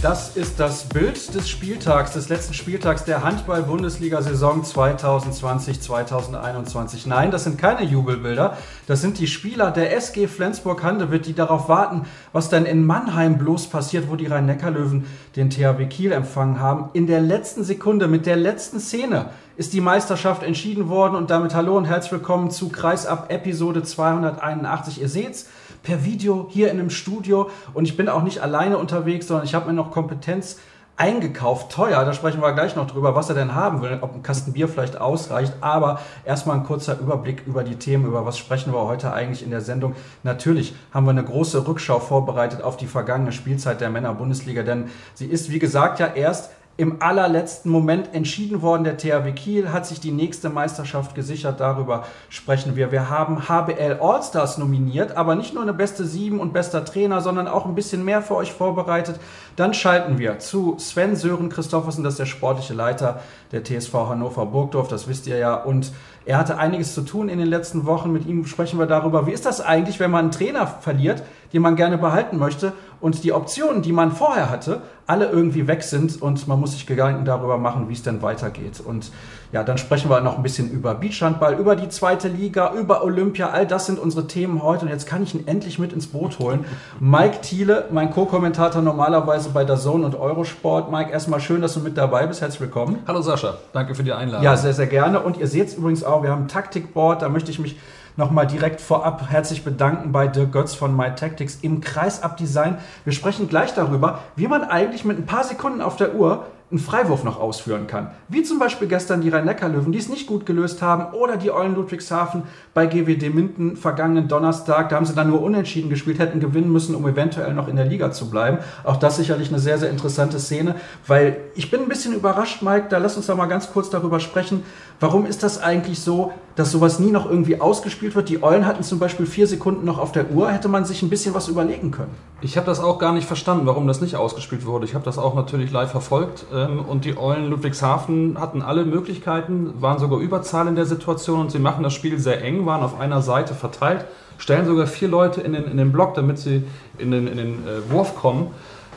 Das ist das Bild des Spieltags, des letzten Spieltags der Handball-Bundesliga-Saison 2020-2021. Nein, das sind keine Jubelbilder. Das sind die Spieler der SG Flensburg-Handewitt, die darauf warten, was denn in Mannheim bloß passiert, wo die Rhein-Neckar-Löwen den THW Kiel empfangen haben. In der letzten Sekunde, mit der letzten Szene, ist die Meisterschaft entschieden worden. Und damit hallo und herzlich willkommen zu Kreisab Episode 281. Ihr seht's per Video hier in einem Studio und ich bin auch nicht alleine unterwegs, sondern ich habe mir noch Kompetenz eingekauft, teuer, da sprechen wir gleich noch drüber, was er denn haben will, ob ein Kasten Bier vielleicht ausreicht, aber erstmal ein kurzer Überblick über die Themen, über was sprechen wir heute eigentlich in der Sendung. Natürlich haben wir eine große Rückschau vorbereitet auf die vergangene Spielzeit der Männer-Bundesliga, denn sie ist, wie gesagt, ja erst im allerletzten Moment entschieden worden. Der THW Kiel hat sich die nächste Meisterschaft gesichert. Darüber sprechen wir. Wir haben HBL Allstars nominiert, aber nicht nur eine beste Sieben und bester Trainer, sondern auch ein bisschen mehr für euch vorbereitet. Dann schalten wir zu Sven Sören Christoffersen, das ist der sportliche Leiter der TSV Hannover Burgdorf, das wisst ihr ja. Und er hatte einiges zu tun in den letzten Wochen. Mit ihm sprechen wir darüber, wie ist das eigentlich, wenn man einen Trainer verliert, den man gerne behalten möchte und die Optionen, die man vorher hatte, alle irgendwie weg sind und man muss sich Gedanken darüber machen, wie es denn weitergeht. Und ja, dann sprechen wir noch ein bisschen über Beachhandball, über die zweite Liga, über Olympia. All das sind unsere Themen heute und jetzt kann ich ihn endlich mit ins Boot holen. Mike Thiele, mein Co-Kommentator normalerweise bei der Zone und Eurosport. Mike, erstmal schön, dass du mit dabei bist. Herzlich willkommen. Hallo Sascha, danke für die Einladung. Ja, sehr, sehr gerne. Und ihr seht es übrigens auch, wir haben ein Taktikboard, da möchte ich mich nochmal direkt vorab herzlich bedanken bei Dirk Götz von MyTactics im Kreisabdesign. Wir sprechen gleich darüber, wie man eigentlich mit ein paar Sekunden auf der Uhr einen Freiwurf noch ausführen kann. Wie zum Beispiel gestern die Rhein-Neckar-Löwen, die es nicht gut gelöst haben, oder die Eulen Ludwigshafen bei GWD Minden vergangenen Donnerstag. Da haben sie dann nur unentschieden gespielt, hätten gewinnen müssen, um eventuell noch in der Liga zu bleiben. Auch das sicherlich eine sehr, sehr interessante Szene, weil ich bin ein bisschen überrascht, Mike, da lass uns da mal ganz kurz darüber sprechen. Warum ist das eigentlich so, dass sowas nie noch irgendwie ausgespielt wird? Die Eulen hatten zum Beispiel vier Sekunden noch auf der Uhr, hätte man sich ein bisschen was überlegen können. Ich habe das auch gar nicht verstanden, warum das nicht ausgespielt wurde. Ich habe das auch natürlich live verfolgt ähm, und die Eulen Ludwigshafen hatten alle Möglichkeiten, waren sogar Überzahl in der Situation und sie machen das Spiel sehr eng, waren auf einer Seite verteilt, stellen sogar vier Leute in den, in den Block, damit sie in den, in den äh, Wurf kommen.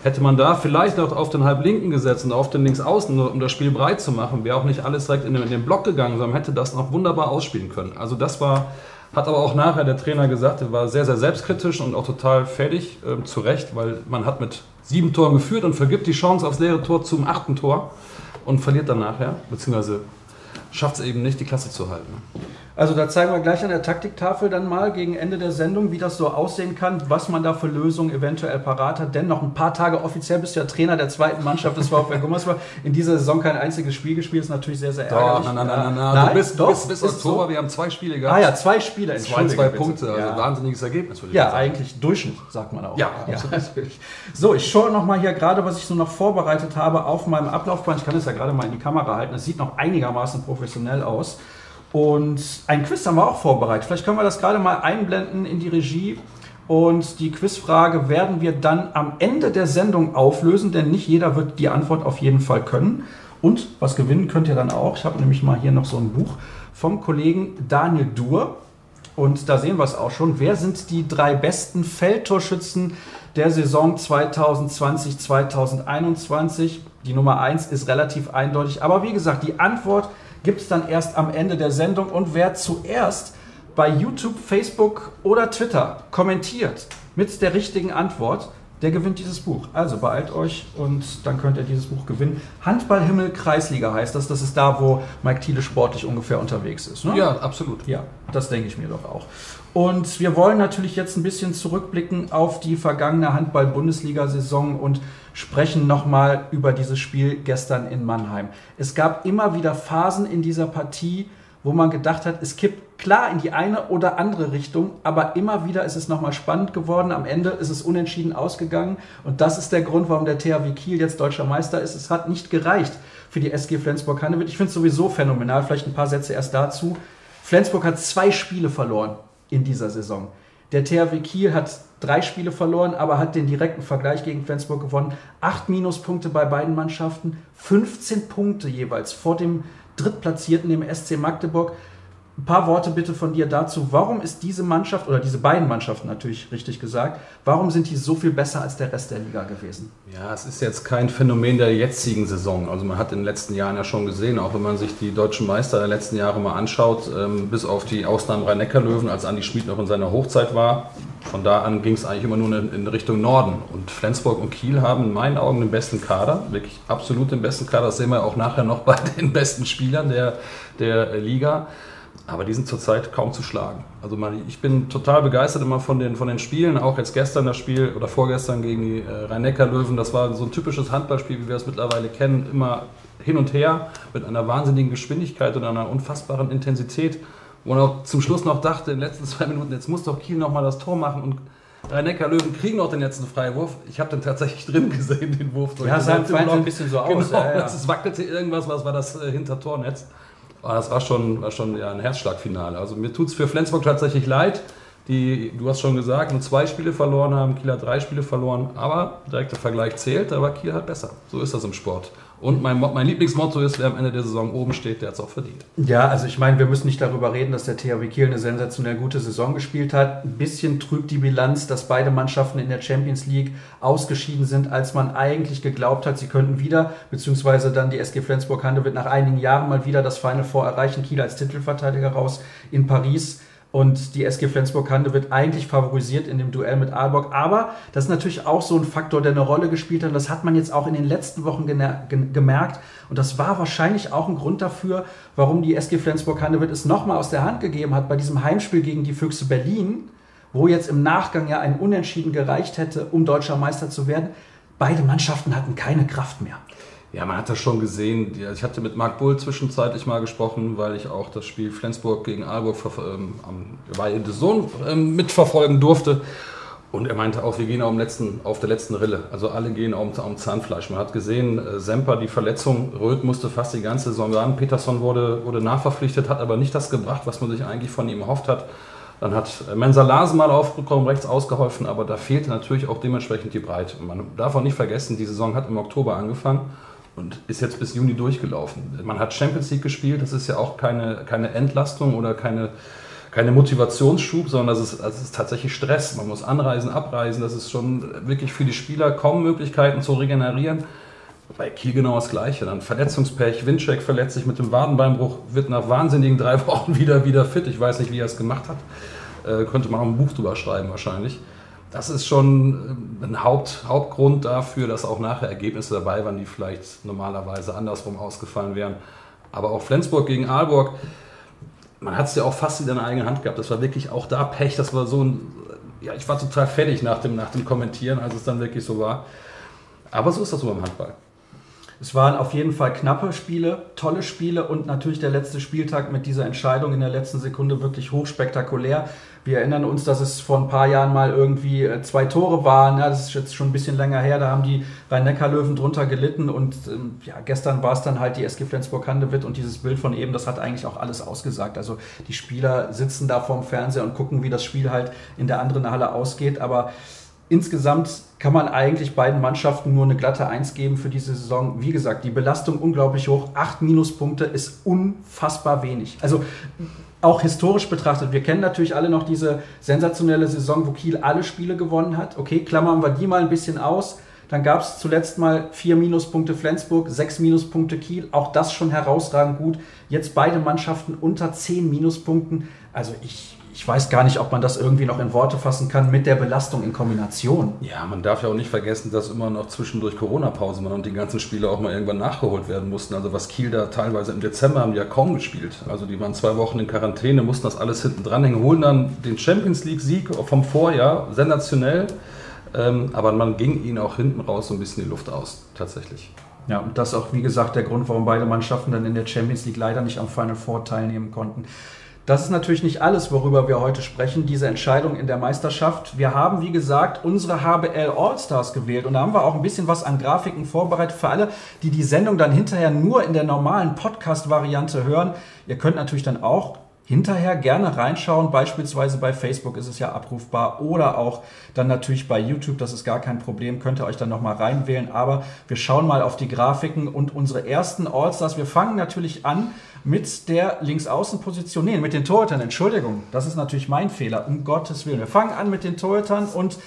Hätte man da vielleicht noch auf den Halblinken gesetzt und auf den Linksaußen, um das Spiel breit zu machen, wäre auch nicht alles direkt in den, in den Block gegangen, sondern hätte das noch wunderbar ausspielen können. Also das war, hat aber auch nachher der Trainer gesagt, er war sehr, sehr selbstkritisch und auch total fertig, äh, zu Recht, weil man hat mit sieben Toren geführt und vergibt die Chance aufs leere Tor zum achten Tor und verliert dann nachher, beziehungsweise schafft es eben nicht, die Klasse zu halten. Also da zeigen wir gleich an der Taktiktafel dann mal gegen Ende der Sendung, wie das so aussehen kann, was man da für Lösungen eventuell parat hat. Denn noch ein paar Tage offiziell bist du ja Trainer der zweiten Mannschaft des VfL Gummersbach. In dieser Saison kein einziges Spiel gespielt, ist natürlich sehr, sehr ärgerlich. Nein, nein, nein, nein, nein. Du bist, doch, bis, bis Oktober, so. wir haben zwei Spiele gehabt. Ah ja, zwei Spiele, Zwei, zwei Punkte, also ja. wahnsinniges Ergebnis. Ja, sagen. eigentlich Durchschnitt, sagt man auch. Ja, ja natürlich. So, ich schaue nochmal hier gerade, was ich so noch vorbereitet habe auf meinem Ablaufplan. Ich kann es ja gerade mal in die Kamera halten. Es sieht noch einigermaßen professionell aus. Und ein Quiz haben wir auch vorbereitet. Vielleicht können wir das gerade mal einblenden in die Regie. Und die Quizfrage werden wir dann am Ende der Sendung auflösen, denn nicht jeder wird die Antwort auf jeden Fall können. Und was gewinnen könnt ihr dann auch. Ich habe nämlich mal hier noch so ein Buch vom Kollegen Daniel Dur. Und da sehen wir es auch schon. Wer sind die drei besten Feldtorschützen der Saison 2020-2021? Die Nummer 1 ist relativ eindeutig. Aber wie gesagt, die Antwort gibt es dann erst am Ende der Sendung. Und wer zuerst bei YouTube, Facebook oder Twitter kommentiert mit der richtigen Antwort, der gewinnt dieses Buch. Also beeilt euch und dann könnt ihr dieses Buch gewinnen. Handballhimmel Kreisliga heißt das. Das ist da, wo Mike Thiele sportlich ungefähr unterwegs ist. Ne? Ja, absolut. Ja, das denke ich mir doch auch. Und wir wollen natürlich jetzt ein bisschen zurückblicken auf die vergangene Handball-Bundesliga-Saison und sprechen nochmal über dieses Spiel gestern in Mannheim. Es gab immer wieder Phasen in dieser Partie, wo man gedacht hat, es kippt klar in die eine oder andere Richtung, aber immer wieder ist es nochmal spannend geworden. Am Ende ist es unentschieden ausgegangen und das ist der Grund, warum der THW Kiel jetzt deutscher Meister ist. Es hat nicht gereicht für die SG Flensburg-Handewitt. Ich finde es sowieso phänomenal. Vielleicht ein paar Sätze erst dazu. Flensburg hat zwei Spiele verloren in dieser Saison. Der THW Kiel hat drei Spiele verloren, aber hat den direkten Vergleich gegen Flensburg gewonnen. Acht Minuspunkte bei beiden Mannschaften, 15 Punkte jeweils vor dem Drittplatzierten, dem SC Magdeburg. Ein paar Worte bitte von dir dazu. Warum ist diese Mannschaft, oder diese beiden Mannschaften natürlich richtig gesagt, warum sind die so viel besser als der Rest der Liga gewesen? Ja, es ist jetzt kein Phänomen der jetzigen Saison. Also man hat in den letzten Jahren ja schon gesehen, auch wenn man sich die deutschen Meister der letzten Jahre mal anschaut, ähm, bis auf die Ausnahmen Rhein-Neckar-Löwen, als Andi Schmid noch in seiner Hochzeit war, von da an ging es eigentlich immer nur in, in, Richtung Norden. Und Flensburg und Kiel haben in meinen Augen den besten Kader, wirklich absolut den besten Kader. Das sehen wir auch nachher noch bei den besten Spielern der, der Liga. Aber die sind zurzeit kaum zu schlagen. Also man, ich bin total begeistert immer von den, von den Spielen. Auch jetzt gestern das Spiel oder vorgestern gegen die äh, Rhein-Neckar-Löwen. Das war so ein typisches Handballspiel, wie wir es mittlerweile kennen. Immer hin und her mit einer wahnsinnigen Geschwindigkeit und einer unfassbaren Intensität. Wo man auch zum Schluss noch dachte, in den letzten zwei Minuten, jetzt muss doch Kiel nochmal das Tor machen und Rhein-Neckar-Löwen kriegen noch den letzten Freiwurf. Ich habe den tatsächlich drin gesehen, den Wurf. Ja, sah ein bisschen so aus. Genau, ja, ja. es wackelte irgendwas, was war das äh, Hintertornetz. Aber das war schon, war schon ja, ein Herzschlagfinale. Also mir tut es für Flensburg tatsächlich leid, die, du hast schon gesagt, nur zwei Spiele verloren haben, Kiel hat drei Spiele verloren, aber direkter Vergleich zählt, aber Kiel hat besser. So ist das im Sport. Und mein, mein Lieblingsmotto ist, wer am Ende der Saison oben steht, der hat es auch verdient. Ja, also ich meine, wir müssen nicht darüber reden, dass der THW Kiel eine sensationell gute Saison gespielt hat. Ein bisschen trübt die Bilanz, dass beide Mannschaften in der Champions League ausgeschieden sind, als man eigentlich geglaubt hat, sie könnten wieder, beziehungsweise dann die SG Flensburg-Handewitt nach einigen Jahren mal wieder das Final Four erreichen. Kiel als Titelverteidiger raus in Paris. Und die SG Flensburg-Hande wird eigentlich favorisiert in dem Duell mit Aalborg. Aber das ist natürlich auch so ein Faktor, der eine Rolle gespielt hat. das hat man jetzt auch in den letzten Wochen gemerkt. Und das war wahrscheinlich auch ein Grund dafür, warum die SG Flensburg-Handewitt es nochmal aus der Hand gegeben hat bei diesem Heimspiel gegen die Füchse Berlin, wo jetzt im Nachgang ja ein Unentschieden gereicht hätte, um deutscher Meister zu werden. Beide Mannschaften hatten keine Kraft mehr. Ja, man hat das schon gesehen. Ich hatte mit Marc Bull zwischenzeitlich mal gesprochen, weil ich auch das Spiel Flensburg gegen Aalborg ähm, am des Sohn ähm, mitverfolgen durfte. Und er meinte auch, wir gehen auf, letzten, auf der letzten Rille. Also alle gehen um, um Zahnfleisch. Man hat gesehen, äh, Semper, die Verletzung, Röth musste fast die ganze Saison ran. Peterson wurde, wurde nachverpflichtet, hat aber nicht das gebracht, was man sich eigentlich von ihm erhofft hat. Dann hat äh, Mensa Larsen mal aufgekommen, rechts ausgeholfen, aber da fehlte natürlich auch dementsprechend die Breite. Und man darf auch nicht vergessen, die Saison hat im Oktober angefangen und ist jetzt bis Juni durchgelaufen. Man hat Champions League gespielt, das ist ja auch keine, keine Entlastung oder keine, keine Motivationsschub, sondern das ist, das ist tatsächlich Stress. Man muss anreisen, abreisen, das ist schon wirklich für die Spieler kaum Möglichkeiten zu regenerieren. Bei Kiel genau das Gleiche. Dann Verletzungspech, Windcheck verletzt sich mit dem Wadenbeinbruch, wird nach wahnsinnigen drei Wochen wieder, wieder fit. Ich weiß nicht, wie er es gemacht hat. Äh, könnte man auch ein Buch drüber schreiben wahrscheinlich das ist schon äh, ein Haupt, Hauptgrund dafür, dass auch nachher Ergebnisse dabei waren, die vielleicht normalerweise andersrum ausgefallen wären. Aber auch Flensburg gegen Aalborg, man hat es ja auch fast in der eigenen Hand gehabt. Das war wirklich auch da Pech. Das war so ein, ja, ich war total fertig nach dem, nach dem Kommentieren, als es dann wirklich so war. Aber so ist das so beim Handball. Es waren auf jeden Fall knappe Spiele, tolle Spiele und natürlich der letzte Spieltag mit dieser Entscheidung in der letzten Sekunde wirklich hochspektakulär. Wir erinnern uns, dass es vor ein paar Jahren mal irgendwie äh, zwei Tore waren. Ja, das ist jetzt schon ein bisschen länger her. Da haben die Rhein-Neckar-Löwen drunter gelitten. Und ähm, ja, gestern war es dann halt die SG Flensburg-Handewitt. Und dieses Bild von eben, das hat eigentlich auch alles ausgesagt. Also die Spieler sitzen da vorm Fernseher und gucken, wie das Spiel halt in der anderen Halle ausgeht. Aber Insgesamt kann man eigentlich beiden Mannschaften nur eine glatte Eins geben für diese Saison. Wie gesagt, die Belastung unglaublich hoch. Acht Minuspunkte ist unfassbar wenig. Also auch historisch betrachtet, wir kennen natürlich alle noch diese sensationelle Saison, wo Kiel alle Spiele gewonnen hat. Okay, klammern wir die mal ein bisschen aus. Dann gab es zuletzt mal vier Minuspunkte Flensburg, sechs Minuspunkte Kiel. Auch das schon herausragend gut. Jetzt beide Mannschaften unter zehn Minuspunkten. Also ich, ich weiß gar nicht, ob man das irgendwie noch in Worte fassen kann mit der Belastung in Kombination. Ja, man darf ja auch nicht vergessen, dass immer noch zwischendurch Corona-Pause war und die ganzen Spiele auch mal irgendwann nachgeholt werden mussten. Also was Kiel da teilweise im Dezember haben die ja kaum gespielt. Also die waren zwei Wochen in Quarantäne, mussten das alles hinten dranhängen, holen dann den Champions League-Sieg vom Vorjahr, sensationell. Ähm, aber man ging ihnen auch hinten raus so ein bisschen die Luft aus, tatsächlich. Ja, und das ist auch, wie gesagt, der Grund, warum beide Mannschaften dann in der Champions League leider nicht am Final Four teilnehmen konnten. Das ist natürlich nicht alles, worüber wir heute sprechen, diese Entscheidung in der Meisterschaft. Wir haben, wie gesagt, unsere HBL All-Stars gewählt und da haben wir auch ein bisschen was an Grafiken vorbereitet für alle, die die Sendung dann hinterher nur in der normalen Podcast-Variante hören. Ihr könnt natürlich dann auch hinterher gerne reinschauen. Beispielsweise bei Facebook ist es ja abrufbar oder auch dann natürlich bei YouTube. Das ist gar kein Problem. Könnt ihr euch dann nochmal reinwählen. Aber wir schauen mal auf die Grafiken und unsere ersten Allstars. Wir fangen natürlich an mit der Linksaußenposition. Nee, mit den Torhütern. Entschuldigung. Das ist natürlich mein Fehler. Um Gottes Willen. Wir fangen an mit den Torhütern und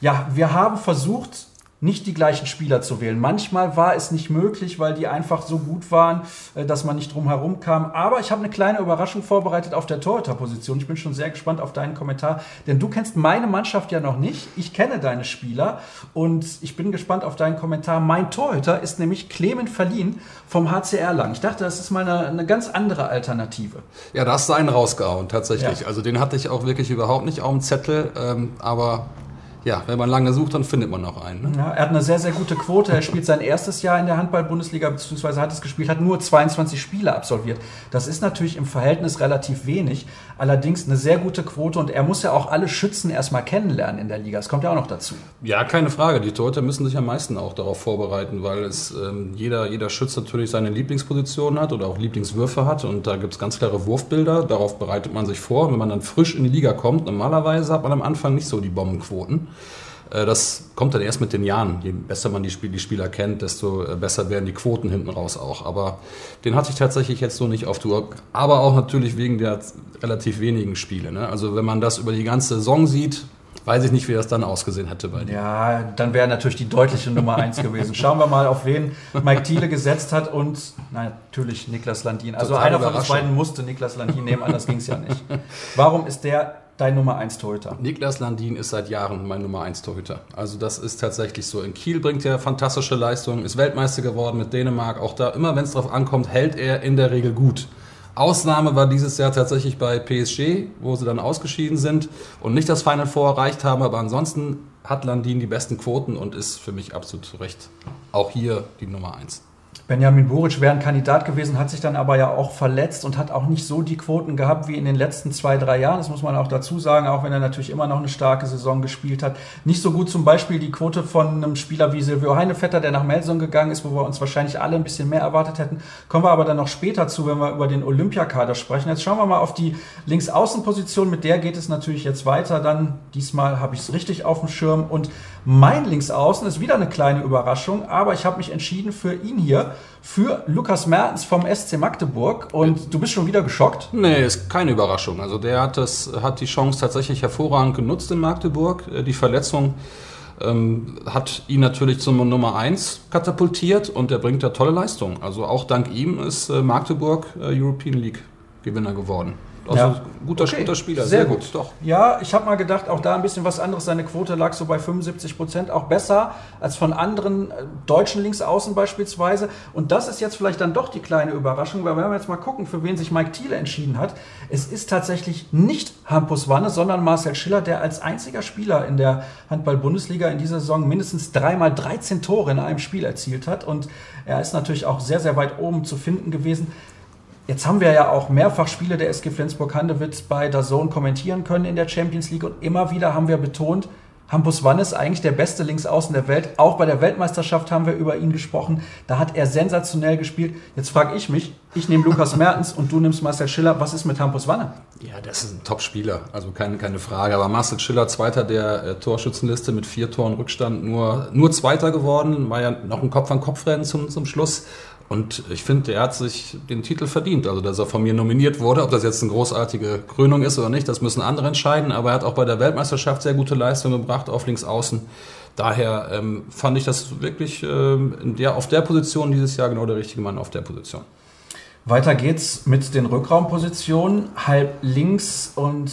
ja, wir haben versucht, nicht die gleichen Spieler zu wählen. Manchmal war es nicht möglich, weil die einfach so gut waren, äh, dass man nicht drum herum kam. Aber ich habe eine kleine Überraschung vorbereitet auf der Torhüter-Position. Ich bin schon sehr gespannt auf deinen Kommentar, denn du kennst meine Mannschaft ja noch nicht. Ich kenne deine Spieler und ich bin gespannt auf deinen Kommentar. Mein Torhüter ist nämlich Clement Verlien vom HCR Lang. Ich dachte, das ist mal eine, eine ganz andere Alternative. Ja, da hast du einen rausgehauen, tatsächlich. Ja. Also den hatte ich auch wirklich überhaupt nicht auf dem Zettel, ähm, aber ja, wenn man lange sucht, dann findet man noch einen. Ne? Ja, er hat eine sehr, sehr gute Quote. Er spielt sein erstes Jahr in der Handball-Bundesliga, beziehungsweise hat es gespielt, hat nur 22 Spiele absolviert. Das ist natürlich im Verhältnis relativ wenig, allerdings eine sehr gute Quote und er muss ja auch alle Schützen erstmal kennenlernen in der Liga. Das kommt ja auch noch dazu. Ja, keine Frage. Die Torhüter müssen sich am meisten auch darauf vorbereiten, weil es ähm, jeder, jeder Schütze natürlich seine Lieblingsposition hat oder auch Lieblingswürfe hat und da gibt es ganz klare Wurfbilder. Darauf bereitet man sich vor. Wenn man dann frisch in die Liga kommt, normalerweise hat man am Anfang nicht so die Bombenquoten. Äh, das kommt dann erst mit den Jahren. Je besser man die, Spiel die Spieler kennt, desto äh, besser werden die Quoten hinten raus auch. Aber den hatte ich tatsächlich jetzt so nicht auf Tour. Aber auch natürlich wegen der relativ wenigen Spiele. Ne? Also wenn man das über die ganze Saison sieht, weiß ich nicht, wie das dann ausgesehen hätte bei dir. Ja, dann wäre natürlich die deutliche Nummer eins gewesen. Schauen wir mal, auf wen Mike Thiele gesetzt hat und nein, natürlich Niklas Landin. Also Total einer von uns beiden musste Niklas Landin nehmen, anders ging es ja nicht. Warum ist der dein Nummer 1 Torhüter? Niklas Landin ist seit Jahren mein Nummer 1 Torhüter. Also das ist tatsächlich so. In Kiel bringt er fantastische Leistungen, ist Weltmeister geworden mit Dänemark. Auch da, immer wenn es darauf ankommt, hält er in der Regel gut. Ausnahme war dieses Jahr tatsächlich bei PSG, wo sie dann ausgeschieden sind und nicht das Final Four erreicht haben. Aber ansonsten hat Landin die besten Quoten und ist für mich absolut zu Recht auch hier die Nummer 1. Benjamin Buric wäre ein Kandidat gewesen, hat sich dann aber ja auch verletzt und hat auch nicht so die Quoten gehabt wie in den letzten zwei, drei Jahren. Das muss man auch dazu sagen, auch wenn er natürlich immer noch eine starke Saison gespielt hat. Nicht so gut zum Beispiel die Quote von einem Spieler wie Silvio Heinevetter, der nach Melson gegangen ist, wo wir uns wahrscheinlich alle ein bisschen mehr erwartet hätten. Kommen wir aber dann noch später zu, wenn wir über den Olympiakader sprechen. Jetzt schauen wir mal auf die Linksaußenposition. Mit der geht es natürlich jetzt weiter. Dann diesmal habe ich es richtig auf dem Schirm und mein Linksaußen ist wieder eine kleine Überraschung, aber ich habe mich entschieden für ihn hier, für Lukas Mertens vom SC Magdeburg. Und du bist schon wieder geschockt? Nee, ist keine Überraschung. Also der hat, das, hat die Chance tatsächlich hervorragend genutzt in Magdeburg. Äh, die Verletzung ähm, hat ihn natürlich zum Nummer 1 katapultiert und er bringt da tolle Leistungen. Also auch dank ihm ist äh, Magdeburg äh, European League Gewinner geworden. Also ja. guter, okay. guter Spieler, sehr, sehr gut. gut. Doch. Ja, ich habe mal gedacht, auch da ein bisschen was anderes. Seine Quote lag so bei 75 Prozent, auch besser als von anderen äh, deutschen Linksaußen beispielsweise. Und das ist jetzt vielleicht dann doch die kleine Überraschung, weil wenn wir jetzt mal gucken, für wen sich Mike Thiele entschieden hat, es ist tatsächlich nicht Hampus Wanne, sondern Marcel Schiller, der als einziger Spieler in der Handball-Bundesliga in dieser Saison mindestens dreimal 13 Tore in einem Spiel erzielt hat. Und er ist natürlich auch sehr, sehr weit oben zu finden gewesen. Jetzt haben wir ja auch mehrfach Spiele der SG Flensburg-Handewitt bei der Zone kommentieren können in der Champions League und immer wieder haben wir betont, Hampus Wann ist eigentlich der beste Linksaußen der Welt. Auch bei der Weltmeisterschaft haben wir über ihn gesprochen. Da hat er sensationell gespielt. Jetzt frage ich mich, ich nehme Lukas Mertens und du nimmst Marcel Schiller. Was ist mit Hampus Wanne? Ja, das ist ein Top-Spieler, also keine, keine Frage. Aber Marcel Schiller, Zweiter der äh, Torschützenliste mit vier Toren Rückstand, nur, nur Zweiter geworden. War ja noch ein Kopf-an-Kopf-Rennen zum, zum Schluss. Und ich finde, er hat sich den Titel verdient. Also, dass er von mir nominiert wurde, ob das jetzt eine großartige Krönung ist oder nicht, das müssen andere entscheiden. Aber er hat auch bei der Weltmeisterschaft sehr gute Leistungen gebracht auf links außen. Daher ähm, fand ich das wirklich ähm, der, auf der Position dieses Jahr genau der richtige Mann auf der Position. Weiter geht's mit den Rückraumpositionen. Halb links und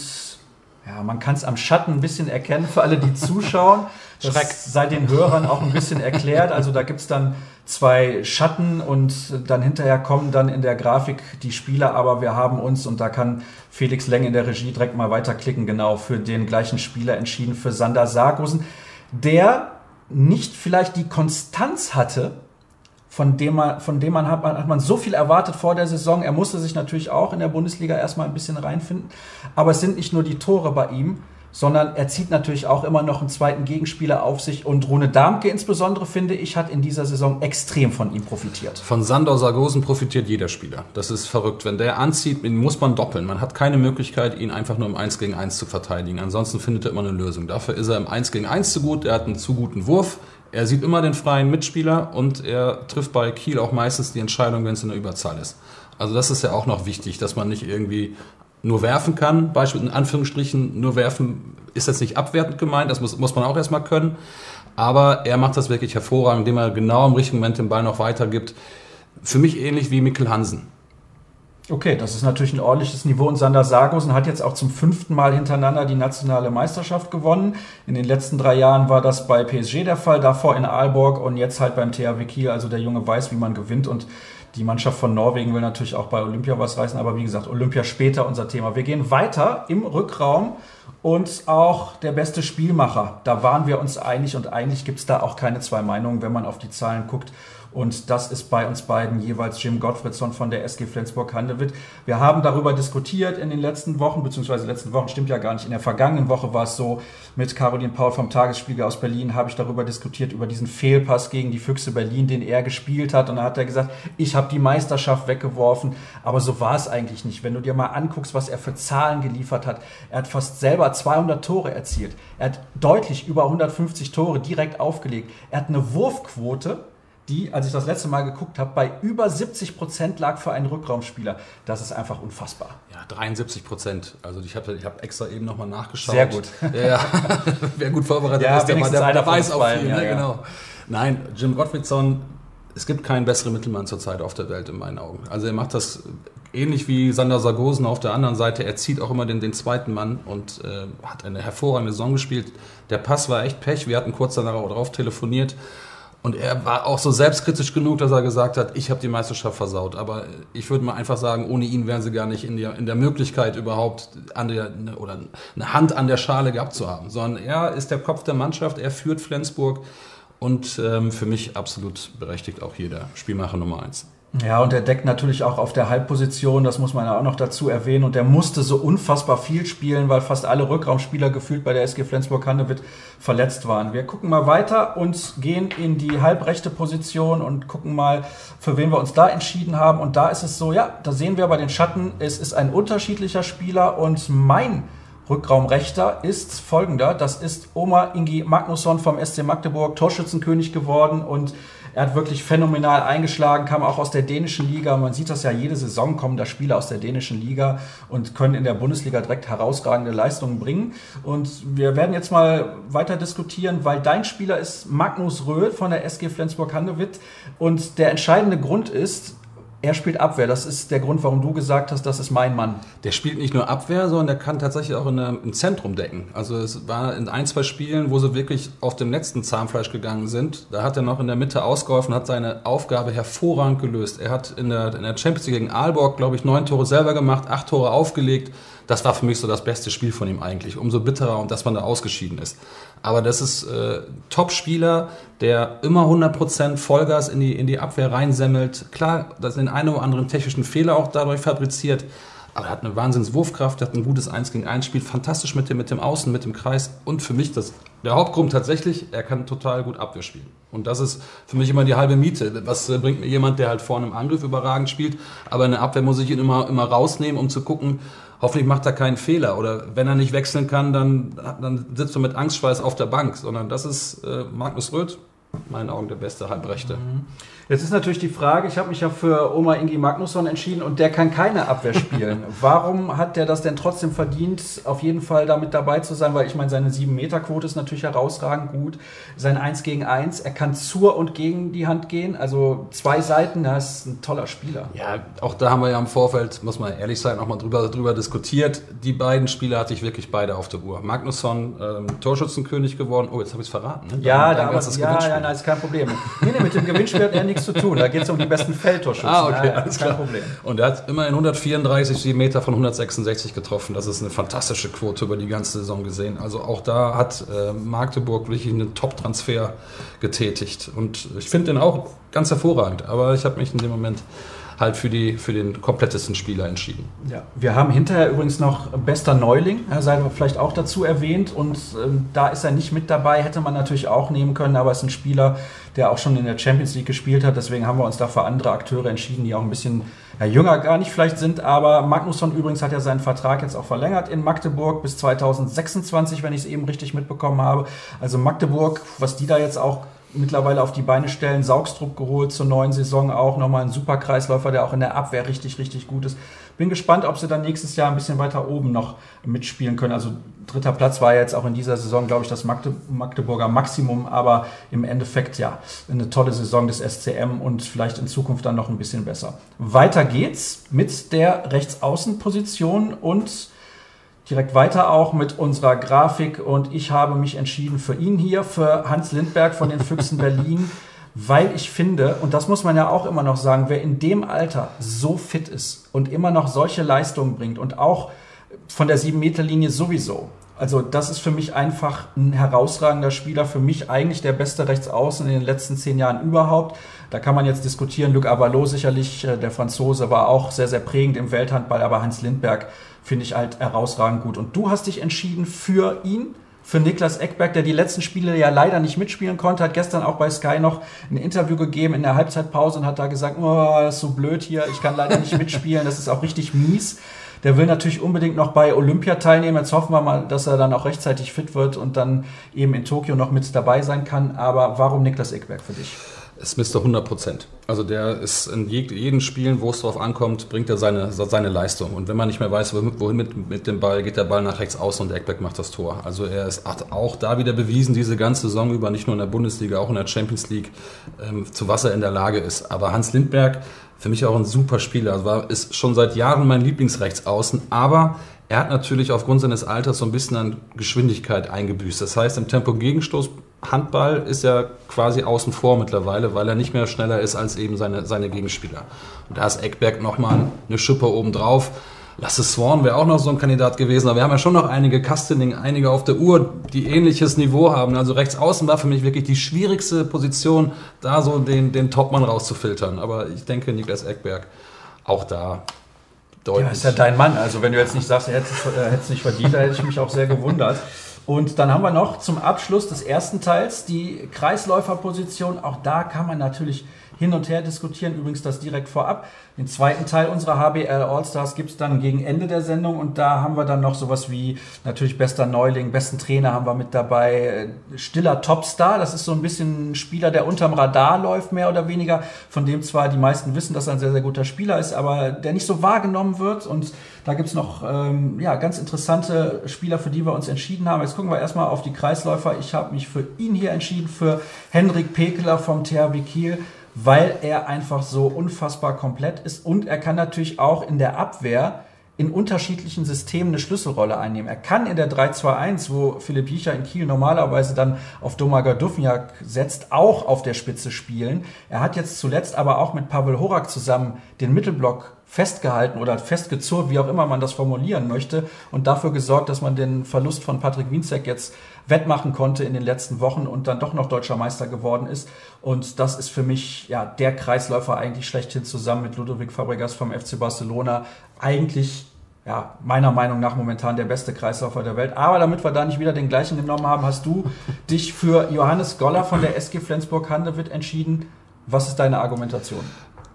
ja, man kann es am Schatten ein bisschen erkennen für alle, die zuschauen. Das sei den Hörern auch ein bisschen erklärt. Also da gibt's dann zwei Schatten und dann hinterher kommen dann in der Grafik die Spieler, aber wir haben uns, und da kann Felix Leng in der Regie direkt mal weiterklicken, genau für den gleichen Spieler entschieden, für Sander Sargusen, der nicht vielleicht die Konstanz hatte, von dem man, von dem man hat, hat man so viel erwartet vor der Saison. Er musste sich natürlich auch in der Bundesliga erstmal ein bisschen reinfinden. Aber es sind nicht nur die Tore bei ihm, sondern er zieht natürlich auch immer noch einen zweiten Gegenspieler auf sich. Und Rune Darmke insbesondere, finde ich, hat in dieser Saison extrem von ihm profitiert. Von Sandor Sargosen profitiert jeder Spieler. Das ist verrückt. Wenn der anzieht, muss man doppeln. Man hat keine Möglichkeit, ihn einfach nur im 1 gegen 1 zu verteidigen. Ansonsten findet er immer eine Lösung. Dafür ist er im 1 gegen 1 zu gut. Er hat einen zu guten Wurf. Er sieht immer den freien Mitspieler und er trifft bei Kiel auch meistens die Entscheidung, wenn es in der Überzahl ist. Also das ist ja auch noch wichtig, dass man nicht irgendwie nur werfen kann, beispielsweise in Anführungsstrichen, nur werfen ist jetzt nicht abwertend gemeint, das muss, muss man auch erstmal können. Aber er macht das wirklich hervorragend, indem er genau im richtigen Moment den Ball noch weitergibt. Für mich ähnlich wie Mikkel Hansen. Okay, das ist natürlich ein ordentliches Niveau und Sander Sargosen hat jetzt auch zum fünften Mal hintereinander die nationale Meisterschaft gewonnen. In den letzten drei Jahren war das bei PSG der Fall, davor in Aalborg und jetzt halt beim THW Kiel. Also der Junge weiß, wie man gewinnt und die Mannschaft von Norwegen will natürlich auch bei Olympia was reißen, aber wie gesagt, Olympia später unser Thema. Wir gehen weiter im Rückraum und auch der beste Spielmacher. Da waren wir uns einig und eigentlich gibt es da auch keine zwei Meinungen, wenn man auf die Zahlen guckt. Und das ist bei uns beiden jeweils Jim Gottfriedson von der SG Flensburg-Handewitt. Wir haben darüber diskutiert in den letzten Wochen, beziehungsweise letzten Wochen stimmt ja gar nicht. In der vergangenen Woche war es so, mit Caroline Paul vom Tagesspiegel aus Berlin habe ich darüber diskutiert, über diesen Fehlpass gegen die Füchse Berlin, den er gespielt hat. Und da hat er gesagt, ich habe die Meisterschaft weggeworfen. Aber so war es eigentlich nicht. Wenn du dir mal anguckst, was er für Zahlen geliefert hat. Er hat fast selber 200 Tore erzielt. Er hat deutlich über 150 Tore direkt aufgelegt. Er hat eine Wurfquote die, als ich das letzte Mal geguckt habe, bei über 70 Prozent lag für einen Rückraumspieler. Das ist einfach unfassbar. Ja, 73 Prozent. Also ich habe ich hab extra eben nochmal nachgeschaut. Sehr gut. Ja, wer gut vorbereitet ja, ist, der, der, der weiß auch viel. Ja, ne? genau. Nein, Jim Gottfriedson, es gibt keinen besseren Mittelmann zurzeit auf der Welt in meinen Augen. Also er macht das ähnlich wie Sander Sargosen auf der anderen Seite. Er zieht auch immer den, den zweiten Mann und äh, hat eine hervorragende Saison gespielt. Der Pass war echt Pech. Wir hatten kurz danach auch drauf telefoniert. Und er war auch so selbstkritisch genug, dass er gesagt hat, ich habe die Meisterschaft versaut. Aber ich würde mal einfach sagen, ohne ihn wären sie gar nicht in der, in der Möglichkeit überhaupt an der, oder eine Hand an der Schale gehabt zu haben. Sondern er ist der Kopf der Mannschaft, er führt Flensburg und ähm, für mich absolut berechtigt auch jeder Spielmacher Nummer eins. Ja, und er deckt natürlich auch auf der Halbposition, das muss man ja auch noch dazu erwähnen. Und er musste so unfassbar viel spielen, weil fast alle Rückraumspieler gefühlt bei der SG Flensburg-Handewitt verletzt waren. Wir gucken mal weiter und gehen in die halbrechte Position und gucken mal, für wen wir uns da entschieden haben. Und da ist es so, ja, da sehen wir bei den Schatten, es ist ein unterschiedlicher Spieler und mein Rückraumrechter ist folgender. Das ist Oma Ingi Magnusson vom SC Magdeburg, Torschützenkönig geworden und er hat wirklich phänomenal eingeschlagen, kam auch aus der dänischen Liga. Man sieht das ja jede Saison, kommen da Spieler aus der dänischen Liga und können in der Bundesliga direkt herausragende Leistungen bringen. Und wir werden jetzt mal weiter diskutieren, weil dein Spieler ist Magnus Röhl von der SG Flensburg-Handewitt. Und der entscheidende Grund ist, er spielt Abwehr. Das ist der Grund, warum du gesagt hast, das ist mein Mann. Der spielt nicht nur Abwehr, sondern der kann tatsächlich auch in der, im Zentrum decken. Also es war in ein, zwei Spielen, wo sie wirklich auf dem letzten Zahnfleisch gegangen sind. Da hat er noch in der Mitte ausgeholfen, hat seine Aufgabe hervorragend gelöst. Er hat in der, in der Champions League gegen Aalborg, glaube ich, neun Tore selber gemacht, acht Tore aufgelegt das war für mich so das beste Spiel von ihm eigentlich. Umso bitterer und dass man da ausgeschieden ist. Aber das ist äh, Top-Spieler, der immer 100% Vollgas in die, in die Abwehr reinsemmelt. Klar, das sind einen oder anderen technischen Fehler auch dadurch fabriziert. Aber er hat eine Wahnsinnswurfkraft, er hat ein gutes 1 gegen 1 Spiel, fantastisch mit dem, mit dem Außen, mit dem Kreis. Und für mich das, der Hauptgrund tatsächlich, er kann total gut Abwehr spielen. Und das ist für mich immer die halbe Miete. Was äh, bringt mir jemand, der halt vorne im Angriff überragend spielt, aber in der Abwehr muss ich ihn immer, immer rausnehmen, um zu gucken, hoffentlich macht er keinen Fehler. Oder wenn er nicht wechseln kann, dann, dann sitzt er mit Angstschweiß auf der Bank. Sondern das ist äh, Magnus Röth, in meinen Augen der beste Halbrechte. Mhm. Jetzt ist natürlich die Frage, ich habe mich ja für Oma Ingi Magnusson entschieden und der kann keine Abwehr spielen. Warum hat der das denn trotzdem verdient, auf jeden Fall damit dabei zu sein? Weil ich meine, seine 7-Meter-Quote ist natürlich herausragend gut. Sein 1 gegen 1, er kann zur und gegen die Hand gehen. Also zwei Seiten, er ist ein toller Spieler. Ja, auch da haben wir ja im Vorfeld, muss man ehrlich sein, nochmal drüber, drüber diskutiert. Die beiden Spieler hatte ich wirklich beide auf der Uhr. Magnusson, ähm, Torschützenkönig geworden. Oh, jetzt habe ich es verraten. Ne? Ja, da, da ja, ja, nein, ist kein Problem. Nee, nee, mit dem Gewinnspiel hat er nichts zu tun. Da geht es um die besten Feldtorschützen. Ah, okay, ja, alles kein klar. Problem. Und er hat immerhin 134 Meter von 166 getroffen. Das ist eine fantastische Quote über die ganze Saison gesehen. Also auch da hat äh, Magdeburg wirklich einen Top-Transfer getätigt. Und ich finde den auch ganz hervorragend. Aber ich habe mich in dem Moment halt für, die, für den komplettesten Spieler entschieden. Ja, wir haben hinterher übrigens noch bester Neuling, sei vielleicht auch dazu erwähnt. Und ähm, da ist er nicht mit dabei, hätte man natürlich auch nehmen können, aber es ist ein Spieler, der auch schon in der Champions League gespielt hat. Deswegen haben wir uns da für andere Akteure entschieden, die auch ein bisschen ja, jünger gar nicht vielleicht sind. Aber Magnusson übrigens hat ja seinen Vertrag jetzt auch verlängert in Magdeburg bis 2026, wenn ich es eben richtig mitbekommen habe. Also Magdeburg, was die da jetzt auch mittlerweile auf die Beine stellen. Saugstrup geholt zur neuen Saison auch. Nochmal ein super Kreisläufer, der auch in der Abwehr richtig, richtig gut ist. Bin gespannt, ob sie dann nächstes Jahr ein bisschen weiter oben noch mitspielen können. Also dritter Platz war jetzt auch in dieser Saison, glaube ich, das Magdeburger Maximum. Aber im Endeffekt ja eine tolle Saison des SCM und vielleicht in Zukunft dann noch ein bisschen besser. Weiter geht's mit der Rechtsaußenposition und direkt weiter auch mit unserer Grafik und ich habe mich entschieden für ihn hier, für Hans Lindberg von den Füchsen Berlin, weil ich finde, und das muss man ja auch immer noch sagen, wer in dem Alter so fit ist und immer noch solche Leistungen bringt und auch von der 7-Meter-Linie sowieso. Also das ist für mich einfach ein herausragender Spieler, für mich eigentlich der beste Rechtsaußen in den letzten zehn Jahren überhaupt. Da kann man jetzt diskutieren, Luc Avalot sicherlich, äh, der Franzose, war auch sehr, sehr prägend im Welthandball, aber Hans Lindberg finde ich halt herausragend gut. Und du hast dich entschieden für ihn, für Niklas Eckberg, der die letzten Spiele ja leider nicht mitspielen konnte, hat gestern auch bei Sky noch ein Interview gegeben in der Halbzeitpause und hat da gesagt, oh, das ist so blöd hier, ich kann leider nicht mitspielen, das ist auch richtig mies. Der will natürlich unbedingt noch bei Olympia teilnehmen. Jetzt hoffen wir mal, dass er dann auch rechtzeitig fit wird und dann eben in Tokio noch mit dabei sein kann. Aber warum Niklas Eckberg für dich? Ist Mr. 100 Prozent. Also der ist in jedem Spielen, wo es drauf ankommt, bringt er seine, seine Leistung. Und wenn man nicht mehr weiß, wohin mit, mit dem Ball, geht der Ball nach rechts außen und Eckberg macht das Tor. Also er ist auch da wieder bewiesen, diese ganze Saison über, nicht nur in der Bundesliga, auch in der Champions League, ähm, zu was er in der Lage ist. Aber Hans Lindberg, für mich auch ein super Spieler, also war, ist schon seit Jahren mein Lieblingsrechtsaußen, aber er hat natürlich aufgrund seines Alters so ein bisschen an Geschwindigkeit eingebüßt. Das heißt, im Tempo-Gegenstoß Handball ist ja quasi außen vor mittlerweile, weil er nicht mehr schneller ist als eben seine, seine Gegenspieler. Und da ist Eckberg nochmal eine Schippe obendrauf. Lasse Swan wäre auch noch so ein Kandidat gewesen, aber wir haben ja schon noch einige Castening, einige auf der Uhr, die ähnliches Niveau haben. Also rechts außen war für mich wirklich die schwierigste Position, da so den, den Topmann rauszufiltern. Aber ich denke, Niklas Eckberg auch da deutlich. Ja, ist ja dein Mann. Also wenn du jetzt nicht sagst, er hätte es nicht verdient, da hätte ich mich auch sehr gewundert. Und dann haben wir noch zum Abschluss des ersten Teils die Kreisläuferposition. Auch da kann man natürlich hin und her diskutieren. Übrigens das direkt vorab. Den zweiten Teil unserer HBL Allstars gibt es dann gegen Ende der Sendung und da haben wir dann noch sowas wie natürlich bester Neuling, besten Trainer haben wir mit dabei, stiller Topstar, das ist so ein bisschen ein Spieler, der unterm Radar läuft, mehr oder weniger, von dem zwar die meisten wissen, dass er ein sehr, sehr guter Spieler ist, aber der nicht so wahrgenommen wird und da gibt es noch ähm, ja, ganz interessante Spieler, für die wir uns entschieden haben. Jetzt gucken wir erstmal auf die Kreisläufer. Ich habe mich für ihn hier entschieden, für Henrik Pekeler vom THW Kiel weil er einfach so unfassbar komplett ist und er kann natürlich auch in der Abwehr in unterschiedlichen Systemen eine Schlüsselrolle einnehmen. Er kann in der 3-2-1, wo Philipp Jicher in Kiel normalerweise dann auf Domaga Dufniak setzt, auch auf der Spitze spielen. Er hat jetzt zuletzt aber auch mit Pavel Horak zusammen den Mittelblock festgehalten oder festgezurrt, wie auch immer man das formulieren möchte, und dafür gesorgt, dass man den Verlust von Patrick Winzek jetzt wettmachen konnte in den letzten Wochen und dann doch noch deutscher Meister geworden ist. Und das ist für mich ja der Kreisläufer eigentlich schlechthin zusammen mit Ludovic Fabregas vom FC Barcelona eigentlich ja, meiner Meinung nach momentan der beste Kreisläufer der Welt. Aber damit wir da nicht wieder den gleichen genommen haben, hast du dich für Johannes Goller von der SG Flensburg-Handewitt entschieden. Was ist deine Argumentation?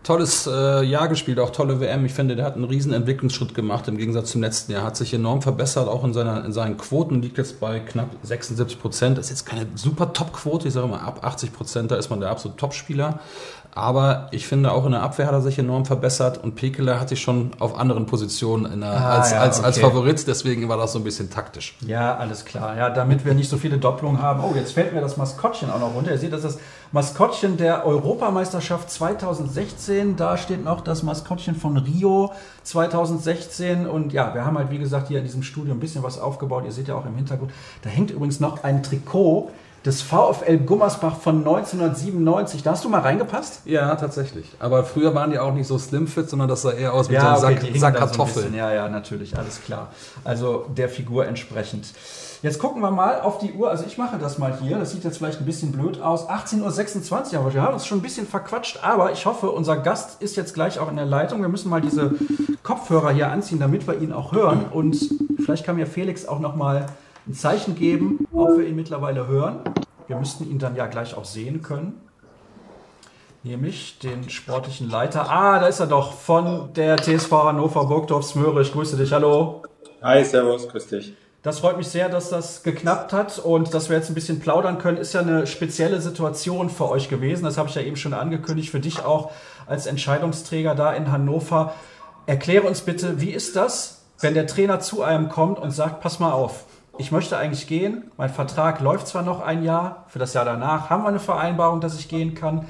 Tolles äh, Jahr gespielt, auch tolle WM. Ich finde, der hat einen riesen Entwicklungsschritt gemacht im Gegensatz zum letzten Jahr. Hat sich enorm verbessert, auch in, seiner, in seinen Quoten liegt jetzt bei knapp 76 Prozent. Ist jetzt keine super Top-Quote, ich sage mal ab 80 Prozent, da ist man der absolute Top-Spieler. Aber ich finde, auch in der Abwehr hat er sich enorm verbessert und Pekele hatte ich schon auf anderen Positionen der, ah, als, ja, als, okay. als Favorit, deswegen war das so ein bisschen taktisch. Ja, alles klar. Ja, damit wir nicht so viele Doppelungen haben. Oh, jetzt fällt mir das Maskottchen auch noch runter. Ihr seht, das ist das Maskottchen der Europameisterschaft 2016. Da steht noch das Maskottchen von Rio 2016. Und ja, wir haben halt, wie gesagt, hier in diesem Studio ein bisschen was aufgebaut. Ihr seht ja auch im Hintergrund, da hängt übrigens noch ein Trikot des VfL Gummersbach von 1997. Da hast du mal reingepasst? Ja, tatsächlich. Aber früher waren die auch nicht so slimfit, sondern das sah eher aus wie ja, so ein okay, Sack, Sack Kartoffeln. So ja, ja, natürlich, alles klar. Also der Figur entsprechend. Jetzt gucken wir mal auf die Uhr. Also ich mache das mal hier. Das sieht jetzt vielleicht ein bisschen blöd aus. 18.26 Uhr, aber wir haben uns schon ein bisschen verquatscht. Aber ich hoffe, unser Gast ist jetzt gleich auch in der Leitung. Wir müssen mal diese Kopfhörer hier anziehen, damit wir ihn auch hören. Und vielleicht kann mir Felix auch noch mal ein Zeichen geben, ob wir ihn mittlerweile hören. Wir müssten ihn dann ja gleich auch sehen können. Nämlich den sportlichen Leiter. Ah, da ist er doch von der TSV Hannover Burgdorf Smöre. Ich grüße dich. Hallo. Hi, Servus, grüß dich. Das freut mich sehr, dass das geklappt hat und dass wir jetzt ein bisschen plaudern können. Ist ja eine spezielle Situation für euch gewesen. Das habe ich ja eben schon angekündigt. Für dich auch als Entscheidungsträger da in Hannover. Erkläre uns bitte, wie ist das, wenn der Trainer zu einem kommt und sagt, pass mal auf, ich möchte eigentlich gehen. Mein Vertrag läuft zwar noch ein Jahr. Für das Jahr danach haben wir eine Vereinbarung, dass ich gehen kann.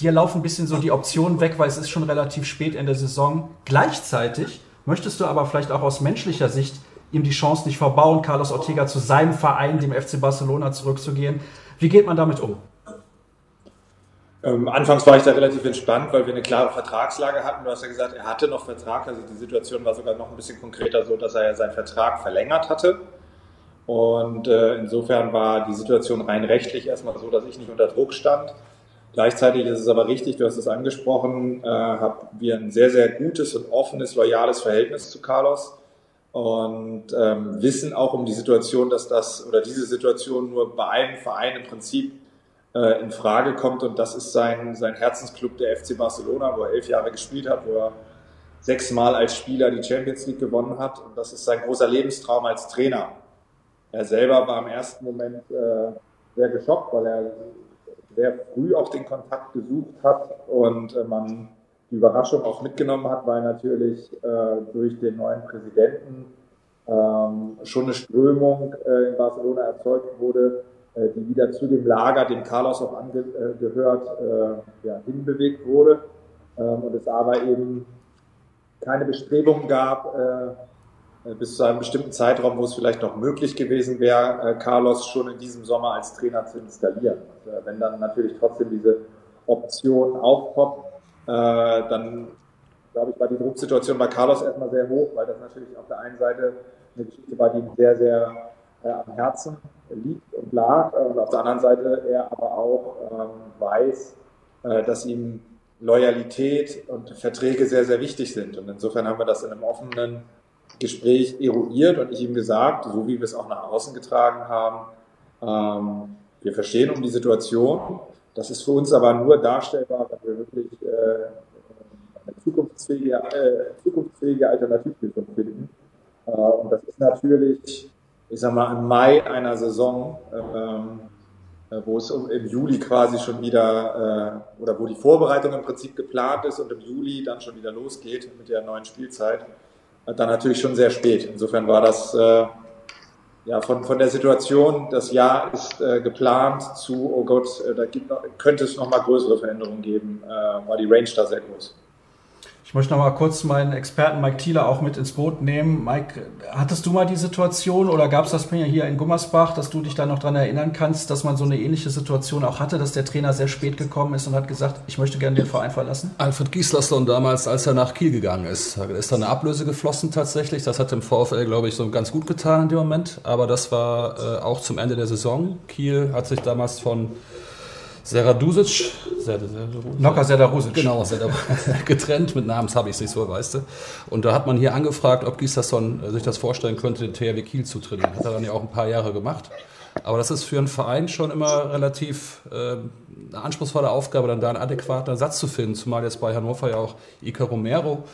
Dir laufen ein bisschen so die Optionen weg, weil es ist schon relativ spät in der Saison. Gleichzeitig möchtest du aber vielleicht auch aus menschlicher Sicht ihm die Chance nicht verbauen, Carlos Ortega zu seinem Verein, dem FC Barcelona, zurückzugehen. Wie geht man damit um? Ähm, anfangs war ich da relativ entspannt, weil wir eine klare Vertragslage hatten. Du hast ja gesagt, er hatte noch Vertrag. Also die Situation war sogar noch ein bisschen konkreter so, dass er ja seinen Vertrag verlängert hatte. Und äh, insofern war die Situation rein rechtlich erstmal so, dass ich nicht unter Druck stand. Gleichzeitig ist es aber richtig, du hast es angesprochen, äh, haben wir ein sehr, sehr gutes und offenes, loyales Verhältnis zu Carlos und ähm, wissen auch um die Situation, dass das oder diese Situation nur bei einem Verein im Prinzip äh, in Frage kommt und das ist sein, sein Herzensclub, der FC Barcelona, wo er elf Jahre gespielt hat, wo er sechsmal als Spieler die Champions League gewonnen hat und das ist sein großer Lebenstraum als Trainer. Er selber war im ersten Moment äh, sehr geschockt, weil er sehr früh auch den Kontakt gesucht hat und äh, man die Überraschung auch mitgenommen hat, weil natürlich äh, durch den neuen Präsidenten ähm, schon eine Strömung äh, in Barcelona erzeugt wurde, äh, die wieder zu dem Lager, dem Carlos auch angehört, äh, ja, hinbewegt wurde. Ähm, und es aber eben keine Bestrebungen gab, äh, bis zu einem bestimmten Zeitraum, wo es vielleicht noch möglich gewesen wäre, äh, Carlos schon in diesem Sommer als Trainer zu installieren. Und, äh, wenn dann natürlich trotzdem diese Option aufpoppt, äh, dann glaube ich, war die Drucksituation bei Carlos erstmal sehr hoch, weil das natürlich auf der einen Seite eine Geschichte war, die ihm sehr, sehr äh, am Herzen liegt und lag. Und auf der anderen Seite er aber auch ähm, weiß, äh, dass ihm Loyalität und Verträge sehr, sehr wichtig sind. Und insofern haben wir das in einem offenen Gespräch eruiert und ich ihm gesagt, so wie wir es auch nach außen getragen haben, ähm, wir verstehen um die Situation, das ist für uns aber nur darstellbar, wenn wir wirklich äh, eine zukunftsfähige, äh, zukunftsfähige Alternativlösung finden. Äh, und das ist natürlich, ich sag mal, im Mai einer Saison, ähm, äh, wo es um, im Juli quasi schon wieder, äh, oder wo die Vorbereitung im Prinzip geplant ist und im Juli dann schon wieder losgeht mit der neuen Spielzeit, dann natürlich schon sehr spät. Insofern war das äh, ja, von, von der Situation, das Jahr ist äh, geplant zu, oh Gott, äh, da gibt könnte es noch mal größere Veränderungen geben, äh, war die Range da sehr groß. Ich möchte noch mal kurz meinen Experten Mike Thieler auch mit ins Boot nehmen. Mike, hattest du mal die Situation oder gab es das hier in Gummersbach, dass du dich da noch dran erinnern kannst, dass man so eine ähnliche Situation auch hatte, dass der Trainer sehr spät gekommen ist und hat gesagt, ich möchte gerne den Verein verlassen? Alfred Gieslasson damals, als er nach Kiel gegangen ist, ist da eine Ablöse geflossen tatsächlich. Das hat dem VfL, glaube ich, so ganz gut getan in dem Moment. Aber das war äh, auch zum Ende der Saison. Kiel hat sich damals von Seradusic, Nocker Seradusic. Genau, getrennt mit Namens habe ich es nicht so, weißt du. Und da hat man hier angefragt, ob Gislason sich das vorstellen könnte, den THW Kiel zu trainieren. Hat er dann ja auch ein paar Jahre gemacht. Aber das ist für einen Verein schon immer relativ äh, eine anspruchsvolle Aufgabe, dann da einen adäquaten Ersatz zu finden. Zumal jetzt bei Hannover ja auch Iker Romero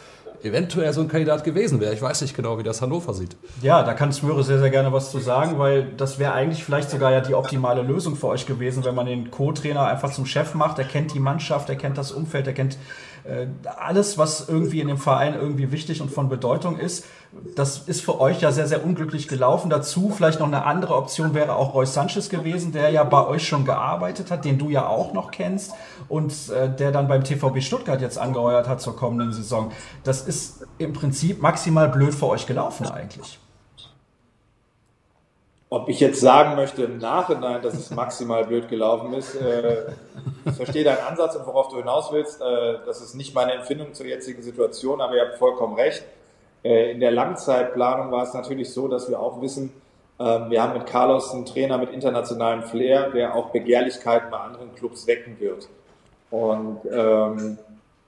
eventuell so ein Kandidat gewesen wäre. Ich weiß nicht genau, wie das Hannover sieht. Ja, da kann Smöre sehr, sehr gerne was zu sagen, weil das wäre eigentlich vielleicht sogar ja die optimale Lösung für euch gewesen, wenn man den Co-Trainer einfach zum Chef macht. Er kennt die Mannschaft, er kennt das Umfeld, er kennt äh, alles, was irgendwie in dem Verein irgendwie wichtig und von Bedeutung ist. Das ist für euch ja sehr, sehr unglücklich gelaufen. Dazu vielleicht noch eine andere Option wäre auch Roy Sanchez gewesen, der ja bei euch schon gearbeitet hat, den du ja auch noch kennst und äh, der dann beim TVB Stuttgart jetzt angeheuert hat zur kommenden Saison. Das ist im Prinzip maximal blöd für euch gelaufen eigentlich. Ob ich jetzt sagen möchte im Nachhinein, dass es maximal blöd gelaufen ist, äh, ich verstehe deinen Ansatz und worauf du hinaus willst. Äh, das ist nicht meine Empfindung zur jetzigen Situation, aber ihr habt vollkommen recht. Äh, in der Langzeitplanung war es natürlich so, dass wir auch wissen, ähm, wir haben mit Carlos einen Trainer mit internationalem Flair, der auch Begehrlichkeiten bei anderen Clubs wecken wird. Und ähm,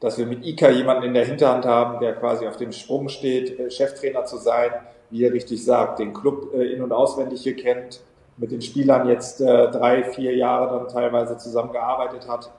dass wir mit Ika jemanden in der Hinterhand haben, der quasi auf dem Sprung steht, äh, Cheftrainer zu sein, wie er richtig sagt, den Club äh, in- und auswendig hier kennt, mit den Spielern jetzt äh, drei, vier Jahre dann teilweise zusammengearbeitet hat,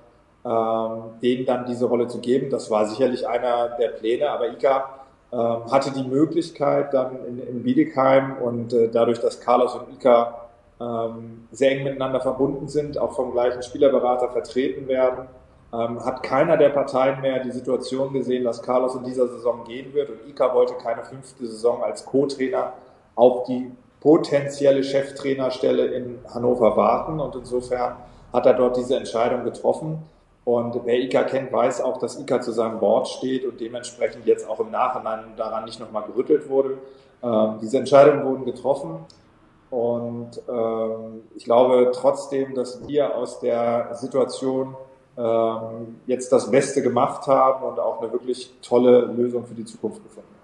ähm, denen dann diese Rolle zu geben. Das war sicherlich einer der Pläne, aber Ika ähm, hatte die Möglichkeit dann in, in Bietigheim und äh, dadurch, dass Carlos und Ika ähm, sehr eng miteinander verbunden sind, auch vom gleichen Spielerberater vertreten werden, ähm, hat keiner der Parteien mehr die Situation gesehen, dass Carlos in dieser Saison gehen wird und Ika wollte keine fünfte Saison als Co-Trainer auf die potenzielle Cheftrainerstelle in Hannover warten und insofern hat er dort diese Entscheidung getroffen. Und wer Ika kennt, weiß auch, dass Ika zu seinem Board steht und dementsprechend jetzt auch im Nachhinein daran nicht nochmal gerüttelt wurde. Ähm, diese Entscheidungen wurden getroffen. Und ähm, ich glaube trotzdem, dass wir aus der Situation ähm, jetzt das Beste gemacht haben und auch eine wirklich tolle Lösung für die Zukunft gefunden haben.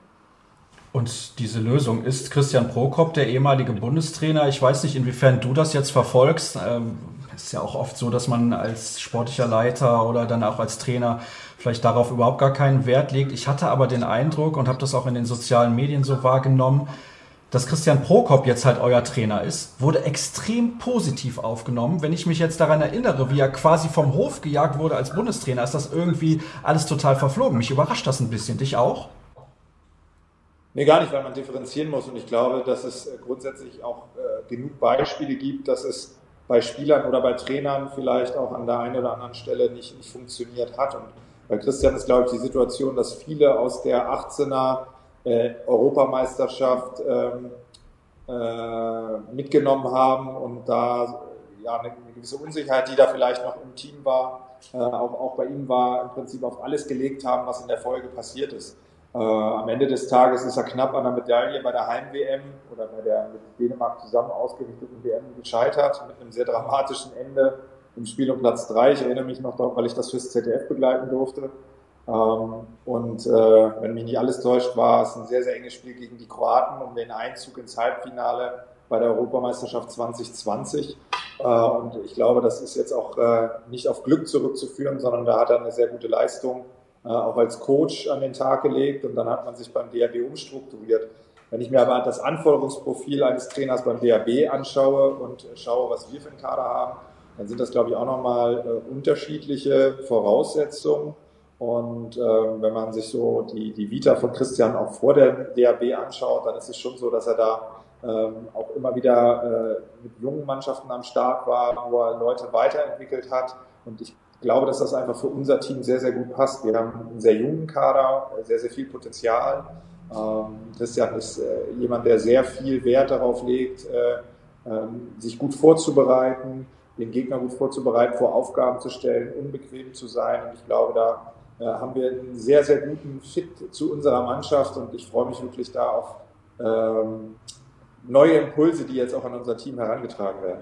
Und diese Lösung ist Christian Prokop, der ehemalige Bundestrainer. Ich weiß nicht, inwiefern du das jetzt verfolgst. Ist ja auch oft so, dass man als sportlicher Leiter oder dann auch als Trainer vielleicht darauf überhaupt gar keinen Wert legt. Ich hatte aber den Eindruck und habe das auch in den sozialen Medien so wahrgenommen, dass Christian Prokop jetzt halt euer Trainer ist, wurde extrem positiv aufgenommen. Wenn ich mich jetzt daran erinnere, wie er quasi vom Hof gejagt wurde als Bundestrainer, ist das irgendwie alles total verflogen. Mich überrascht das ein bisschen. Dich auch? Nee, gar nicht, weil man differenzieren muss. Und ich glaube, dass es grundsätzlich auch äh, genug Beispiele gibt, dass es bei Spielern oder bei Trainern vielleicht auch an der einen oder anderen Stelle nicht, nicht funktioniert hat. Und bei Christian ist, glaube ich, die Situation, dass viele aus der 18er äh, Europameisterschaft ähm, äh, mitgenommen haben und da ja eine, gewisse Unsicherheit, die da vielleicht noch im Team war, äh, auch, auch bei ihm war, im Prinzip auf alles gelegt haben, was in der Folge passiert ist. Äh, am Ende des Tages ist er knapp an der Medaille bei der Heim-WM oder bei der mit Dänemark zusammen ausgerichteten WM gescheitert, mit einem sehr dramatischen Ende im Spiel um Platz 3. Ich erinnere mich noch daran, weil ich das fürs ZDF begleiten durfte. Ähm, und äh, wenn mich nicht alles täuscht, war es ein sehr, sehr enges Spiel gegen die Kroaten um den Einzug ins Halbfinale bei der Europameisterschaft 2020. Äh, und ich glaube, das ist jetzt auch äh, nicht auf Glück zurückzuführen, sondern da hat er eine sehr gute Leistung auch als Coach an den Tag gelegt und dann hat man sich beim DRB umstrukturiert. Wenn ich mir aber das Anforderungsprofil eines Trainers beim DRB anschaue und schaue, was wir für einen Kader haben, dann sind das, glaube ich, auch nochmal äh, unterschiedliche Voraussetzungen. Und äh, wenn man sich so die, die Vita von Christian auch vor der DAB anschaut, dann ist es schon so, dass er da ähm, auch immer wieder äh, mit jungen Mannschaften am Start war, wo er Leute weiterentwickelt hat. Und ich glaube, dass das einfach für unser Team sehr, sehr gut passt. Wir haben einen sehr jungen Kader, sehr, sehr viel Potenzial. Ähm, Christian ist äh, jemand, der sehr viel Wert darauf legt, äh, ähm, sich gut vorzubereiten, den Gegner gut vorzubereiten, vor Aufgaben zu stellen, unbequem zu sein. Und ich glaube, da äh, haben wir einen sehr, sehr guten Fit zu unserer Mannschaft und ich freue mich wirklich da auf ähm, neue Impulse, die jetzt auch an unser Team herangetragen werden.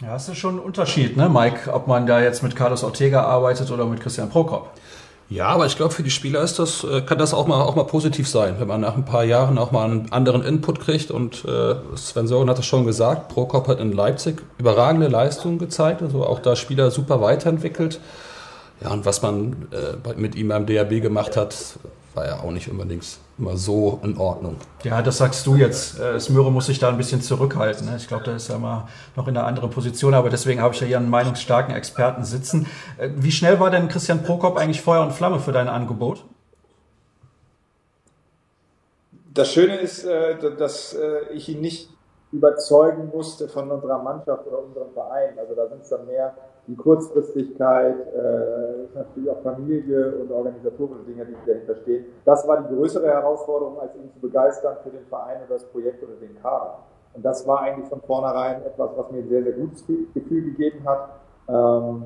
Ja, das ist schon ein Unterschied, ne, Mike, ob man da jetzt mit Carlos Ortega arbeitet oder mit Christian Prokop. Ja, aber ich glaube, für die Spieler ist das, äh, kann das auch mal, auch mal positiv sein, wenn man nach ein paar Jahren auch mal einen anderen Input kriegt. Und äh, Sven Soren hat es schon gesagt, Prokop hat in Leipzig überragende Leistungen gezeigt, also auch da Spieler super weiterentwickelt. Ja, und was man äh, mit ihm beim DRB gemacht hat, war ja auch nicht unbedingt immer so in Ordnung. Ja, das sagst du jetzt. Äh, Smöre muss sich da ein bisschen zurückhalten. Ne? Ich glaube, der ist ja mal noch in einer anderen Position, aber deswegen habe ich ja hier einen meinungsstarken Experten sitzen. Äh, wie schnell war denn Christian Prokop eigentlich Feuer und Flamme für dein Angebot? Das Schöne ist, äh, dass ich ihn nicht überzeugen musste von unserer Mannschaft oder unserem Verein. Also da sind es dann mehr die Kurzfristigkeit, äh, natürlich auch Familie und organisatorische Dinge, die dahinter stehen. Das war die größere Herausforderung, als ihn zu begeistern für den Verein oder das Projekt oder den Kader. Und das war eigentlich von vornherein etwas, was mir ein sehr, sehr gutes Gefühl gegeben hat. Ähm,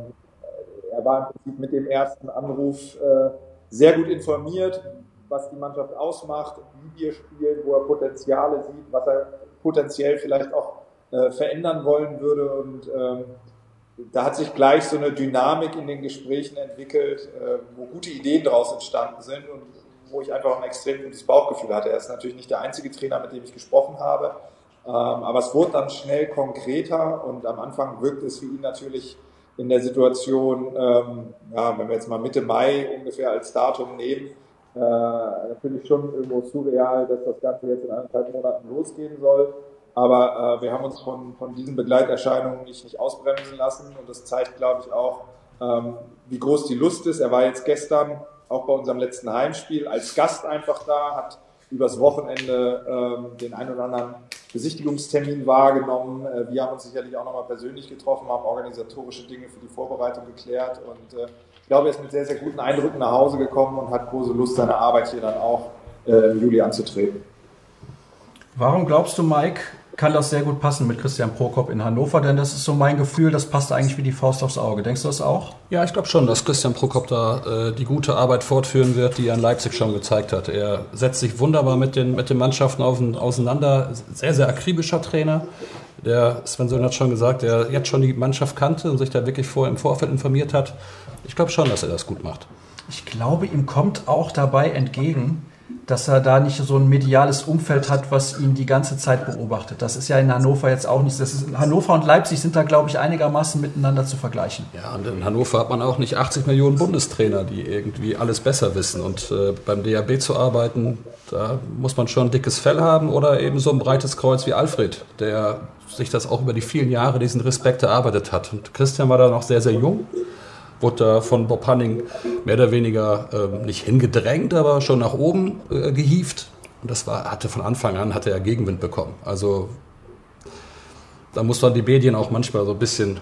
er war im Prinzip mit dem ersten Anruf äh, sehr gut informiert, was die Mannschaft ausmacht, wie wir spielen, wo er Potenziale sieht, was er potenziell vielleicht auch äh, verändern wollen würde. Und ähm, da hat sich gleich so eine Dynamik in den Gesprächen entwickelt, äh, wo gute Ideen daraus entstanden sind und wo ich einfach ein extrem gutes Bauchgefühl hatte. Er ist natürlich nicht der einzige Trainer, mit dem ich gesprochen habe, ähm, aber es wurde dann schnell konkreter und am Anfang wirkt es für ihn natürlich in der Situation, ähm, ja, wenn wir jetzt mal Mitte Mai ungefähr als Datum nehmen, äh, natürlich schon irgendwo surreal, dass das Ganze jetzt in anderthalb Monaten losgehen soll. Aber äh, wir haben uns von, von diesen Begleiterscheinungen nicht, nicht ausbremsen lassen und das zeigt, glaube ich, auch, ähm, wie groß die Lust ist. Er war jetzt gestern auch bei unserem letzten Heimspiel als Gast einfach da, hat übers Wochenende ähm, den einen oder anderen Besichtigungstermin wahrgenommen. Äh, wir haben uns sicherlich auch nochmal persönlich getroffen, haben organisatorische Dinge für die Vorbereitung geklärt und äh, ich glaube, er ist mit sehr, sehr guten Eindrücken nach Hause gekommen und hat große Lust, seine Arbeit hier dann auch äh, im Juli anzutreten. Warum glaubst du, Mike, kann das sehr gut passen mit Christian Prokop in Hannover, denn das ist so mein Gefühl, das passt eigentlich wie die Faust aufs Auge. Denkst du das auch? Ja, ich glaube schon, dass Christian Prokop da äh, die gute Arbeit fortführen wird, die er in Leipzig schon gezeigt hat. Er setzt sich wunderbar mit den, mit den Mannschaften auf, auseinander. Sehr, sehr akribischer Trainer. Der Sven Söhn hat schon gesagt, der jetzt schon die Mannschaft kannte und sich da wirklich vor, im Vorfeld informiert hat. Ich glaube schon, dass er das gut macht. Ich glaube, ihm kommt auch dabei entgegen, dass er da nicht so ein mediales Umfeld hat, was ihn die ganze Zeit beobachtet. Das ist ja in Hannover jetzt auch nicht. Das ist, Hannover und Leipzig sind da, glaube ich, einigermaßen miteinander zu vergleichen. Ja, und in Hannover hat man auch nicht 80 Millionen Bundestrainer, die irgendwie alles besser wissen. Und äh, beim DAB zu arbeiten, da muss man schon ein dickes Fell haben oder eben so ein breites Kreuz wie Alfred, der sich das auch über die vielen Jahre diesen Respekt erarbeitet hat. Und Christian war da noch sehr, sehr jung wurde da von Bob Hanning mehr oder weniger äh, nicht hingedrängt, aber schon nach oben äh, gehievt. Und das war, hatte von Anfang an hatte er Gegenwind bekommen. Also da muss man die Medien auch manchmal so ein bisschen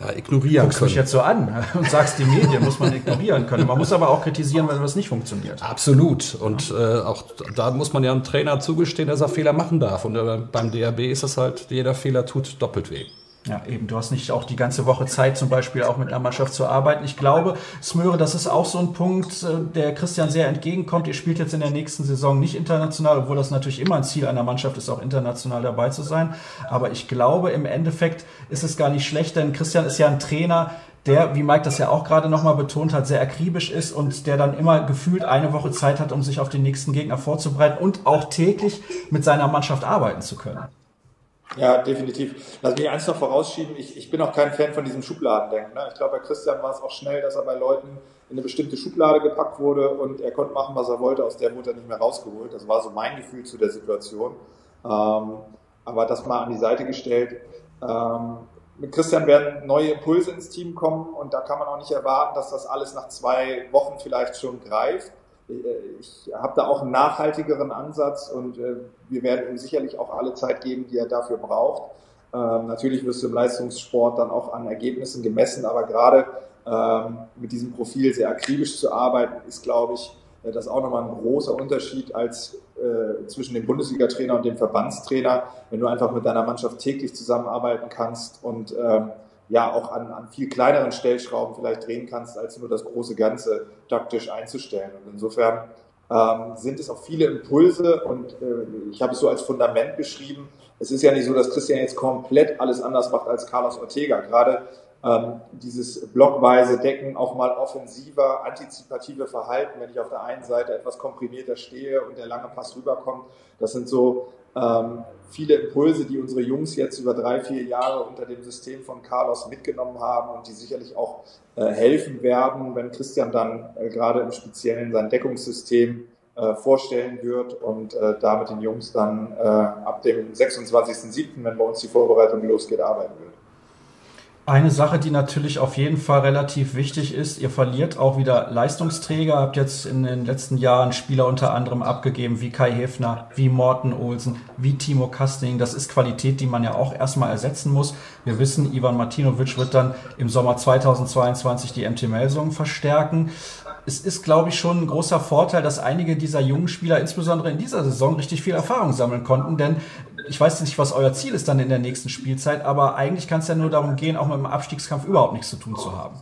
ja, ignorieren Guckst können. mich jetzt so an und sagst, die Medien muss man ignorieren können. Man muss aber auch kritisieren, wenn was nicht funktioniert. Absolut. Und äh, auch da muss man ja einem Trainer zugestehen, dass er Fehler machen darf. Und äh, beim DRB ist es halt, jeder Fehler tut doppelt weh. Ja, eben. Du hast nicht auch die ganze Woche Zeit, zum Beispiel auch mit einer Mannschaft zu arbeiten. Ich glaube, Smöre, das ist auch so ein Punkt, äh, der Christian sehr entgegenkommt. Ihr spielt jetzt in der nächsten Saison nicht international, obwohl das natürlich immer ein Ziel einer Mannschaft ist, auch international dabei zu sein. Aber ich glaube, im Endeffekt ist es gar nicht schlecht, denn Christian ist ja ein Trainer, der, wie Mike das ja auch gerade nochmal betont hat, sehr akribisch ist und der dann immer gefühlt eine Woche Zeit hat, um sich auf den nächsten Gegner vorzubereiten und auch täglich mit seiner Mannschaft arbeiten zu können. Ja, definitiv. Lass mich eins noch vorausschieben. Ich, ich bin auch kein Fan von diesem Schubladendenken. Ne? Ich glaube, bei Christian war es auch schnell, dass er bei Leuten in eine bestimmte Schublade gepackt wurde und er konnte machen, was er wollte. Aus der wurde er nicht mehr rausgeholt. Das war so mein Gefühl zu der Situation. Ähm, aber das mal an die Seite gestellt. Ähm, mit Christian werden neue Impulse ins Team kommen und da kann man auch nicht erwarten, dass das alles nach zwei Wochen vielleicht schon greift. Äh, ich habe da auch einen nachhaltigeren Ansatz und äh, wir werden ihm sicherlich auch alle Zeit geben, die er dafür braucht. Ähm, natürlich wirst du im Leistungssport dann auch an Ergebnissen gemessen, aber gerade ähm, mit diesem Profil sehr akribisch zu arbeiten, ist, glaube ich, äh, das auch nochmal ein großer Unterschied als äh, zwischen dem Bundesliga-Trainer und dem Verbandstrainer, wenn du einfach mit deiner Mannschaft täglich zusammenarbeiten kannst und ähm, ja auch an, an viel kleineren Stellschrauben vielleicht drehen kannst, als nur das große Ganze taktisch einzustellen. Und insofern ähm, sind es auch viele Impulse und äh, ich habe es so als Fundament beschrieben. Es ist ja nicht so, dass Christian jetzt komplett alles anders macht als Carlos Ortega. Gerade ähm, dieses blockweise Decken, auch mal offensiver, antizipative Verhalten, wenn ich auf der einen Seite etwas komprimierter stehe und der lange Pass rüberkommt, das sind so ähm, viele Impulse, die unsere Jungs jetzt über drei, vier Jahre unter dem System von Carlos mitgenommen haben und die sicherlich auch äh, helfen werden, wenn Christian dann äh, gerade im Speziellen sein Deckungssystem äh, vorstellen wird und äh, da mit den Jungs dann äh, ab dem 26.07., wenn bei uns die Vorbereitung losgeht, arbeiten wird. Eine Sache, die natürlich auf jeden Fall relativ wichtig ist, ihr verliert auch wieder Leistungsträger, habt jetzt in den letzten Jahren Spieler unter anderem abgegeben, wie Kai Hefner, wie Morten Olsen, wie Timo Kasting. Das ist Qualität, die man ja auch erstmal ersetzen muss. Wir wissen, Ivan Martinovic wird dann im Sommer 2022 die MT-Melsungen verstärken es ist, glaube ich, schon ein großer Vorteil, dass einige dieser jungen Spieler, insbesondere in dieser Saison, richtig viel Erfahrung sammeln konnten. Denn ich weiß nicht, was euer Ziel ist dann in der nächsten Spielzeit, aber eigentlich kann es ja nur darum gehen, auch mit dem Abstiegskampf überhaupt nichts zu tun zu haben.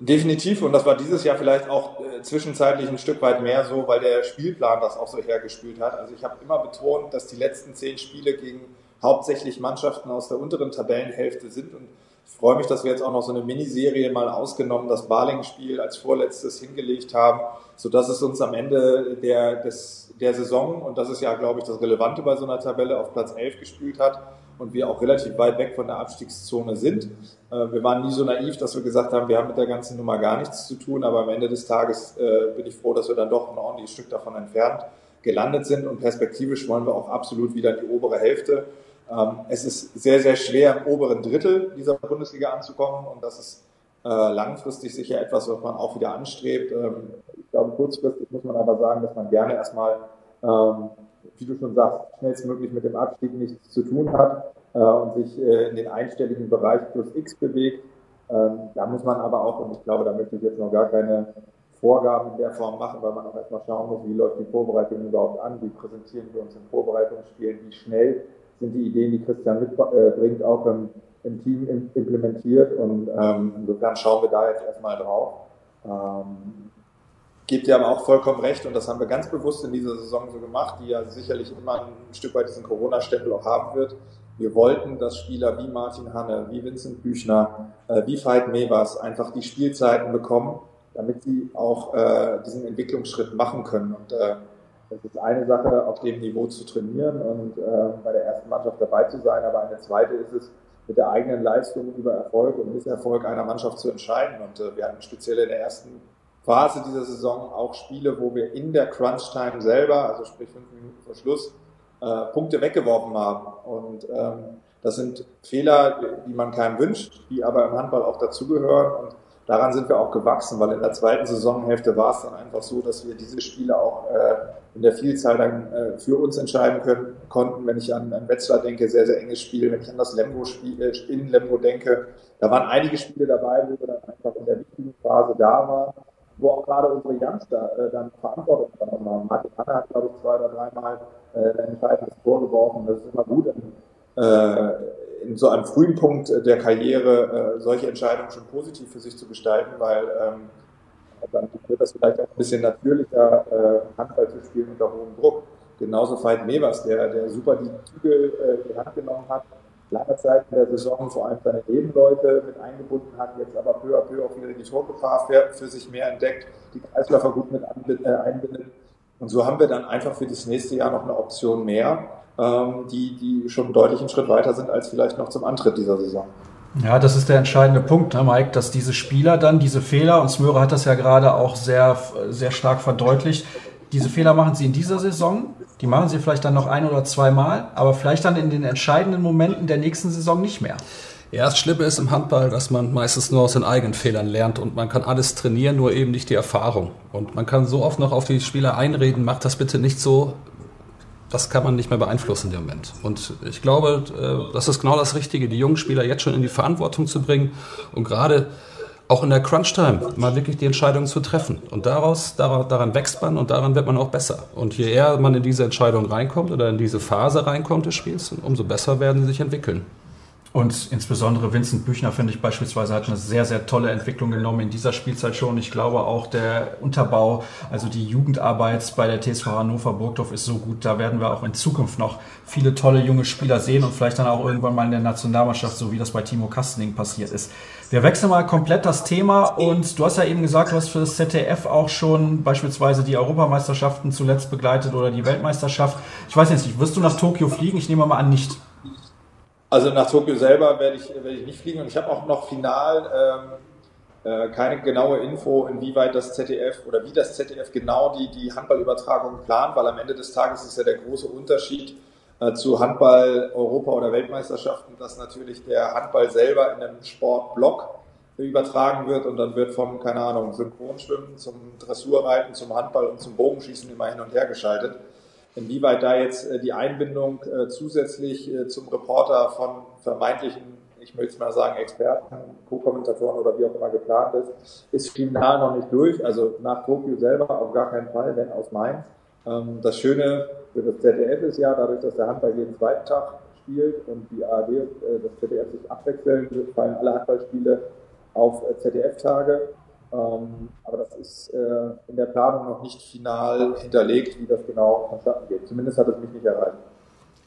Definitiv, und das war dieses Jahr vielleicht auch äh, zwischenzeitlich ein Stück weit mehr so, weil der Spielplan das auch so hergespielt hat. Also ich habe immer betont, dass die letzten zehn Spiele gegen hauptsächlich Mannschaften aus der unteren Tabellenhälfte sind und ich freue mich, dass wir jetzt auch noch so eine Miniserie mal ausgenommen, das Baling-Spiel als vorletztes hingelegt haben, sodass es uns am Ende der, des, der Saison, und das ist ja, glaube ich, das Relevante bei so einer Tabelle, auf Platz 11 gespielt hat und wir auch relativ weit weg von der Abstiegszone sind. Äh, wir waren nie so naiv, dass wir gesagt haben, wir haben mit der ganzen Nummer gar nichts zu tun, aber am Ende des Tages äh, bin ich froh, dass wir dann doch ein ordentliches Stück davon entfernt gelandet sind und perspektivisch wollen wir auch absolut wieder in die obere Hälfte. Ähm, es ist sehr, sehr schwer, im oberen Drittel dieser Bundesliga anzukommen und das ist äh, langfristig sicher etwas, was man auch wieder anstrebt. Ähm, ich glaube, kurzfristig muss man aber sagen, dass man gerne erstmal ähm, wie du schon sagst, schnellstmöglich mit dem Abstieg nichts zu tun hat äh, und sich äh, in den einstelligen Bereich plus X bewegt. Da muss man aber auch, und ich glaube, da möchte ich jetzt noch gar keine Vorgaben in der Form machen, weil man auch erstmal schauen muss, wie läuft die Vorbereitung überhaupt an, wie präsentieren wir uns in Vorbereitungsspielen, wie schnell sind die Ideen, die Christian mitbringt, auch im, im Team implementiert und ähm, insofern schauen wir da jetzt erstmal drauf. Ähm, Gebt ihr aber auch vollkommen recht und das haben wir ganz bewusst in dieser Saison so gemacht, die ja sicherlich immer ein Stück weit diesen Corona-Stempel auch haben wird. Wir wollten, dass Spieler wie Martin Hanne, wie Vincent Büchner, äh, wie Veit Mevers einfach die Spielzeiten bekommen, damit sie auch äh, diesen Entwicklungsschritt machen können. Und äh, das ist eine Sache, auf dem Niveau zu trainieren und äh, bei der ersten Mannschaft dabei zu sein, aber eine zweite ist es, mit der eigenen Leistung über Erfolg und Misserfolg einer Mannschaft zu entscheiden. Und äh, wir hatten speziell in der ersten Phase dieser Saison auch Spiele, wo wir in der Crunch-Time selber, also sprich fünf Minuten vor Schluss, äh, Punkte weggeworfen haben. Und ähm, das sind Fehler, die man keinem wünscht, die aber im Handball auch dazugehören. Und daran sind wir auch gewachsen, weil in der zweiten Saisonhälfte war es dann einfach so, dass wir diese Spiele auch äh, in der Vielzahl dann äh, für uns entscheiden können, konnten. Wenn ich an, an Wetzlar denke, sehr, sehr enges Spiel. Wenn ich an das Lemgo-Spiel äh, in Lemgo denke, da waren einige Spiele dabei, wo wir dann einfach in der wichtigen Phase da waren wo auch gerade unsere Youngster äh, dann Verantwortung übernommen haben. Martin Hanna hat, glaube ich, zwei oder dreimal äh, ein entscheidendes Tor geworfen. Das ist immer gut, äh, in so einem frühen Punkt der Karriere äh, solche Entscheidungen schon positiv für sich zu gestalten, weil ähm, dann wird das vielleicht auch ein bisschen natürlicher, äh, Handball zu spielen unter hohem Druck. Genauso Veit Mevers, der, der super die Zügel äh, in die Hand genommen hat, lange Zeit in der Saison vor allem seine Nebenleute mit eingebunden hat, jetzt aber peu à peu auch wieder die Torgefahr für, für sich mehr entdeckt, die Kreisläufer gut mit äh, einbindet. Und so haben wir dann einfach für das nächste Jahr noch eine Option mehr, ähm, die, die schon deutlich einen Schritt weiter sind als vielleicht noch zum Antritt dieser Saison. Ja, das ist der entscheidende Punkt, ne, Mike, dass diese Spieler dann diese Fehler, und Smöre hat das ja gerade auch sehr, sehr stark verdeutlicht, diese Fehler machen sie in dieser Saison, die machen sie vielleicht dann noch ein oder zwei Mal, aber vielleicht dann in den entscheidenden Momenten der nächsten Saison nicht mehr. Ja, das Schlimme ist im Handball, dass man meistens nur aus den eigenen Fehlern lernt und man kann alles trainieren, nur eben nicht die Erfahrung. Und man kann so oft noch auf die Spieler einreden, macht das bitte nicht so. Das kann man nicht mehr beeinflussen in dem Moment. Und ich glaube, äh, das ist genau das Richtige, die jungen Spieler jetzt schon in die Verantwortung zu bringen und gerade auch in der Crunch-Time mal wirklich die Entscheidung zu treffen. Und daraus, daran, wächst man und daran wird man auch besser. Und je eher man in diese Entscheidung reinkommt oder in diese Phase reinkommt des Spiels, umso besser werden sie sich entwickeln. Und insbesondere Vincent Büchner, finde ich beispielsweise, hat eine sehr, sehr tolle Entwicklung genommen in dieser Spielzeit schon. Ich glaube auch der Unterbau, also die Jugendarbeit bei der TSV Hannover Burgdorf ist so gut. Da werden wir auch in Zukunft noch viele tolle junge Spieler sehen und vielleicht dann auch irgendwann mal in der Nationalmannschaft, so wie das bei Timo Kastening passiert ist. Wir wechseln mal komplett das Thema und du hast ja eben gesagt, du hast für das ZDF auch schon beispielsweise die Europameisterschaften zuletzt begleitet oder die Weltmeisterschaft. Ich weiß jetzt nicht, wirst du nach Tokio fliegen? Ich nehme mal an, nicht. Also nach Tokio selber werde ich, werde ich nicht fliegen. Und ich habe auch noch final ähm, äh, keine genaue Info, inwieweit das ZDF oder wie das ZDF genau die, die Handballübertragung plant, weil am Ende des Tages ist ja der große Unterschied äh, zu Handball, Europa- oder Weltmeisterschaften, dass natürlich der Handball selber in einem Sportblock übertragen wird und dann wird vom, keine Ahnung, Synchronschwimmen zum Dressurreiten, zum Handball und zum Bogenschießen immer hin und her geschaltet inwieweit da jetzt äh, die Einbindung äh, zusätzlich äh, zum Reporter von vermeintlichen, ich möchte mal sagen, Experten, Co-Kommentatoren oder wie auch immer geplant ist, ist final noch nicht durch. Also nach Tokio selber auf gar keinen Fall, wenn aus Mainz. Ähm, das Schöne für das ZDF ist ja, dadurch, dass der Handball jeden zweiten Tag spielt und die ARD und das ZDF sich abwechseln, fallen alle Handballspiele auf ZDF-Tage. Ähm, aber das ist äh, in der Planung noch nicht final hinterlegt, wie das genau vonstatten geht. Zumindest hat es mich nicht erreicht.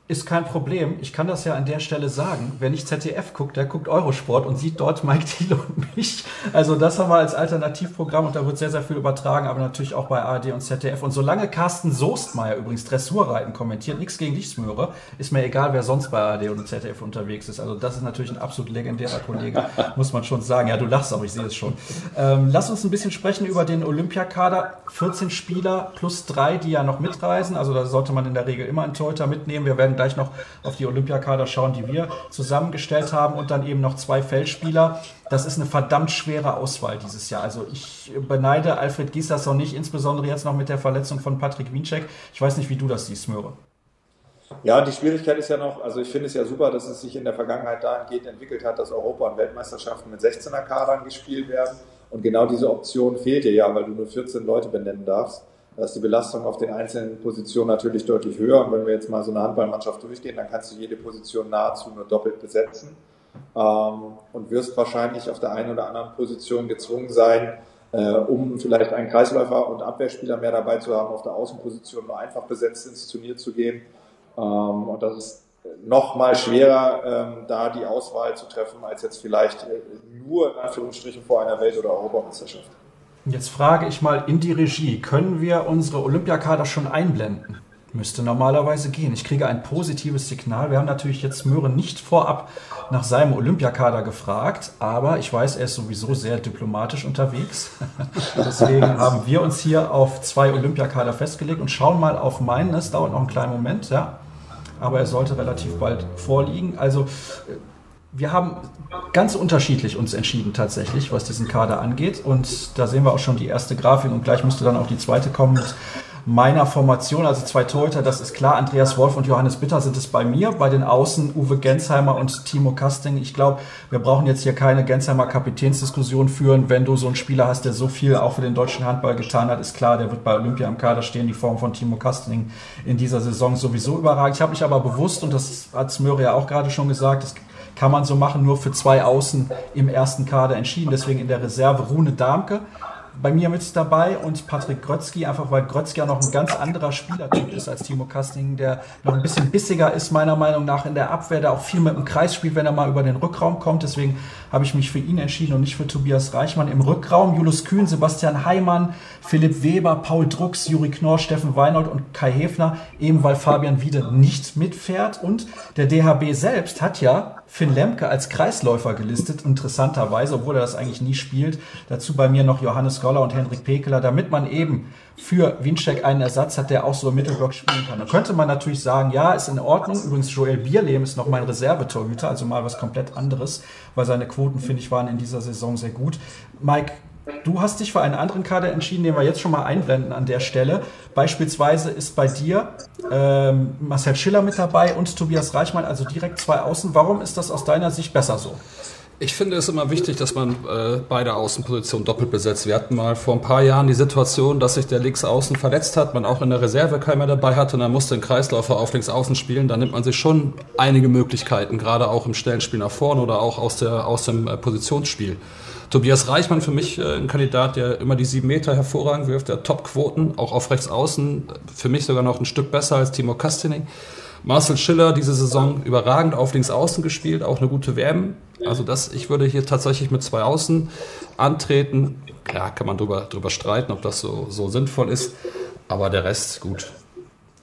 Ist kein Problem. Ich kann das ja an der Stelle sagen. Wenn ich ZDF gucke, der guckt Eurosport und sieht dort Mike Thiele und mich. Also das haben wir als Alternativprogramm und da wird sehr, sehr viel übertragen, aber natürlich auch bei ARD und ZDF. Und solange Carsten Soestmeier übrigens Dressurreiten kommentiert, nichts gegen dich, Smöre, ist mir egal, wer sonst bei ARD und ZDF unterwegs ist. Also das ist natürlich ein absolut legendärer Kollege, muss man schon sagen. Ja, du lachst, aber ich sehe es schon. Ähm, lass uns ein bisschen sprechen über den Olympiakader. 14 Spieler plus drei, die ja noch mitreisen. Also da sollte man in der Regel immer einen Torhüter mitnehmen. Wir werden gleich noch auf die Olympiakader schauen, die wir zusammengestellt haben und dann eben noch zwei Feldspieler. Das ist eine verdammt schwere Auswahl dieses Jahr. Also ich beneide Alfred Giesers noch nicht, insbesondere jetzt noch mit der Verletzung von Patrick Wiencheck. Ich weiß nicht, wie du das siehst, Möhre. Ja, die Schwierigkeit ist ja noch, also ich finde es ja super, dass es sich in der Vergangenheit dahingehend entwickelt hat, dass Europa- und Weltmeisterschaften mit 16er-Kadern gespielt werden. Und genau diese Option fehlt dir ja, weil du nur 14 Leute benennen darfst. Da ist die Belastung auf den einzelnen Positionen natürlich deutlich höher. Und wenn wir jetzt mal so eine Handballmannschaft durchgehen, dann kannst du jede Position nahezu nur doppelt besetzen ähm, und wirst wahrscheinlich auf der einen oder anderen Position gezwungen sein, äh, um vielleicht einen Kreisläufer und Abwehrspieler mehr dabei zu haben, auf der Außenposition nur einfach besetzt ins Turnier zu gehen. Ähm, und das ist noch mal schwerer, ähm, da die Auswahl zu treffen, als jetzt vielleicht äh, nur in Anführungsstrichen vor einer Welt- oder Europameisterschaft. Jetzt frage ich mal in die Regie, können wir unsere Olympiakader schon einblenden? Müsste normalerweise gehen. Ich kriege ein positives Signal. Wir haben natürlich jetzt Möhren nicht vorab nach seinem Olympiakader gefragt, aber ich weiß, er ist sowieso sehr diplomatisch unterwegs. Deswegen haben wir uns hier auf zwei Olympiakader festgelegt und schauen mal auf meinen. Es dauert noch einen kleinen Moment, ja. Aber er sollte relativ bald vorliegen. Also wir haben ganz unterschiedlich uns entschieden tatsächlich, was diesen Kader angeht. Und da sehen wir auch schon die erste Grafik und gleich müsste dann auch die zweite kommen mit meiner Formation, also zwei Torhüter, das ist klar. Andreas Wolf und Johannes Bitter sind es bei mir. Bei den Außen Uwe Gensheimer und Timo Kasting. Ich glaube, wir brauchen jetzt hier keine Gensheimer Kapitänsdiskussion führen. Wenn du so einen Spieler hast, der so viel auch für den deutschen Handball getan hat, ist klar, der wird bei Olympia im Kader stehen. Die Form von Timo Kasting in dieser Saison sowieso überragend. Ich habe mich aber bewusst, und das hat Smöre ja auch gerade schon gesagt, das kann man so machen, nur für zwei Außen im ersten Kader entschieden. Deswegen in der Reserve Rune Darmke bei mir mit dabei und Patrick Grötzky, einfach weil Grötzky ja noch ein ganz anderer Spielertyp ist als Timo Kasting, der noch ein bisschen bissiger ist, meiner Meinung nach, in der Abwehr, der auch viel mit dem Kreis spielt, wenn er mal über den Rückraum kommt. Deswegen habe ich mich für ihn entschieden und nicht für Tobias Reichmann. Im Rückraum Julius Kühn, Sebastian Heimann, Philipp Weber, Paul Drucks, Juri Knorr, Steffen Weinold und Kai Hefner, eben weil Fabian Wiede nicht mitfährt. Und der DHB selbst hat ja Finn Lemke als Kreisläufer gelistet, interessanterweise, obwohl er das eigentlich nie spielt. Dazu bei mir noch Johannes Goller und Henrik Pekeler, damit man eben für Winczek einen Ersatz hat, der auch so im Mittelblock spielen kann. Da könnte man natürlich sagen, ja, ist in Ordnung. Übrigens, Joel Bierlehm ist noch mein Reservetorhüter, also mal was komplett anderes, weil seine Quoten, finde ich, waren in dieser Saison sehr gut. Mike, Du hast dich für einen anderen Kader entschieden, den wir jetzt schon mal einblenden an der Stelle. Beispielsweise ist bei dir ähm, Marcel Schiller mit dabei und Tobias Reichmann, also direkt zwei Außen. Warum ist das aus deiner Sicht besser so? Ich finde es immer wichtig, dass man äh, beide Außenpositionen doppelt besetzt. Wir hatten mal vor ein paar Jahren die Situation, dass sich der Linksaußen verletzt hat, man auch in der Reserve keiner dabei hatte und dann musste ein Kreislaufer auf Linksaußen spielen. Da nimmt man sich schon einige Möglichkeiten, gerade auch im Stellenspiel nach vorne oder auch aus, der, aus dem äh, Positionsspiel. Tobias Reichmann für mich äh, ein Kandidat, der immer die sieben Meter hervorragend wirft, der Top-Quoten, auch auf rechts außen, für mich sogar noch ein Stück besser als Timo Kastening. Marcel Schiller diese Saison überragend auf links außen gespielt, auch eine gute WM. Also das, ich würde hier tatsächlich mit zwei Außen antreten. Ja, kann man drüber, drüber streiten, ob das so, so sinnvoll ist. Aber der Rest, gut,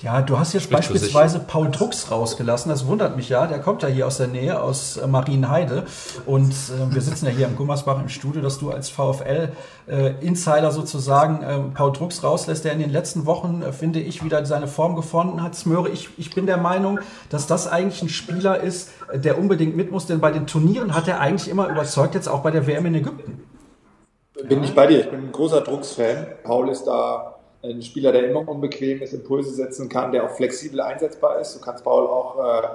ja, du hast jetzt Spricht beispielsweise Paul Drucks rausgelassen. Das wundert mich ja. Der kommt ja hier aus der Nähe, aus äh, Marienheide. Und äh, wir sitzen ja hier im Gummersbach im Studio, dass du als VfL-Insider äh, sozusagen äh, Paul Drucks rauslässt, der in den letzten Wochen, äh, finde ich, wieder seine Form gefunden hat. Smöre, ich, ich bin der Meinung, dass das eigentlich ein Spieler ist, äh, der unbedingt mit muss. Denn bei den Turnieren hat er eigentlich immer überzeugt, jetzt auch bei der WM in Ägypten. Bin ich bei dir. Ich bin ein großer Drucks-Fan. Paul ist da ein Spieler, der immer unbequem ist, Impulse setzen kann, der auch flexibel einsetzbar ist. Du kannst Paul auch äh,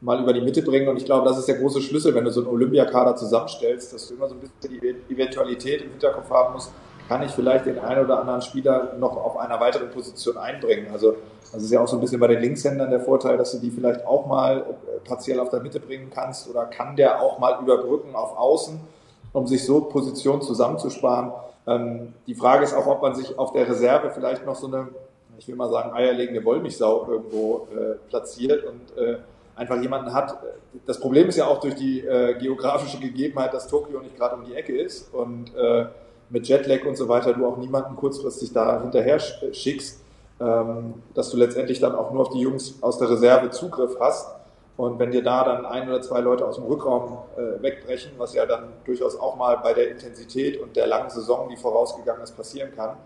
mal über die Mitte bringen und ich glaube, das ist der große Schlüssel, wenn du so einen Olympiakader zusammenstellst, dass du immer so ein bisschen die Eventualität im Hinterkopf haben musst, kann ich vielleicht den einen oder anderen Spieler noch auf einer weiteren Position einbringen. Also das ist ja auch so ein bisschen bei den Linkshändern der Vorteil, dass du die vielleicht auch mal äh, partiell auf der Mitte bringen kannst oder kann der auch mal überbrücken auf Außen, um sich so Positionen zusammenzusparen. Ähm, die Frage ist auch, ob man sich auf der Reserve vielleicht noch so eine, ich will mal sagen, eierlegende Wollmilchsau irgendwo äh, platziert und äh, einfach jemanden hat. Das Problem ist ja auch durch die äh, geografische Gegebenheit, dass Tokio nicht gerade um die Ecke ist und äh, mit Jetlag und so weiter du auch niemanden kurzfristig da hinterher schickst, ähm, dass du letztendlich dann auch nur auf die Jungs aus der Reserve Zugriff hast. Und wenn dir da dann ein oder zwei Leute aus dem Rückraum äh, wegbrechen, was ja dann durchaus auch mal bei der Intensität und der langen Saison, die vorausgegangen ist, passieren kann,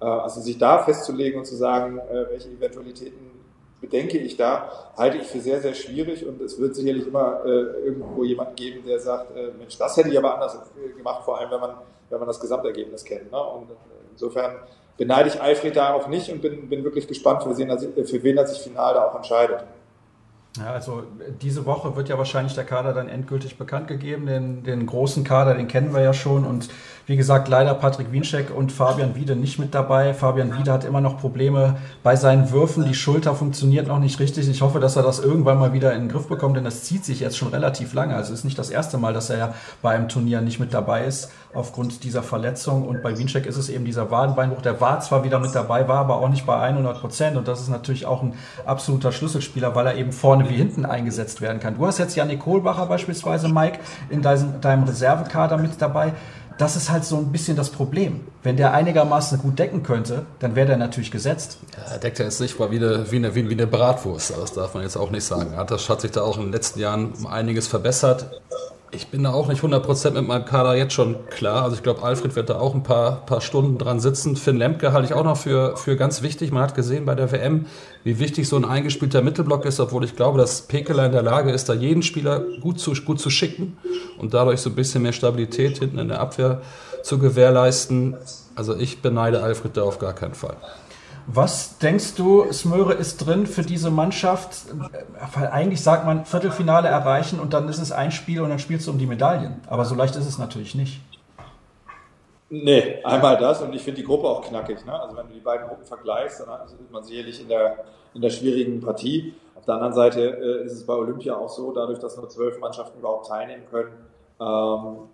äh, also sich da festzulegen und zu sagen, äh, welche Eventualitäten bedenke ich da, halte ich für sehr, sehr schwierig und es wird sicherlich immer äh, irgendwo jemand geben, der sagt, äh, Mensch, das hätte ich aber anders äh, gemacht, vor allem wenn man, wenn man das Gesamtergebnis kennt. Ne? Und insofern beneide ich Alfred da auch nicht und bin, bin wirklich gespannt, für wen, er sich, für wen er sich final da auch entscheidet. Ja, also diese Woche wird ja wahrscheinlich der Kader dann endgültig bekannt gegeben. Den, den großen Kader, den kennen wir ja schon. Und wie gesagt, leider Patrick Wienscheck und Fabian Wiede nicht mit dabei. Fabian Wiede hat immer noch Probleme bei seinen Würfen. Die Schulter funktioniert noch nicht richtig. Ich hoffe, dass er das irgendwann mal wieder in den Griff bekommt, denn das zieht sich jetzt schon relativ lange. Also es ist nicht das erste Mal, dass er ja bei einem Turnier nicht mit dabei ist aufgrund dieser Verletzung. Und bei Wiencheck ist es eben dieser Wadenbeinbruch. Der war zwar wieder mit dabei, war aber auch nicht bei 100 Prozent. Und das ist natürlich auch ein absoluter Schlüsselspieler, weil er eben vorne wie hinten eingesetzt werden kann. Du hast jetzt Janik Kohlbacher beispielsweise, Mike, in deinem, deinem Reservekader mit dabei. Das ist halt so ein bisschen das Problem. Wenn der einigermaßen gut decken könnte, dann wäre der natürlich gesetzt. Ja, er deckt ja jetzt nicht mal wie eine, wie eine, wie eine Bratwurst. Das darf man jetzt auch nicht sagen. Das hat sich da auch in den letzten Jahren einiges verbessert. Ich bin da auch nicht 100% mit meinem Kader jetzt schon klar. Also ich glaube, Alfred wird da auch ein paar, paar Stunden dran sitzen. Finn Lemke halte ich auch noch für, für ganz wichtig. Man hat gesehen bei der WM, wie wichtig so ein eingespielter Mittelblock ist, obwohl ich glaube, dass Pekela in der Lage ist, da jeden Spieler gut zu, gut zu schicken und dadurch so ein bisschen mehr Stabilität hinten in der Abwehr zu gewährleisten. Also ich beneide Alfred da auf gar keinen Fall. Was denkst du, Smöre ist drin für diese Mannschaft? Weil eigentlich sagt man Viertelfinale erreichen und dann ist es ein Spiel und dann spielst du um die Medaillen. Aber so leicht ist es natürlich nicht. Nee, einmal das und ich finde die Gruppe auch knackig. Ne? Also wenn du die beiden Gruppen vergleichst, dann ist man sicherlich in der, in der schwierigen Partie. Auf der anderen Seite äh, ist es bei Olympia auch so, dadurch, dass nur zwölf Mannschaften überhaupt teilnehmen können, ähm,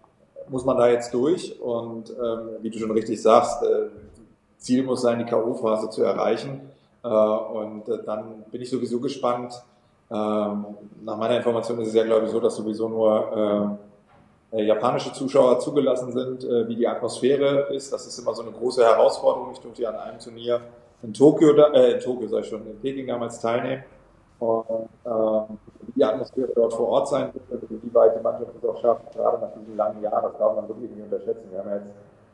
muss man da jetzt durch. Und ähm, wie du schon richtig sagst, äh, Ziel muss sein, die K.O.-Phase zu erreichen. Äh, und äh, dann bin ich sowieso gespannt. Ähm, nach meiner Information ist es ja, glaube ich, so, dass sowieso nur äh, japanische Zuschauer zugelassen sind, wie die Atmosphäre ist. Das ist immer so eine große Herausforderung. Ich durfte ja an einem Turnier in Tokio, äh, in Tokio sei schon, in Peking damals teilnehmen. Und ähm, die Atmosphäre dort vor Ort sein wird, wie weit die Mannschaft es auch schafft, gerade nach diesem langen Jahr, das darf man wirklich nicht unterschätzen. Wir haben ja jetzt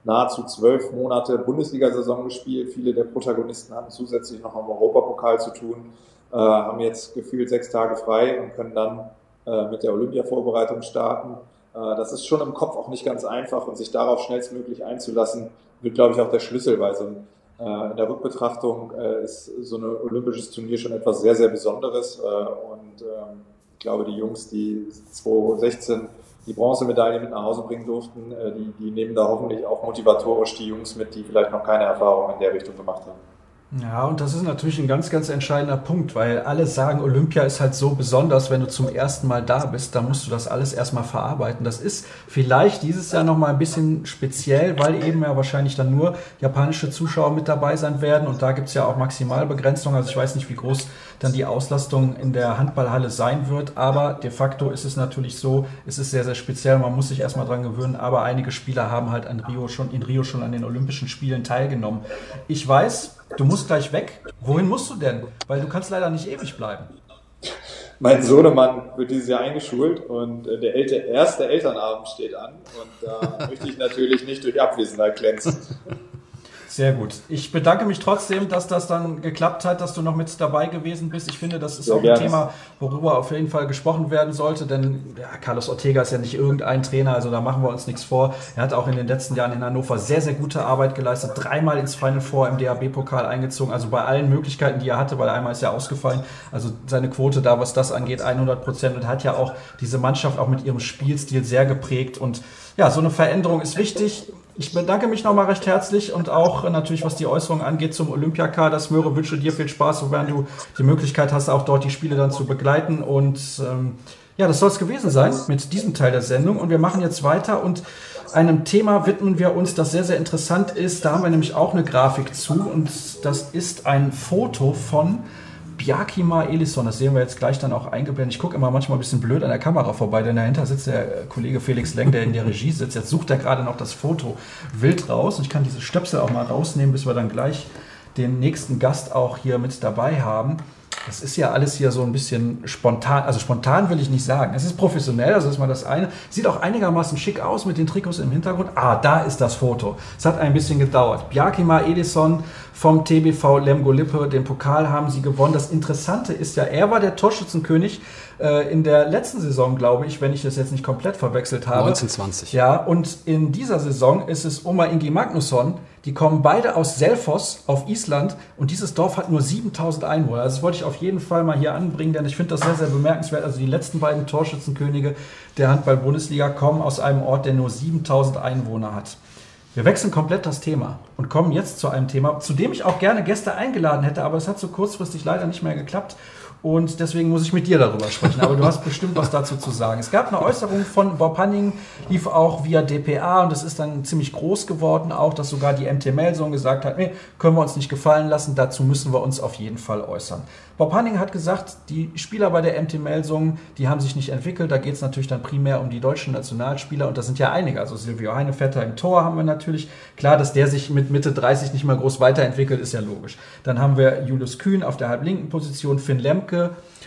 nahezu zwölf Monate Bundesliga-Saison gespielt. Viele der Protagonisten hatten zusätzlich noch am Europapokal zu tun, äh, haben jetzt gefühlt sechs Tage frei und können dann äh, mit der Olympia-Vorbereitung starten. Äh, das ist schon im Kopf auch nicht ganz einfach und sich darauf schnellstmöglich einzulassen, wird, glaube ich, auch der Schlüssel, weil so ein, äh, in der Rückbetrachtung äh, ist so ein olympisches Turnier schon etwas sehr, sehr Besonderes äh, und ähm, ich glaube, die Jungs, die 2016 die Bronzemedaille mit nach Hause bringen durften, äh, die, die nehmen da hoffentlich auch motivatorisch die Jungs mit, die vielleicht noch keine Erfahrung in der Richtung gemacht haben. Ja, und das ist natürlich ein ganz, ganz entscheidender Punkt, weil alle sagen, Olympia ist halt so besonders, wenn du zum ersten Mal da bist, da musst du das alles erstmal verarbeiten. Das ist vielleicht dieses Jahr nochmal ein bisschen speziell, weil eben ja wahrscheinlich dann nur japanische Zuschauer mit dabei sein werden und da gibt's ja auch Maximalbegrenzung. Also ich weiß nicht, wie groß dann die Auslastung in der Handballhalle sein wird, aber de facto ist es natürlich so, es ist sehr, sehr speziell, man muss sich erstmal dran gewöhnen, aber einige Spieler haben halt in Rio schon, in Rio schon an den Olympischen Spielen teilgenommen. Ich weiß, Du musst gleich weg. Wohin musst du denn? Weil du kannst leider nicht ewig bleiben. Mein Sohnemann wird dieses Jahr eingeschult und äh, der erste Elternabend steht an und da möchte ich natürlich nicht durch Abwesenheit glänzen. Sehr gut. Ich bedanke mich trotzdem, dass das dann geklappt hat, dass du noch mit dabei gewesen bist. Ich finde, das ist Sehr auch ein Thema, worüber auf jeden Fall gesprochen werden sollte, denn ja, Carlos Ortega ist ja nicht irgendein Trainer, also da machen wir uns nichts vor. Er hat auch in den letzten Jahren in Hannover sehr, sehr gute Arbeit geleistet, dreimal ins Final Four im DAB-Pokal eingezogen, also bei allen Möglichkeiten, die er hatte, weil einmal ist er ausgefallen. Also seine Quote da, was das angeht, 100 Prozent und hat ja auch diese Mannschaft auch mit ihrem Spielstil sehr geprägt und ja, so eine Veränderung ist wichtig. Ich bedanke mich nochmal recht herzlich und auch natürlich, was die Äußerung angeht zum Olympiakader. Smöre, wünsche dir viel Spaß, sofern du die Möglichkeit hast, auch dort die Spiele dann zu begleiten. Und ähm, ja, das soll es gewesen sein mit diesem Teil der Sendung. Und wir machen jetzt weiter und einem Thema widmen wir uns, das sehr, sehr interessant ist. Da haben wir nämlich auch eine Grafik zu und das ist ein Foto von Bjarkima Elisson, das sehen wir jetzt gleich dann auch eingeblendet. Ich gucke immer manchmal ein bisschen blöd an der Kamera vorbei, denn dahinter sitzt der Kollege Felix Leng, der in der Regie sitzt. Jetzt sucht er gerade noch das Foto wild raus. Und ich kann diese Stöpsel auch mal rausnehmen, bis wir dann gleich den nächsten Gast auch hier mit dabei haben. Das ist ja alles hier so ein bisschen spontan. Also spontan will ich nicht sagen. Es ist professionell, also ist mal das eine. Sieht auch einigermaßen schick aus mit den Trikots im Hintergrund. Ah, da ist das Foto. Es hat ein bisschen gedauert. Bjarkima Edison vom TBV Lemgo Lippe, den Pokal haben sie gewonnen. Das Interessante ist ja, er war der Torschützenkönig äh, in der letzten Saison, glaube ich, wenn ich das jetzt nicht komplett verwechselt habe. 1920. Ja, und in dieser Saison ist es Oma Ingi Magnusson. Die kommen beide aus Selfoss auf Island und dieses Dorf hat nur 7000 Einwohner. Also das wollte ich auf jeden Fall mal hier anbringen, denn ich finde das sehr, sehr bemerkenswert. Also die letzten beiden Torschützenkönige der Handball-Bundesliga kommen aus einem Ort, der nur 7000 Einwohner hat. Wir wechseln komplett das Thema und kommen jetzt zu einem Thema, zu dem ich auch gerne Gäste eingeladen hätte, aber es hat so kurzfristig leider nicht mehr geklappt. Und deswegen muss ich mit dir darüber sprechen. Aber du hast bestimmt was dazu zu sagen. Es gab eine Äußerung von Bob Hanning, lief auch via DPA und das ist dann ziemlich groß geworden, auch dass sogar die MT Melsung gesagt hat, nee, können wir uns nicht gefallen lassen, dazu müssen wir uns auf jeden Fall äußern. Bob Hanning hat gesagt, die Spieler bei der MT Melsung, die haben sich nicht entwickelt. Da geht es natürlich dann primär um die deutschen Nationalspieler und das sind ja einige. Also Silvio Heinevetter im Tor haben wir natürlich. Klar, dass der sich mit Mitte 30 nicht mal groß weiterentwickelt, ist ja logisch. Dann haben wir Julius Kühn auf der halblinken Position, Finn Lemke,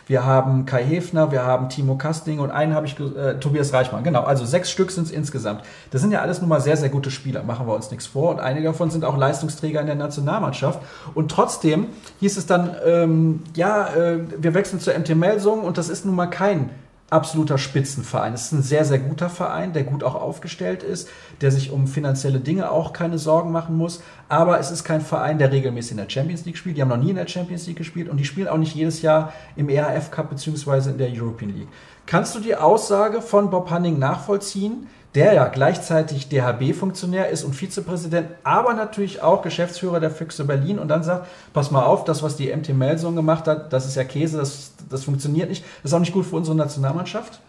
wir haben Kai Hefner, wir haben Timo Kasting und einen habe ich, äh, Tobias Reichmann. Genau, also sechs Stück sind es insgesamt. Das sind ja alles nun mal sehr, sehr gute Spieler, machen wir uns nichts vor. Und einige davon sind auch Leistungsträger in der Nationalmannschaft. Und trotzdem hieß es dann, ähm, ja, äh, wir wechseln zur MT Melsung und das ist nun mal kein absoluter Spitzenverein. Es ist ein sehr, sehr guter Verein, der gut auch aufgestellt ist, der sich um finanzielle Dinge auch keine Sorgen machen muss. Aber es ist kein Verein, der regelmäßig in der Champions League spielt. Die haben noch nie in der Champions League gespielt und die spielen auch nicht jedes Jahr im ERF Cup bzw. in der European League. Kannst du die Aussage von Bob Hanning nachvollziehen, der ja gleichzeitig DHB-Funktionär ist und Vizepräsident, aber natürlich auch Geschäftsführer der Füchse Berlin und dann sagt, pass mal auf, das, was die MT Melson gemacht hat, das ist ja Käse, das, das funktioniert nicht, das ist auch nicht gut für unsere Nationalmannschaft?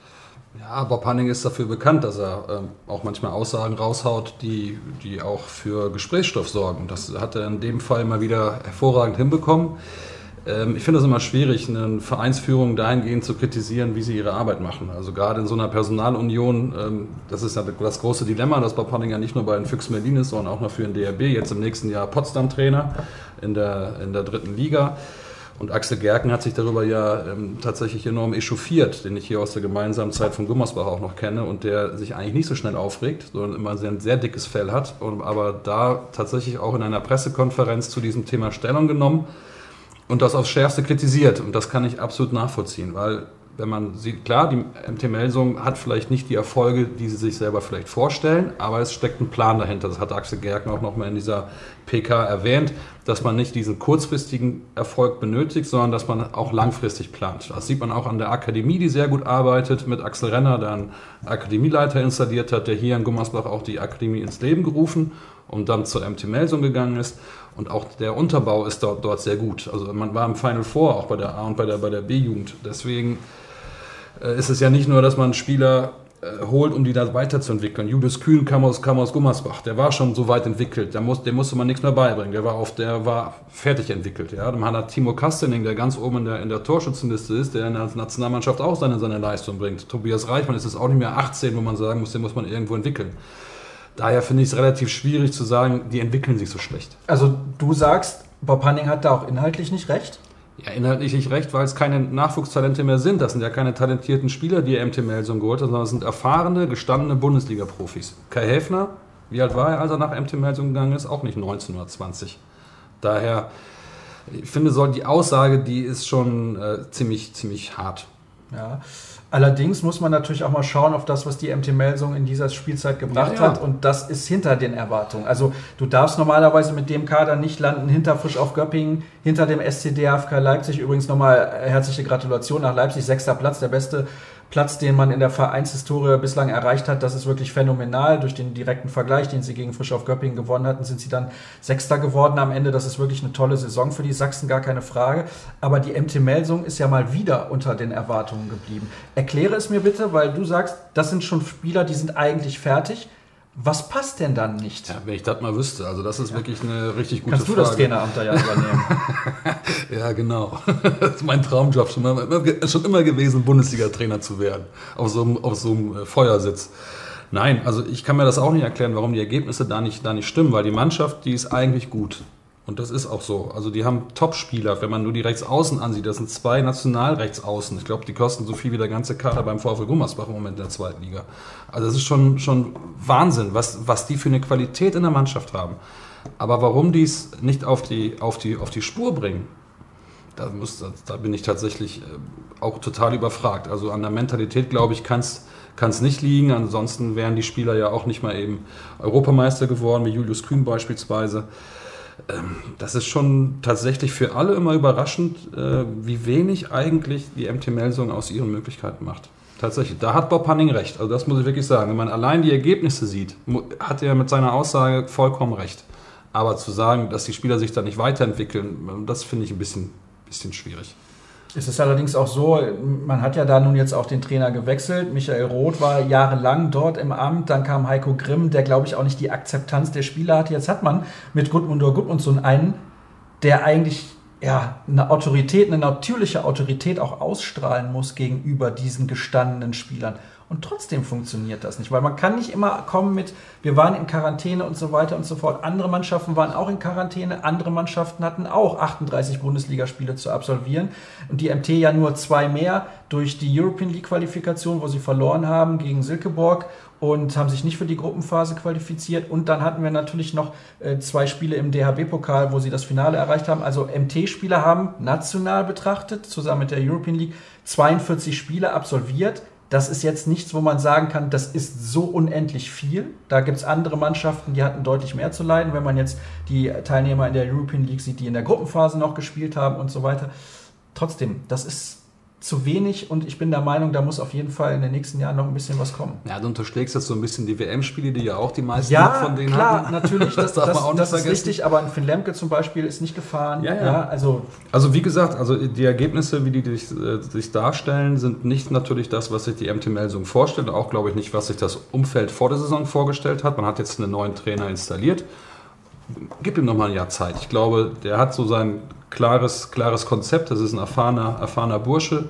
Ja, Bob Hanning ist dafür bekannt, dass er ähm, auch manchmal Aussagen raushaut, die, die auch für Gesprächsstoff sorgen. Das hat er in dem Fall mal wieder hervorragend hinbekommen. Ähm, ich finde es immer schwierig, eine Vereinsführung dahingehend zu kritisieren, wie sie ihre Arbeit machen. Also gerade in so einer Personalunion, ähm, das ist ja das große Dilemma, dass Bob Hanning ja nicht nur bei den Füchsen Berlin ist, sondern auch noch für den DRB, jetzt im nächsten Jahr Potsdam-Trainer in der, in der dritten Liga. Und Axel Gerken hat sich darüber ja ähm, tatsächlich enorm echauffiert, den ich hier aus der gemeinsamen Zeit von Gummersbach auch noch kenne und der sich eigentlich nicht so schnell aufregt, sondern immer ein sehr dickes Fell hat, aber da tatsächlich auch in einer Pressekonferenz zu diesem Thema Stellung genommen und das aufs Schärfste kritisiert. Und das kann ich absolut nachvollziehen, weil wenn man sieht, klar, die MT Melsung hat vielleicht nicht die Erfolge, die sie sich selber vielleicht vorstellen, aber es steckt ein Plan dahinter. Das hat Axel Gerken auch nochmal in dieser PK erwähnt, dass man nicht diesen kurzfristigen Erfolg benötigt, sondern dass man auch langfristig plant. Das sieht man auch an der Akademie, die sehr gut arbeitet, mit Axel Renner, der einen Akademieleiter installiert hat, der hier in Gummersbach auch die Akademie ins Leben gerufen und dann zur MT Melsung gegangen ist. Und auch der Unterbau ist dort, dort sehr gut. Also man war im Final Four, auch bei der A und bei der, bei der B-Jugend. Deswegen äh, ist es ja nicht nur, dass man Spieler äh, holt, um die da weiterzuentwickeln. Julius Kühn kam aus, kam aus Gummersbach, der war schon so weit entwickelt, der muss, dem musste man nichts mehr beibringen, der war, auf, der war fertig entwickelt. Ja. Dann hat Timo Kastening, der ganz oben in der, in der Torschützenliste ist, der in der Nationalmannschaft auch seine, seine Leistung bringt. Tobias Reichmann ist es auch nicht mehr 18, wo man sagen muss, den muss man irgendwo entwickeln. Daher finde ich es relativ schwierig zu sagen, die entwickeln sich so schlecht. Also du sagst, Bob Hanning hat da auch inhaltlich nicht recht? Ja, inhaltlich nicht recht, weil es keine Nachwuchstalente mehr sind. Das sind ja keine talentierten Spieler, die MT Melsung geholt hat, sondern das sind erfahrene, gestandene Bundesliga-Profis. Kai Häfner, wie alt war er, als er nach MT Melsung gegangen ist? Auch nicht 1920. Daher, ich finde, so die Aussage, die ist schon äh, ziemlich, ziemlich hart. Ja. Allerdings muss man natürlich auch mal schauen auf das, was die MT Melsung in dieser Spielzeit gebracht ja, ja. hat. Und das ist hinter den Erwartungen. Also du darfst normalerweise mit dem Kader nicht landen, hinter Frisch auf Göppingen, hinter dem SCDFK Leipzig. Übrigens nochmal herzliche Gratulation nach Leipzig, sechster Platz, der beste Platz, den man in der Vereinshistorie bislang erreicht hat, das ist wirklich phänomenal. Durch den direkten Vergleich, den sie gegen Frisch auf Göppingen gewonnen hatten, sind sie dann Sechster geworden am Ende. Das ist wirklich eine tolle Saison für die Sachsen, gar keine Frage. Aber die MT Melsung ist ja mal wieder unter den Erwartungen geblieben. Erkläre es mir bitte, weil du sagst, das sind schon Spieler, die sind eigentlich fertig. Was passt denn dann nicht? Ja, wenn ich das mal wüsste, also das ist ja. wirklich eine richtig gute Kannst Frage. Kannst du das Traineramt da ja übernehmen? ja, genau. Das ist mein Traumjob schon, mal, schon immer gewesen, Bundesliga-Trainer zu werden. Auf so, einem, auf so einem äh, Feuersitz. Nein, also ich kann mir das auch nicht erklären, warum die Ergebnisse da nicht, da nicht stimmen, weil die Mannschaft, die ist eigentlich gut. Und das ist auch so. Also die haben Top-Spieler. Wenn man nur die Rechtsaußen ansieht, das sind zwei Nationalrechtsaußen. Ich glaube, die kosten so viel wie der ganze Kader beim VfL Gummersbach im Moment in der zweiten Liga. Also das ist schon, schon Wahnsinn, was, was die für eine Qualität in der Mannschaft haben. Aber warum die es nicht auf die, auf, die, auf die Spur bringen, da, muss, da bin ich tatsächlich äh, auch total überfragt. Also an der Mentalität, glaube ich, kann es nicht liegen. Ansonsten wären die Spieler ja auch nicht mal eben Europameister geworden, wie Julius Kühn beispielsweise. Ähm, das ist schon tatsächlich für alle immer überraschend, äh, wie wenig eigentlich die MT Melsung aus ihren Möglichkeiten macht. Tatsächlich, da hat Bob Hanning recht. Also das muss ich wirklich sagen. Wenn man allein die Ergebnisse sieht, hat er mit seiner Aussage vollkommen recht. Aber zu sagen, dass die Spieler sich da nicht weiterentwickeln, das finde ich ein bisschen, bisschen schwierig. Es ist allerdings auch so, man hat ja da nun jetzt auch den Trainer gewechselt. Michael Roth war jahrelang dort im Amt. Dann kam Heiko Grimm, der, glaube ich, auch nicht die Akzeptanz der Spieler hatte. Jetzt hat man mit Gudmundur Gudmundsson einen, der eigentlich ja, eine Autorität, eine natürliche Autorität auch ausstrahlen muss gegenüber diesen gestandenen Spielern. Und trotzdem funktioniert das nicht, weil man kann nicht immer kommen mit, wir waren in Quarantäne und so weiter und so fort. Andere Mannschaften waren auch in Quarantäne, andere Mannschaften hatten auch 38 Bundesligaspiele zu absolvieren. Und die MT ja nur zwei mehr durch die European League Qualifikation, wo sie verloren haben gegen Silkeborg und haben sich nicht für die Gruppenphase qualifiziert. Und dann hatten wir natürlich noch äh, zwei Spiele im DHB-Pokal, wo sie das Finale erreicht haben. Also MT-Spieler haben national betrachtet, zusammen mit der European League, 42 Spiele absolviert das ist jetzt nichts, wo man sagen kann, das ist so unendlich viel. Da gibt es andere Mannschaften, die hatten deutlich mehr zu leiden, wenn man jetzt die Teilnehmer in der European League sieht, die in der Gruppenphase noch gespielt haben und so weiter. Trotzdem, das ist zu wenig und ich bin der Meinung, da muss auf jeden Fall in den nächsten Jahren noch ein bisschen was kommen. Ja, du unterschlägst jetzt so ein bisschen die WM-Spiele, die ja auch die meisten ja, von denen klar, hatten. natürlich, das, das darf man auch nicht das vergessen. ist richtig, aber ein Finn Lemke zum Beispiel ist nicht gefahren. Ja, ja. ja, also, also wie gesagt, also die Ergebnisse, wie die sich, äh, sich darstellen, sind nicht natürlich das, was sich die MT Melsung vorstellt, auch glaube ich nicht, was sich das Umfeld vor der Saison vorgestellt hat. Man hat jetzt einen neuen Trainer installiert. Gib ihm noch mal ein Jahr Zeit. Ich glaube, der hat so sein klares, klares Konzept. Das ist ein erfahrener, erfahrener Bursche.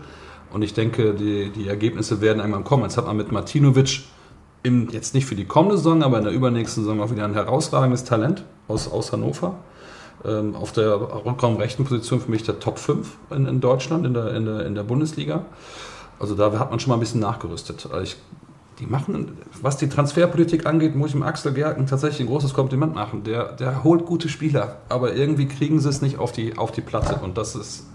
Und ich denke, die, die Ergebnisse werden irgendwann kommen. Jetzt hat man mit Martinovic im, jetzt nicht für die kommende Saison, aber in der übernächsten Saison auch wieder ein herausragendes Talent aus, aus Hannover. Ähm, auf der rückraumrechten Position für mich der Top 5 in, in Deutschland, in der, in, der, in der Bundesliga. Also da hat man schon mal ein bisschen nachgerüstet. Also ich, die machen, was die Transferpolitik angeht, muss ich dem Axel Gerken tatsächlich ein großes Kompliment machen. Der, der holt gute Spieler, aber irgendwie kriegen sie es nicht auf die, auf die Platte. Und das ist.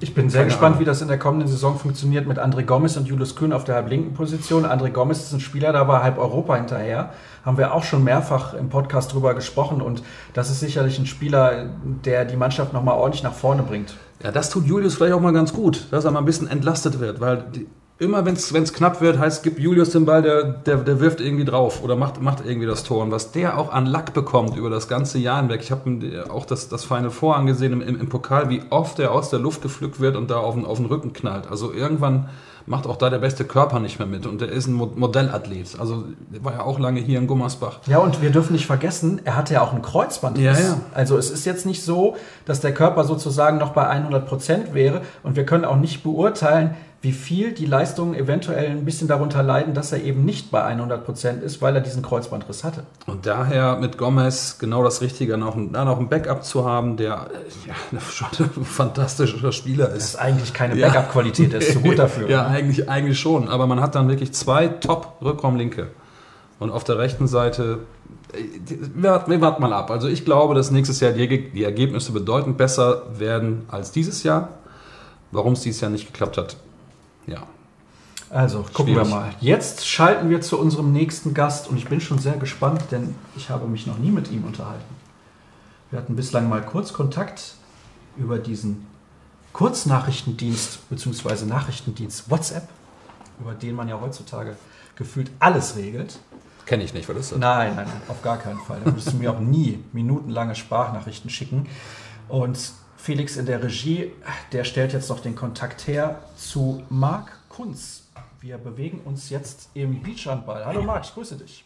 Ich bin sehr gespannt, Ahnung. wie das in der kommenden Saison funktioniert mit André Gomez und Julius Kühn auf der halblinken Position. André Gomez ist ein Spieler, da war halb Europa hinterher. Haben wir auch schon mehrfach im Podcast drüber gesprochen und das ist sicherlich ein Spieler, der die Mannschaft nochmal ordentlich nach vorne bringt. Ja, das tut Julius vielleicht auch mal ganz gut, dass er mal ein bisschen entlastet wird, weil die, immer wenn es knapp wird, heißt, gibt Julius den Ball, der, der, der wirft irgendwie drauf oder macht, macht irgendwie das Tor. Und was der auch an Lack bekommt über das ganze Jahr hinweg, ich habe auch das, das Final Four angesehen im, im, Pokal, wie oft er aus der Luft gepflückt wird und da auf den, auf den Rücken knallt. Also irgendwann macht auch da der beste Körper nicht mehr mit und der ist ein Modellathlet. Also der war ja auch lange hier in Gummersbach. Ja, und wir dürfen nicht vergessen, er hatte ja auch ein Kreuzband. Ja, ja. Also es ist jetzt nicht so, dass der Körper sozusagen noch bei 100 Prozent wäre und wir können auch nicht beurteilen, wie viel die Leistungen eventuell ein bisschen darunter leiden, dass er eben nicht bei 100 Prozent ist, weil er diesen Kreuzbandriss hatte. Und daher mit Gomez genau das Richtige, noch, da noch ein Backup zu haben, der ja, schon ein fantastischer Spieler ist. Das ist eigentlich keine Backup-Qualität, der ist zu gut dafür. ja, eigentlich, eigentlich schon. Aber man hat dann wirklich zwei Top-Rückraumlinke. Und auf der rechten Seite, wir, wir warten mal ab. Also ich glaube, dass nächstes Jahr die, die Ergebnisse bedeutend besser werden als dieses Jahr. Warum es dieses Jahr nicht geklappt hat, ja. Also, gucken Schwierig. wir mal. Jetzt schalten wir zu unserem nächsten Gast und ich bin schon sehr gespannt, denn ich habe mich noch nie mit ihm unterhalten. Wir hatten bislang mal kurz Kontakt über diesen Kurznachrichtendienst bzw. Nachrichtendienst WhatsApp, über den man ja heutzutage gefühlt alles regelt. Kenne ich nicht, was ist das? Nein, nein, auf gar keinen Fall. Da würdest du mir auch nie minutenlange Sprachnachrichten schicken. Und Felix in der Regie, der stellt jetzt noch den Kontakt her zu Marc Kunz. Wir bewegen uns jetzt im Beachhandball. Hallo Marc, ich grüße dich.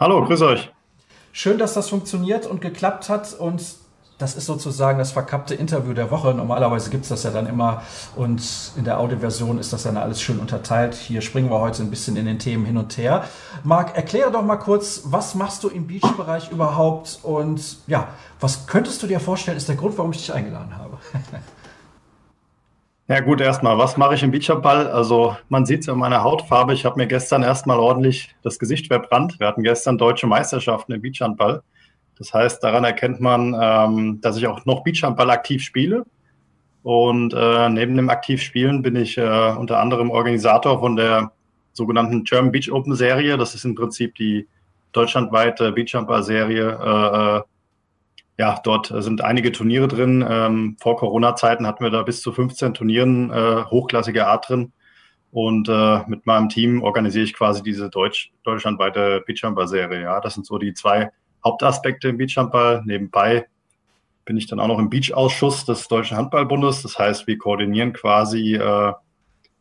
Hallo, grüß euch. Schön, dass das funktioniert und geklappt hat und das ist sozusagen das verkappte Interview der Woche. Normalerweise gibt es das ja dann immer und in der Audioversion ist das dann alles schön unterteilt. Hier springen wir heute ein bisschen in den Themen hin und her. Marc, erkläre doch mal kurz, was machst du im Beach-Bereich überhaupt und ja, was könntest du dir vorstellen, ist der Grund, warum ich dich eingeladen habe? Ja gut, erstmal, was mache ich im Beachhandball? Also man sieht es an meiner Hautfarbe. Ich habe mir gestern erstmal ordentlich das Gesicht verbrannt. Wir hatten gestern deutsche Meisterschaften im Beachhandball. Das heißt, daran erkennt man, ähm, dass ich auch noch Beachhandball aktiv spiele. Und äh, neben dem Aktivspielen bin ich äh, unter anderem Organisator von der sogenannten German Beach Open Serie. Das ist im Prinzip die deutschlandweite Beachhandball-Serie. Äh, äh ja, dort sind einige Turniere drin. Ähm, vor Corona-Zeiten hatten wir da bis zu 15 Turnieren äh, hochklassiger Art drin. Und äh, mit meinem Team organisiere ich quasi diese Deutsch, deutschlandweite Beachhandball-Serie. Ja, das sind so die zwei Hauptaspekte im Beachhandball. Nebenbei bin ich dann auch noch im Beach-Ausschuss des Deutschen Handballbundes. Das heißt, wir koordinieren quasi äh,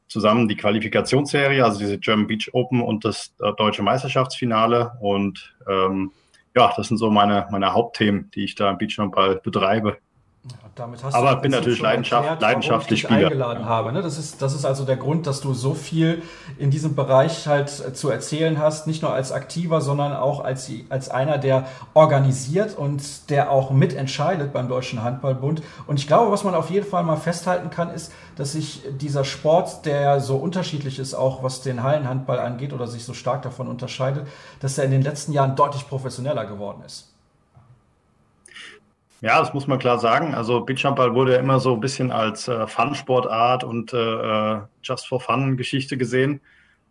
zusammen die Qualifikationsserie, also diese German Beach Open und das äh, deutsche Meisterschaftsfinale. Und ähm, ja, das sind so meine, meine Hauptthemen, die ich da im Beachhandball betreibe. Damit hast Aber du bin natürlich Leidenschaft, erklärt, leidenschaftlich Spieler. eingeladen habe. Ne? Das, ist, das ist also der Grund, dass du so viel in diesem Bereich halt äh, zu erzählen hast, nicht nur als Aktiver, sondern auch als, als einer, der organisiert und der auch mitentscheidet beim Deutschen Handballbund. Und ich glaube, was man auf jeden Fall mal festhalten kann, ist, dass sich dieser Sport, der so unterschiedlich ist, auch was den Hallenhandball angeht oder sich so stark davon unterscheidet, dass er in den letzten Jahren deutlich professioneller geworden ist. Ja, das muss man klar sagen. Also Beachhandball wurde ja immer so ein bisschen als äh, Fun-Sportart und äh, äh, Just for Fun-Geschichte gesehen.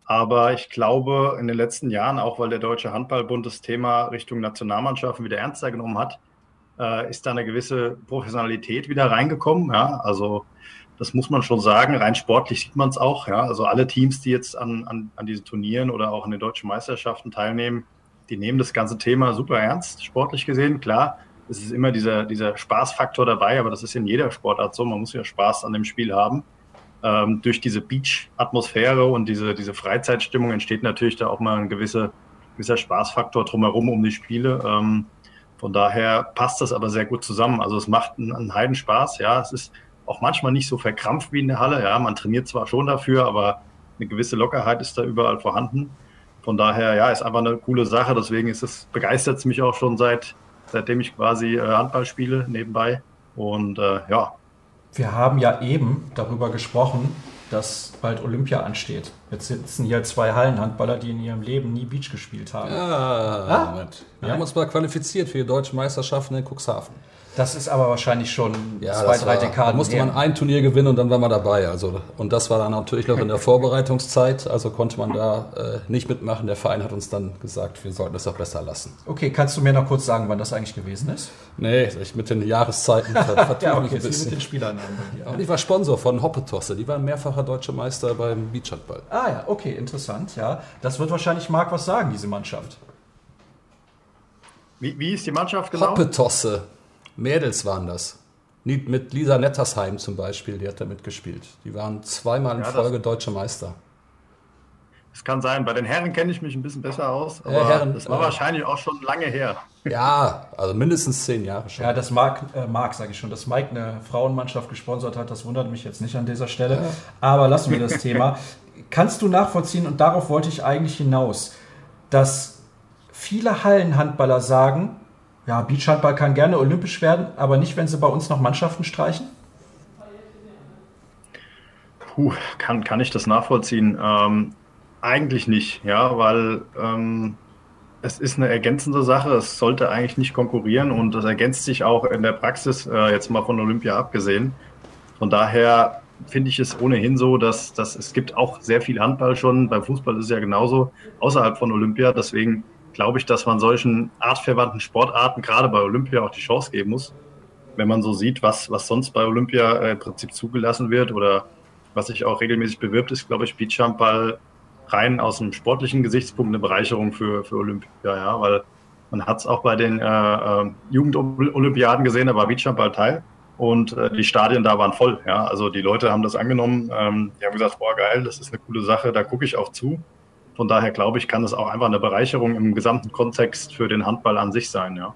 Aber ich glaube, in den letzten Jahren, auch weil der Deutsche Handballbund das Thema Richtung Nationalmannschaften wieder ernster genommen hat, äh, ist da eine gewisse Professionalität wieder reingekommen. Ja, also das muss man schon sagen. Rein sportlich sieht man es auch. Ja, also alle Teams, die jetzt an, an, an diesen Turnieren oder auch an den deutschen Meisterschaften teilnehmen, die nehmen das ganze Thema super ernst, sportlich gesehen. Klar, es ist immer dieser, dieser Spaßfaktor dabei, aber das ist in jeder Sportart so. Man muss ja Spaß an dem Spiel haben. Ähm, durch diese Beach-Atmosphäre und diese, diese Freizeitstimmung entsteht natürlich da auch mal ein gewisser, gewisser Spaßfaktor drumherum um die Spiele. Ähm, von daher passt das aber sehr gut zusammen. Also es macht einen, einen Heidenspaß. Ja, es ist auch manchmal nicht so verkrampft wie in der Halle. Ja, man trainiert zwar schon dafür, aber eine gewisse Lockerheit ist da überall vorhanden. Von daher, ja, ist einfach eine coole Sache. Deswegen ist es, begeistert es mich auch schon seit, seitdem ich quasi äh, Handball spiele nebenbei. Und äh, ja. Wir haben ja eben darüber gesprochen, dass bald Olympia ansteht. Jetzt sitzen hier zwei Hallenhandballer, die in ihrem Leben nie Beach gespielt haben. Ja, ah? wir ja. haben uns mal qualifiziert für die deutschen Meisterschaften in Cuxhaven. Das ist aber wahrscheinlich schon ja, zwei, drei war, Dekaden. Da musste her. man ein Turnier gewinnen und dann war man dabei. Also, und das war dann natürlich noch in der Vorbereitungszeit. Also konnte man da äh, nicht mitmachen. Der Verein hat uns dann gesagt, wir sollten das doch besser lassen. Okay, kannst du mir noch kurz sagen, wann das eigentlich gewesen ist? Nee, ich mit den Jahreszeiten ver ja, okay, ein bisschen. mit den Spielern. Ja. Ich war Sponsor von Hoppetosse. Die waren mehrfacher deutscher Meister beim Beachhandball. Ah ja, okay, interessant. Ja, Das wird wahrscheinlich Marc was sagen, diese Mannschaft. Wie, wie ist die Mannschaft genau? Hoppetosse. Mädels waren das. Mit Lisa Nettersheim zum Beispiel, die hat da mitgespielt. Die waren zweimal in ja, Folge deutsche Meister. Es kann sein, bei den Herren kenne ich mich ein bisschen besser aus, aber Herren, das war äh, wahrscheinlich auch schon lange her. Ja, also mindestens zehn Jahre schon. Ja, das Marc, äh, Marc sage ich schon, dass Mike eine Frauenmannschaft gesponsert hat, das wundert mich jetzt nicht an dieser Stelle. Ja. Aber lassen wir das Thema. Kannst du nachvollziehen, und darauf wollte ich eigentlich hinaus, dass viele Hallenhandballer sagen, ja, Beachhandball kann gerne olympisch werden, aber nicht, wenn sie bei uns noch Mannschaften streichen? Puh, kann, kann ich das nachvollziehen? Ähm, eigentlich nicht, ja, weil ähm, es ist eine ergänzende Sache. Es sollte eigentlich nicht konkurrieren und das ergänzt sich auch in der Praxis, äh, jetzt mal von Olympia abgesehen. Von daher finde ich es ohnehin so, dass, dass es gibt auch sehr viel Handball schon. Beim Fußball ist es ja genauso außerhalb von Olympia. Deswegen glaube ich, dass man solchen artverwandten Sportarten gerade bei Olympia auch die Chance geben muss. Wenn man so sieht, was, was sonst bei Olympia äh, im Prinzip zugelassen wird oder was sich auch regelmäßig bewirbt, ist, glaube ich, Beachhandball rein aus einem sportlichen Gesichtspunkt eine Bereicherung für, für Olympia, ja, weil man hat es auch bei den äh, äh, Jugendolympiaden gesehen, da war Beachhandball Teil und äh, die Stadien da waren voll, ja, also die Leute haben das angenommen, ähm, die haben gesagt, boah geil, das ist eine coole Sache, da gucke ich auch zu Von daher glaube ich, kann es auch einfach eine Bereicherung im gesamten Kontext für den Handball an sich sein, ja.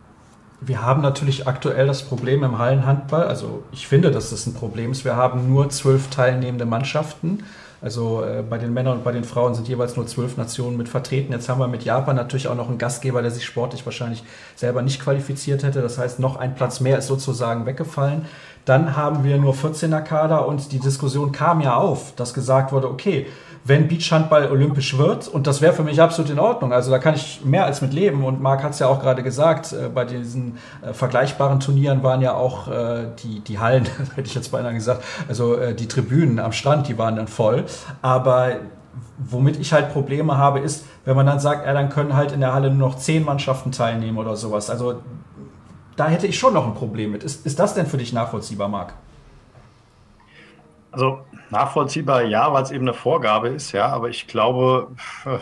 Wir haben natürlich aktuell das Problem im Hallenhandball, also ich finde, dass das ein Problem ist. Wir haben nur zwölf teilnehmende Mannschaften. Also äh, bei den Männern und bei den Frauen sind jeweils nur zwölf Nationen mit vertreten. Jetzt haben wir mit Japan natürlich auch noch einen Gastgeber, der sich sportlich wahrscheinlich selber nicht qualifiziert hätte. Das heißt, noch ein Platz mehr ist sozusagen weggefallen. Dann haben wir nur 14er Kader und die Diskussion kam ja auf, dass gesagt wurde, okay, wenn Beachhandball olympisch wird. Und das wäre für mich absolut in Ordnung. Also da kann ich mehr als mit leben. Und Marc hat es ja auch gerade gesagt, äh, bei diesen äh, vergleichbaren Turnieren waren ja auch äh, die, die Hallen, hätte ich jetzt beinahe gesagt, also äh, die Tribünen am Strand, die waren dann voll. Aber womit ich halt Probleme habe, ist, wenn man dann sagt, ja, dann können halt in der Halle nur noch zehn Mannschaften teilnehmen oder sowas. Also da hätte ich schon noch ein Problem mit. Ist, ist das denn für dich nachvollziehbar, Marc? Also nachvollziehbar ja, weil es eben eine Vorgabe ist, ja, aber ich glaube,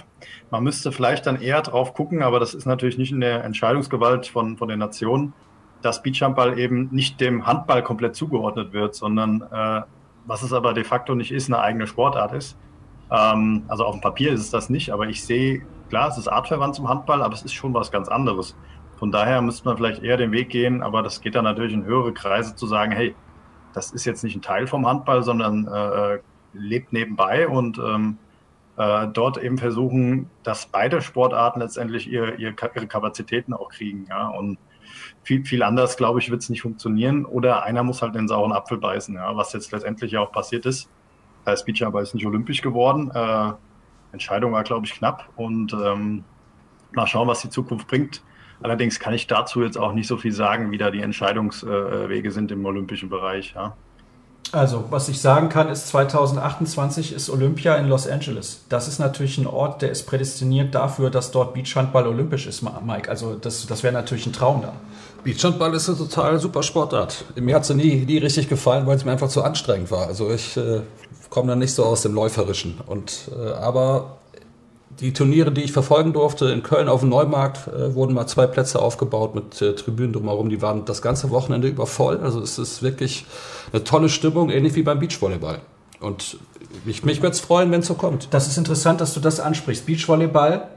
man müsste vielleicht dann eher drauf gucken, aber das ist natürlich nicht in der Entscheidungsgewalt von, von den Nationen, dass Beachhandball eben nicht dem Handball komplett zugeordnet wird, sondern äh, was es aber de facto nicht ist, eine eigene Sportart ist. Ähm, also auf dem Papier ist es das nicht, aber ich sehe, klar, es ist artverwandt zum Handball, aber es ist schon was ganz anderes. Von daher müsste man vielleicht eher den Weg gehen, aber das geht dann natürlich in höhere Kreise zu sagen, hey, das ist jetzt nicht ein Teil vom Handball, sondern äh, lebt nebenbei und ähm, äh, dort eben versuchen, dass beide Sportarten letztendlich ihr, ihr, ihre Kapazitäten auch kriegen. Ja? Und viel, viel anders, glaube ich, wird es nicht funktionieren. Oder einer muss halt den sauren Apfel beißen, ja? was jetzt letztendlich ja auch passiert ist. Da ist Beachhandball ist nicht olympisch geworden. Äh, Entscheidung war, glaube ich, knapp. Und ähm, mal schauen, was die Zukunft bringt. Allerdings kann ich dazu jetzt auch nicht so viel sagen, wie da die Entscheidungswege sind im olympischen Bereich. Ja. Also, was ich sagen kann, ist 2028 ist Olympia in Los Angeles. Das ist natürlich ein Ort, der ist prädestiniert dafür, dass dort Beachhandball olympisch ist, Mike. Also, das, das wäre natürlich ein Traum da. Beachhandball ist eine total super Sportart. Mir hat sie nie, nie richtig gefallen, weil es mir einfach zu anstrengend war. Also, ich äh, komme da nicht so aus dem Läuferischen. Und, äh, aber die Turniere, die ich verfolgen durfte, in Köln auf dem Neumarkt äh, wurden mal zwei Plätze aufgebaut mit äh, Tribünen drumherum. Die waren das ganze Wochenende über voll. Also es ist wirklich eine tolle Stimmung, ähnlich wie beim Beachvolleyball. Und mich, mich würde es freuen, wenn es so kommt. Das ist interessant, dass du das ansprichst. Beachvolleyball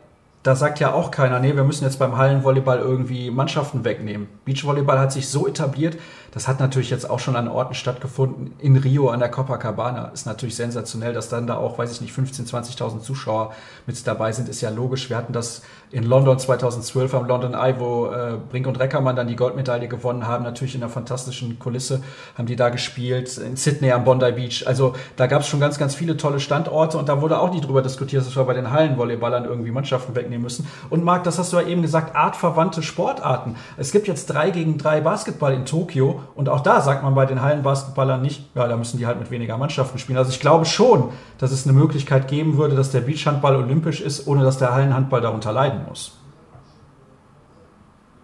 da sagt ja auch keiner, nee, wir müssen jetzt beim Hallenvolleyball irgendwie Mannschaften wegnehmen. Beachvolleyball hat sich so etabliert, das hat natürlich jetzt auch schon an Orten stattgefunden. In Rio an der Copacabana ist natürlich sensationell, dass dann da auch, weiß ich nicht, 15.000, 20.000 Zuschauer mit dabei sind, ist ja logisch. Wir hatten das in London 2012 am London Eye, wo äh, Brink und Reckermann dann die Goldmedaille gewonnen haben, natürlich in einer fantastischen Kulisse haben die da gespielt, in Sydney am Bondi Beach. Also da gab es schon ganz, ganz viele tolle Standorte und da wurde auch nicht drüber diskutiert, dass wir bei den Hallenvolleyballern irgendwie Mannschaften wegnehmen müssen. Und Marc, das hast du ja eben gesagt, artverwandte Sportarten. Es gibt jetzt drei gegen drei Basketball in Tokio und auch da sagt man bei den Hallenbasketballern nicht, ja, da müssen die halt mit weniger Mannschaften spielen. Also ich glaube schon, dass es eine Möglichkeit geben würde, dass der Beachhandball olympisch ist, ohne dass der Hallenhandball darunter leiden muss.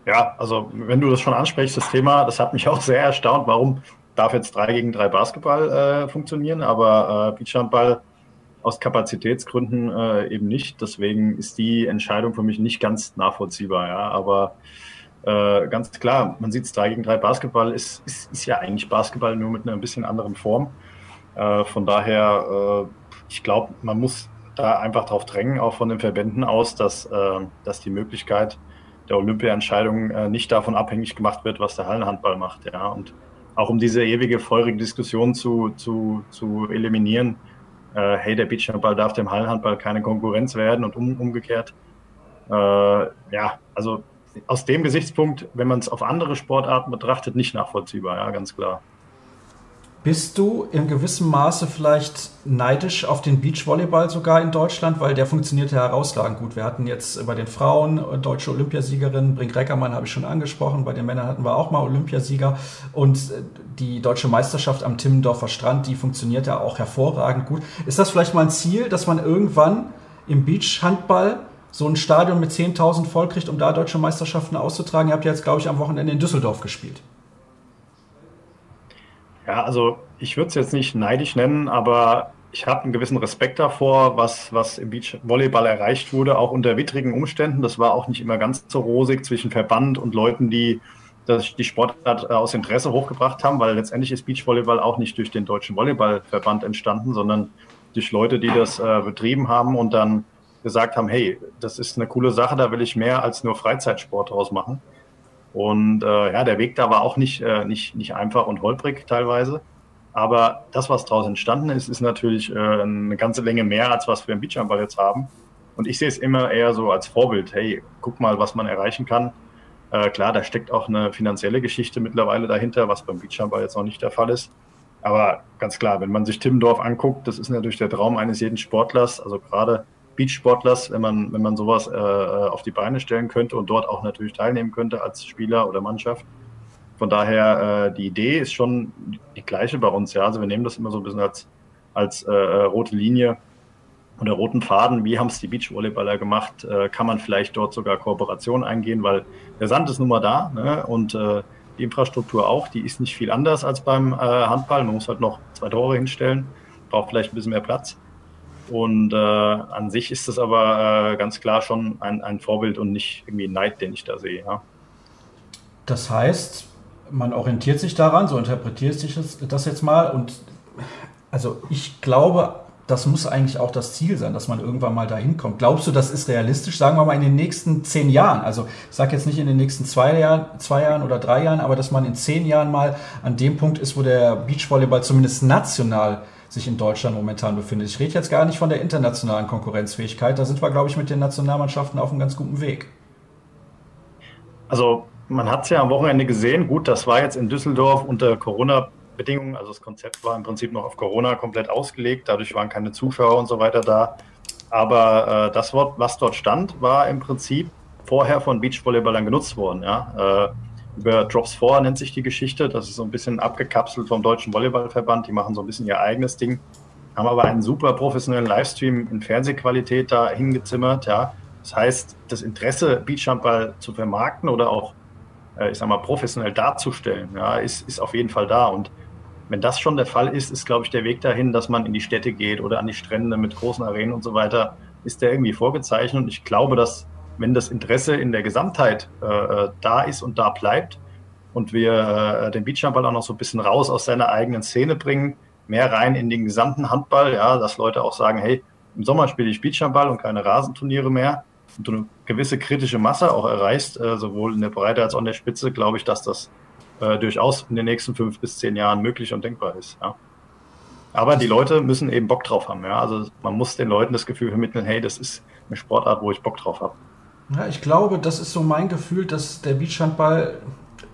Ja, also wenn du das schon ansprichst, das Thema, das hat mich auch sehr erstaunt. Warum darf jetzt drei gegen drei Basketball äh, funktionieren, aber äh, Beachhandball aus Kapazitätsgründen äh, eben nicht. Deswegen ist die Entscheidung für mich nicht ganz nachvollziehbar. Ja, aber äh, ganz klar, man sieht es 3 gegen 3 Basketball ist, ist, ist ja eigentlich Basketball nur mit einer ein bisschen anderen Form. Äh, von daher, äh, ich glaube, man muss da einfach drauf drängen, auch von den Verbänden aus, dass, äh, dass die Möglichkeit der Olympia-Entscheidung äh, nicht davon abhängig gemacht wird, was der Hallenhandball macht. Ja. Und auch um diese ewige feurige Diskussion zu, zu, zu eliminieren, äh, hey, der Beachhandball darf dem Hallenhandball keine Konkurrenz werden und um, umgekehrt. Ja, also aus dem Gesichtspunkt, wenn man es auf andere Sportarten betrachtet, nicht nachvollziehbar, ja, ganz klar. Bist du in gewissem Maße vielleicht neidisch auf den Beachvolleyball sogar in Deutschland, weil der funktioniert ja herausragend gut. Wir hatten jetzt bei den Frauen deutsche Olympiasiegerin, Brink Reckermann habe ich schon angesprochen, bei den Männern hatten wir auch mal Olympiasieger und die deutsche Meisterschaft am Timmendorfer Strand, die funktioniert ja auch hervorragend gut. Ist das vielleicht mal ein Ziel, dass man irgendwann im Beachhandball so ein Stadion mit 10.000 voll kriegt, um da deutsche Meisterschaften auszutragen. Ihr habt ja jetzt, glaube ich, am Wochenende in Düsseldorf gespielt. Ja, also ich würde es jetzt nicht neidisch nennen, aber ich habe einen gewissen Respekt davor, was, was im Beachvolleyball erreicht wurde, auch unter widrigen Umständen. Das war auch nicht immer ganz so rosig zwischen Verband und Leuten, die das, die Sportart äh, aus Interesse hochgebracht haben, weil letztendlich ist Beachvolleyball auch nicht durch den Deutschen Volleyballverband entstanden, sondern durch Leute, die das äh, betrieben haben und dann gesagt haben, hey, das ist eine coole Sache, da will ich mehr als nur Freizeitsport draus machen. Und äh, ja, der Weg da war auch nicht, äh, nicht, nicht einfach und holprig teilweise. Aber das, was daraus entstanden ist, ist natürlich äh, eine ganze Länge mehr, als was wir im Beachhandball jetzt haben. Und ich sehe es immer eher so als Vorbild. Hey, guck mal, was man erreichen kann. Äh, klar, da steckt auch eine finanzielle Geschichte mittlerweile dahinter, was beim Beachhandball jetzt noch nicht der Fall ist. Aber ganz klar, wenn man sich Timmendorf anguckt, das ist natürlich der Traum eines jeden Sportlers, also gerade Beachsportlers, wenn man, wenn man sowas äh, auf die Beine stellen könnte und dort auch natürlich teilnehmen könnte als Spieler oder Mannschaft. Von daher, äh, die Idee ist schon die gleiche bei uns, ja. Also wir nehmen das immer so ein bisschen als, als äh, rote Linie oder roten Faden. Wie haben es die Beachvolleyballer gemacht? Äh, kann man vielleicht dort sogar Kooperation eingehen, weil der Sand ist nun mal da ne? und äh, die Infrastruktur auch, die ist nicht viel anders als beim äh, Handball. Man muss halt noch zwei Tore hinstellen, braucht vielleicht ein bisschen mehr Platz. Und äh, an sich ist das aber äh, ganz klar schon ein, ein Vorbild und nicht irgendwie Neid, den ich da sehe. Ja. Das heißt, man orientiert sich daran, so interpretiere ich das jetzt mal. Und also ich glaube, das muss eigentlich auch das Ziel sein, dass man irgendwann mal dahin kommt. Glaubst du, das ist realistisch? Sagen wir mal in den nächsten zehn Jahren. Also ich sage jetzt nicht in den nächsten zwei Jahren, zwei Jahren oder drei Jahren, aber dass man in zehn Jahren mal an dem Punkt ist, wo der Beachvolleyball zumindest national sich in Deutschland momentan befindet. Ich rede jetzt gar nicht von der internationalen Konkurrenzfähigkeit. Da sind wir, glaube ich, mit den Nationalmannschaften auf einem ganz guten Weg. Also man hat es ja am Wochenende gesehen. Gut, das war jetzt in Düsseldorf unter Corona Bedingungen. Also das Konzept war im Prinzip noch auf Corona komplett ausgelegt. Dadurch waren keine Zuschauer und so weiter da. Aber äh, das Wort, was dort stand, war im Prinzip vorher von Beachvolleyballern genutzt worden. Ja? Äh, über Drops 4 nennt sich die Geschichte. Das ist so ein bisschen abgekapselt vom Deutschen Volleyballverband. Die machen so ein bisschen ihr eigenes Ding. Haben aber einen super professionellen Livestream in Fernsehqualität da hingezimmert. Ja? Das heißt, das Interesse, Beachhandball zu vermarkten oder auch, äh, ich sag mal, professionell darzustellen, ja, ist, ist auf jeden Fall da. Und wenn das schon der Fall ist, ist, glaube ich, der Weg dahin, dass man in die Städte geht oder an die Strände mit großen Arenen und so weiter, ist der irgendwie vorgezeichnet. Und ich glaube, dass wenn das Interesse in der Gesamtheit äh, da ist und da bleibt und wir äh, den Beachhandball auch noch so ein bisschen raus aus seiner eigenen Szene bringen, mehr rein in den gesamten Handball, ja, dass Leute auch sagen, hey, im Sommer spiele ich Beachhandball und keine Rasenturniere mehr und du eine gewisse kritische Masse auch erreichst, äh, sowohl in der Breite als auch in der Spitze, glaube ich, dass das äh, durchaus in den nächsten fünf bis zehn Jahren möglich und denkbar ist. Ja. Aber die Leute müssen eben Bock drauf haben. Ja. Also man muss den Leuten das Gefühl vermitteln, hey, das ist eine Sportart, wo ich Bock drauf habe. Ja, ich glaube, das ist so mein Gefühl, dass der Beachhandball,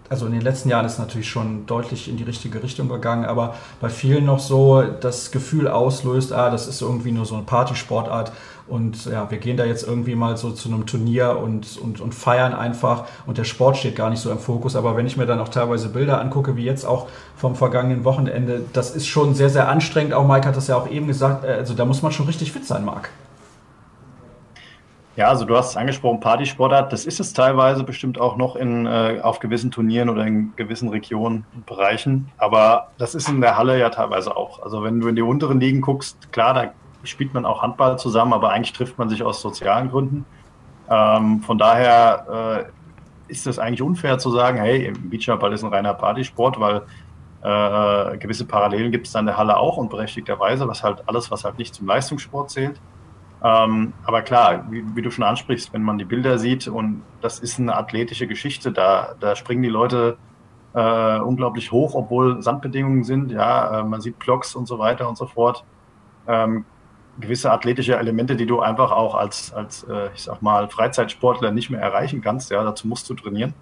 also in den letzten Jahren ist natürlich schon deutlich in die richtige Richtung gegangen, aber bei vielen noch so das Gefühl auslöst, ah, das ist irgendwie nur so eine Partysportart und ja, wir gehen da jetzt irgendwie mal so zu einem Turnier und, und, und feiern einfach. Und der Sport steht gar nicht so im Fokus. Aber wenn ich mir dann auch teilweise Bilder angucke, wie jetzt auch vom vergangenen Wochenende, das ist schon sehr, sehr anstrengend. Auch Mike hat das ja auch eben gesagt. Äh, also da muss man schon richtig fit sein, Marc. Ja, also du hast es angesprochen, Partysportart, das ist es teilweise bestimmt auch noch in, äh, auf gewissen Turnieren oder in gewissen Regionen und Bereichen. Aber das ist in der Halle ja teilweise auch. Also wenn du in die unteren Ligen guckst, klar, da spielt man auch Handball zusammen, aber eigentlich trifft man sich aus sozialen Gründen. Ähm, von daher äh, ist es eigentlich unfair zu sagen, hey, Beachhandball ist ein reiner Partysport, weil äh, gewisse Parallelen gibt es dann in der Halle auch und berechtigterweise, was halt alles, was halt nicht zum Leistungssport zählt. Ähm, aber klar, wie, wie, du schon ansprichst, wenn man die Bilder sieht und das ist eine athletische Geschichte, da, da springen die Leute äh, unglaublich hoch, obwohl Sandbedingungen sind. Ja, äh, man sieht Blocks und so weiter und so fort. Ähm, gewisse athletische Elemente, die du einfach auch als, als äh, ich sag mal, Freizeitsportler nicht mehr erreichen kannst. Ja, dazu musst du trainieren.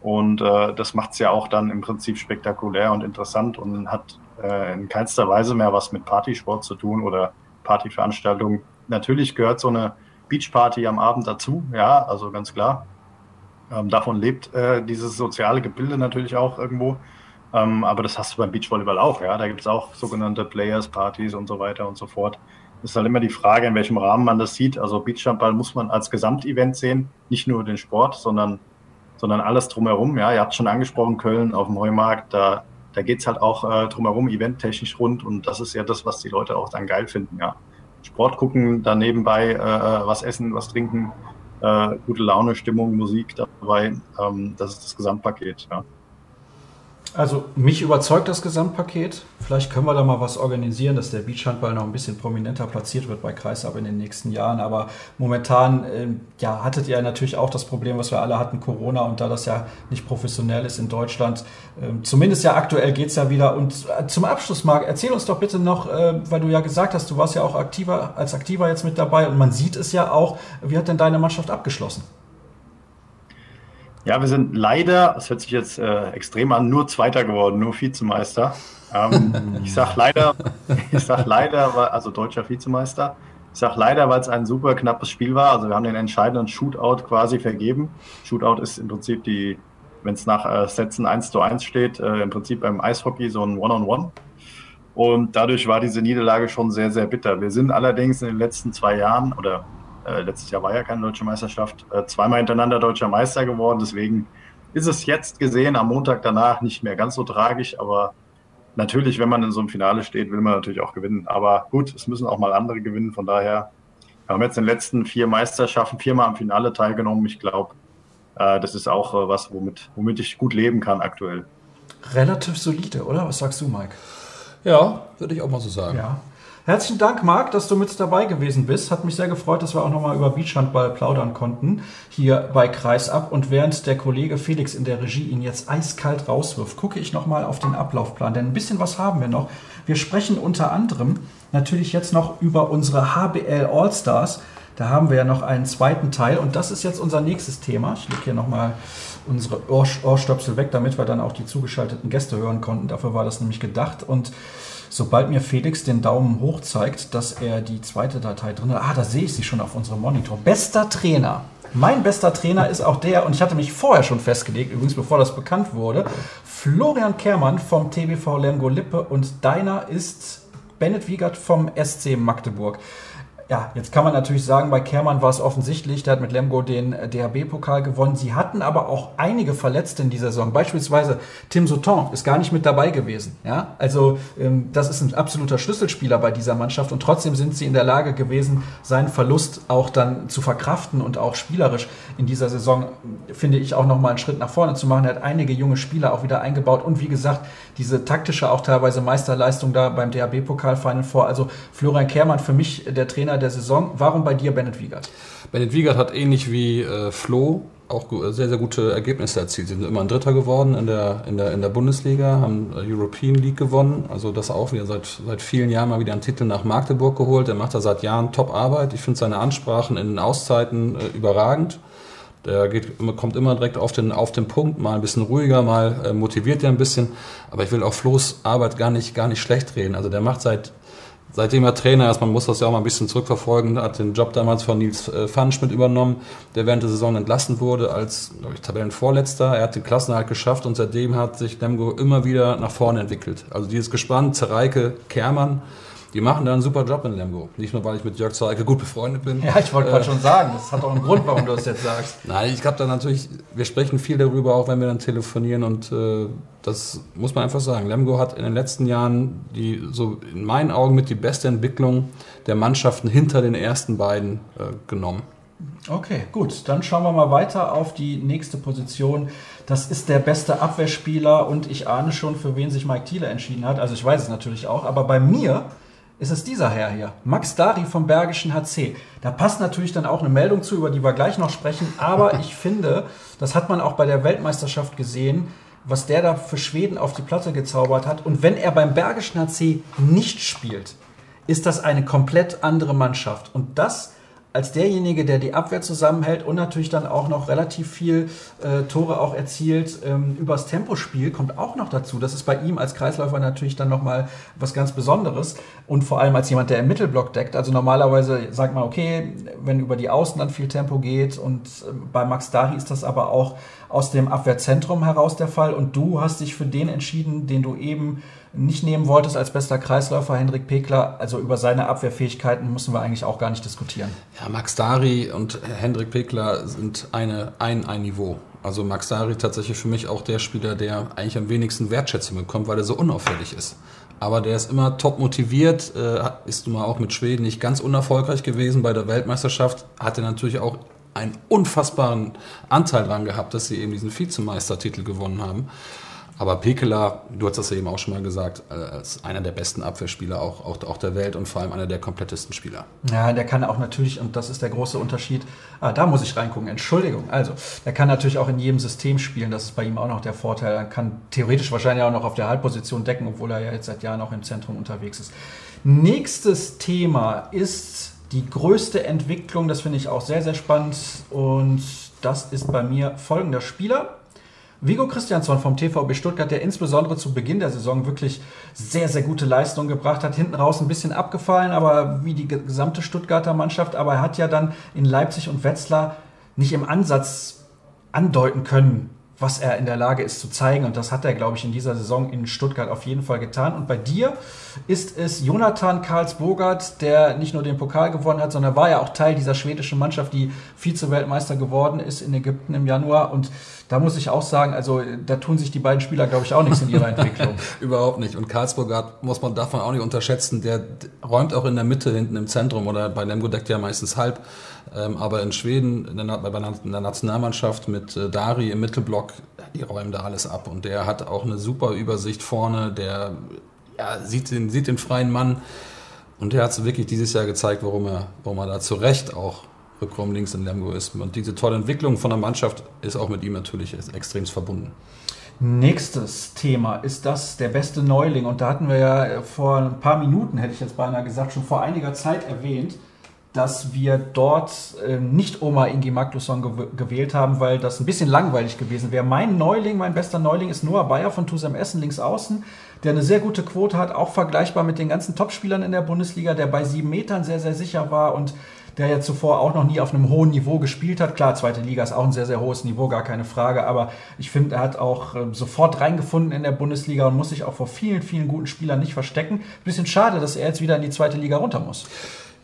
Und äh, das macht es ja auch dann im Prinzip spektakulär und interessant und hat äh, in keinster Weise mehr was mit Partysport zu tun oder Partyveranstaltungen. Natürlich gehört so eine Beachparty am Abend dazu, ja, also ganz klar. Ähm, davon lebt äh, dieses soziale Gebilde natürlich auch irgendwo. Ähm, aber das hast du beim Beachvolleyball auch, ja. Da gibt es auch sogenannte Players-Partys und so weiter und so fort ist halt immer die Frage, in welchem Rahmen man das sieht. Also Beachhandball muss man als Gesamtevent sehen, nicht nur den Sport, sondern, sondern alles drumherum. Ja, ihr habt schon angesprochen, Köln auf dem Heumarkt, da, da geht's halt auch äh, drumherum eventtechnisch rund und das ist ja das, was die Leute auch dann geil finden. Ja. Sport gucken, dann nebenbei äh, was essen, was trinken, äh, gute Laune, Stimmung, Musik dabei, ähm, das ist das Gesamtpaket. Ja. Also mich überzeugt das Gesamtpaket. Vielleicht können wir da mal was organisieren, dass der Beachhandball noch ein bisschen prominenter platziert wird bei Kreisab in den nächsten Jahren. Aber momentan äh, ja, hattet ihr natürlich auch das Problem, was wir alle hatten, Corona. Und da das ja nicht professionell ist in Deutschland, äh, zumindest ja aktuell geht es ja wieder. Und äh, zum Abschluss, Marc, erzähl uns doch bitte noch, äh, weil du ja gesagt hast, du warst ja auch aktiver als aktiver jetzt mit dabei und man sieht es ja auch. Wie hat denn deine Mannschaft abgeschlossen? Ja, wir sind leider, das hört sich jetzt äh, extrem an, nur Zweiter geworden, nur Vizemeister. Ähm, ich sag leider, ich sag leider, also deutscher Vizemeister. Ich sag leider, weil es ein super knappes Spiel war. Also wir haben den entscheidenden Shootout quasi vergeben. Shootout ist im Prinzip die, wenn es nach äh, Sätzen 1 zu 1 steht, äh, im Prinzip beim Eishockey so ein One-on-One. -on -One. Und dadurch war diese Niederlage schon sehr, sehr bitter. Wir sind allerdings in den letzten zwei Jahren oder äh, letztes Jahr war ja keine deutsche Meisterschaft, äh, zweimal hintereinander deutscher Meister geworden. Deswegen ist es jetzt gesehen am Montag danach nicht mehr ganz so tragisch, aber natürlich, wenn man in so einem Finale steht, will man natürlich auch gewinnen. Aber gut, es müssen auch mal andere gewinnen. Von daher, wir haben jetzt in den letzten vier Meisterschaften viermal am Finale teilgenommen. Ich glaube, äh, das ist auch äh, was, womit, womit ich gut leben kann aktuell. Relativ solide, oder? Was sagst du, Mike? Ja, würde ich auch mal so sagen. Ja. Herzlichen Dank, Marc, dass du mit dabei gewesen bist. Hat mich sehr gefreut, dass wir auch nochmal über Beachhandball plaudern konnten, hier bei Kreisab. Und während der Kollege Felix in der Regie ihn jetzt eiskalt rauswirft, gucke ich nochmal auf den Ablaufplan, denn ein bisschen was haben wir noch. Wir sprechen unter anderem natürlich jetzt noch über unsere HBL All-Stars. Da haben wir ja noch einen zweiten Teil und das ist jetzt unser nächstes Thema. Ich lege hier nochmal unsere Ohr Ohrstöpsel weg, damit wir dann auch die zugeschalteten Gäste hören konnten. Dafür war das nämlich gedacht. Und sobald mir Felix den Daumen hoch zeigt, dass er die zweite Datei drin hat, ah, da sehe ich sie schon auf unserem Monitor. Bester Trainer. Mein bester Trainer ist auch der, und ich hatte mich vorher schon festgelegt, übrigens bevor das bekannt wurde, Florian Kermann vom TBV Lemgo Lippe und deiner ist Bennett Wiegert vom SC Magdeburg ja, jetzt kann man natürlich sagen, bei Kermann war es offensichtlich, der hat mit Lemgo den äh, DHB-Pokal gewonnen. Sie hatten aber auch einige Verletzte in dieser Saison. Beispielsweise Tim Sauton ist gar nicht mit dabei gewesen. Ja, also ähm, das ist ein absoluter Schlüsselspieler bei dieser Mannschaft und trotzdem sind sie in der Lage gewesen, seinen Verlust auch dann zu verkraften und auch spielerisch in dieser Saison, finde ich, auch nochmal einen Schritt nach vorne zu machen. Er hat einige junge Spieler auch wieder eingebaut und wie gesagt, diese taktische, auch teilweise Meisterleistung da beim DHB-Pokal-Final vor. Also Florian Kermann für mich der Trainer der Saison. Warum bei dir Bennett Wiegert? Bennett Wiegert hat ähnlich wie äh, Flo auch sehr, sehr gute Ergebnisse erzielt. Sie sind immer ein Dritter geworden in der, in der, in der Bundesliga, haben European League gewonnen. Also das auch wieder seit, seit vielen Jahren mal wieder einen Titel nach Magdeburg geholt. Er macht da seit Jahren Top-Arbeit. Ich finde seine Ansprachen in den Auszeiten äh, überragend. Der geht, kommt immer direkt auf den, auf den Punkt, mal ein bisschen ruhiger, mal äh, motiviert er ein bisschen. Aber ich will auch Flo's Arbeit gar nicht, gar nicht schlecht reden. Also der macht seit, seitdem er Trainer ist, man muss das ja auch mal ein bisschen zurückverfolgen, hat den Job damals von Nils äh, Pfannschmidt übernommen, der während der Saison entlassen wurde als, ich, Tabellenvorletzter. Er hat den Klassenerhalt geschafft und seitdem hat sich Lemgo immer wieder nach vorne entwickelt. Also dieses Gespann, Zereike, Kermann, die machen da einen super Job in Lemgo. Nicht nur, weil ich mit Jörg Zeige gut befreundet bin. Ja, ich wollte gerade äh, schon sagen, das hat auch einen Grund, warum du das jetzt sagst. Nein, ich glaube da natürlich, wir sprechen viel darüber, auch wenn wir dann telefonieren und äh, das muss man einfach sagen. Lemgo hat in den letzten Jahren die, so in meinen Augen mit die beste Entwicklung der Mannschaften hinter den ersten beiden äh, genommen. Okay, gut. Dann schauen wir mal weiter auf die nächste Position. Das ist der beste Abwehrspieler und ich ahne schon, für wen sich Mike Thiele entschieden hat. Also ich weiß es natürlich auch, aber bei mir ist es dieser Herr hier, Max Dari vom Bergischen HC. Da passt natürlich dann auch eine Meldung zu, über die wir gleich noch sprechen, aber ich finde, das hat man auch bei der Weltmeisterschaft gesehen, was der da für Schweden auf die Platte gezaubert hat. Und wenn er beim Bergischen HC nicht spielt, ist das eine komplett andere Mannschaft. Und das als derjenige, der die Abwehr zusammenhält und natürlich dann auch noch relativ viel äh, Tore auch erzielt ähm, übers Tempospiel, kommt auch noch dazu. Das ist bei ihm als Kreisläufer natürlich dann nochmal was ganz Besonderes und vor allem als jemand, der im Mittelblock deckt. Also normalerweise sagt man, okay, wenn über die Außen dann viel Tempo geht und äh, bei Max Dari ist das aber auch aus dem Abwehrzentrum heraus der Fall und du hast dich für den entschieden, den du eben nicht nehmen wolltest als bester Kreisläufer, Hendrik Pekler. Also über seine Abwehrfähigkeiten müssen wir eigentlich auch gar nicht diskutieren. Ja, Max Dari und Hendrik Pekler sind eine, ein, ein Niveau. Also Max Dari tatsächlich für mich auch der Spieler, der eigentlich am wenigsten Wertschätzung bekommt, weil er so unauffällig ist. Aber der ist immer top motiviert, äh, ist nun mal auch mit Schweden nicht ganz unerfolgreich gewesen bei der Weltmeisterschaft, hatte natürlich auch einen unfassbaren Anteil daran gehabt, dass sie eben diesen Vizemeistertitel gewonnen haben. Aber Pekela, du hast das ja eben auch schon mal gesagt, äh, als einer der besten Abwehrspieler auch, auch, auch der Welt und vor allem einer der komplettesten Spieler. Ja, der kann auch natürlich, und das ist der große Unterschied, ah, da muss ich reingucken, Entschuldigung. Also, der kann natürlich auch in jedem System spielen, das ist bei ihm auch noch der Vorteil. Er kann theoretisch wahrscheinlich auch noch auf der Halbposition decken, obwohl er ja jetzt seit Jahren auch im Zentrum unterwegs ist. Nächstes Thema ist die größte Entwicklung, das finde ich auch sehr, sehr spannend und das ist bei mir folgender Spieler. Vigo Christiansson vom TVB Stuttgart, der insbesondere zu Beginn der Saison wirklich sehr, sehr gute Leistungen gebracht hat. Hinten raus ein bisschen abgefallen, aber wie die gesamte Stuttgarter Mannschaft. Aber er hat ja dann in Leipzig und Wetzlar nicht im Ansatz andeuten können, was er in der Lage ist zu zeigen. Und das hat er, glaube ich, in dieser Saison in Stuttgart auf jeden Fall getan. Und bei dir ist es Jonathan Karlsbogart, der nicht nur den Pokal gewonnen hat, sondern war ja auch Teil dieser schwedischen Mannschaft, die Vize-Weltmeister geworden ist in Ägypten im Januar. Und da muss ich auch sagen, also da tun sich die beiden Spieler, glaube ich, auch nichts in ihrer Entwicklung. Überhaupt nicht. Und Karlsbogart muss man davon auch nicht unterschätzen. Der räumt auch in der Mitte hinten im Zentrum oder bei Lemgo deckt ja meistens halb. Ähm, aber in Schweden, in der Nationalmannschaft mit äh, Dari im Mittelblock, die räumen da alles ab. Und der hat auch eine super Übersicht vorne, der ja, sieht, den, sieht den freien Mann. Und der hat wirklich dieses Jahr gezeigt, warum er, warum er da zu Recht auch Rückraum links in Lemgo ist. Und diese tolle Entwicklung von der Mannschaft ist auch mit ihm natürlich extrem verbunden. Nächstes Thema ist das der beste Neuling. Und da hatten wir ja vor ein paar Minuten, hätte ich jetzt beinahe gesagt, schon vor einiger Zeit erwähnt, dass wir dort äh, nicht Oma Ingi Magnusson gew gewählt haben, weil das ein bisschen langweilig gewesen wäre. Mein Neuling, mein bester Neuling ist Noah Bayer von Tusem Essen links außen, der eine sehr gute Quote hat, auch vergleichbar mit den ganzen Topspielern in der Bundesliga, der bei sieben Metern sehr, sehr sicher war und der ja zuvor auch noch nie auf einem hohen Niveau gespielt hat. Klar, zweite Liga ist auch ein sehr, sehr hohes Niveau, gar keine Frage, aber ich finde, er hat auch äh, sofort reingefunden in der Bundesliga und muss sich auch vor vielen, vielen guten Spielern nicht verstecken. Bisschen schade, dass er jetzt wieder in die zweite Liga runter muss.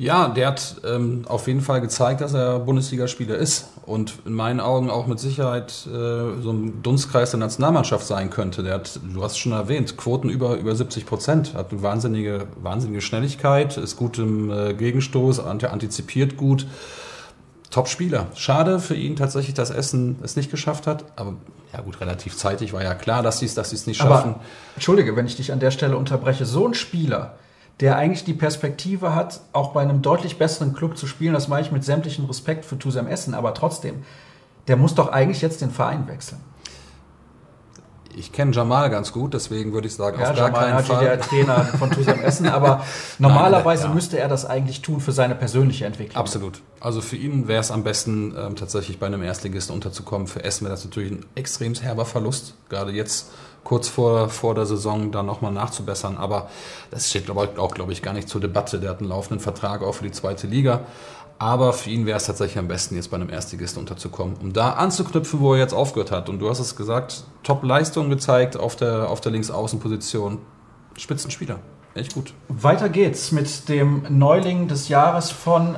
Ja, der hat ähm, auf jeden Fall gezeigt, dass er Bundesligaspieler ist und in meinen Augen auch mit Sicherheit äh, so ein Dunstkreis der Nationalmannschaft sein könnte. Der hat, du hast es schon erwähnt, Quoten über, über 70 Prozent, hat eine wahnsinnige, wahnsinnige Schnelligkeit, ist gut im äh, Gegenstoß, antizipiert gut. Top-Spieler. Schade für ihn tatsächlich, dass Essen es nicht geschafft hat, aber ja gut, relativ zeitig war ja klar, dass sie es dass nicht schaffen. Aber, Entschuldige, wenn ich dich an der Stelle unterbreche, so ein Spieler, der eigentlich die Perspektive hat, auch bei einem deutlich besseren Club zu spielen. Das mache ich mit sämtlichem Respekt für Tusem Essen, aber trotzdem, der muss doch eigentlich jetzt den Verein wechseln. Ich kenne Jamal ganz gut, deswegen würde ich sagen, ja, auf gar Jamal keinen Haji, Fall. der Trainer von Tusem Essen, aber normalerweise Nein, ja. müsste er das eigentlich tun für seine persönliche Entwicklung. Absolut. Also für ihn wäre es am besten, ähm, tatsächlich bei einem Erstligisten unterzukommen. Für Essen wäre das natürlich ein extrem herber Verlust, gerade jetzt kurz vor, vor der Saison dann nochmal nachzubessern. Aber das steht ich, auch, glaube ich, gar nicht zur Debatte. Der hat einen laufenden Vertrag auch für die zweite Liga. Aber für ihn wäre es tatsächlich am besten, jetzt bei einem Erstligisten unterzukommen, um da anzuknüpfen, wo er jetzt aufgehört hat. Und du hast es gesagt, Top-Leistung gezeigt auf der, auf der Linksaußenposition. Spitzenspieler. Echt gut. Weiter geht's mit dem Neuling des Jahres von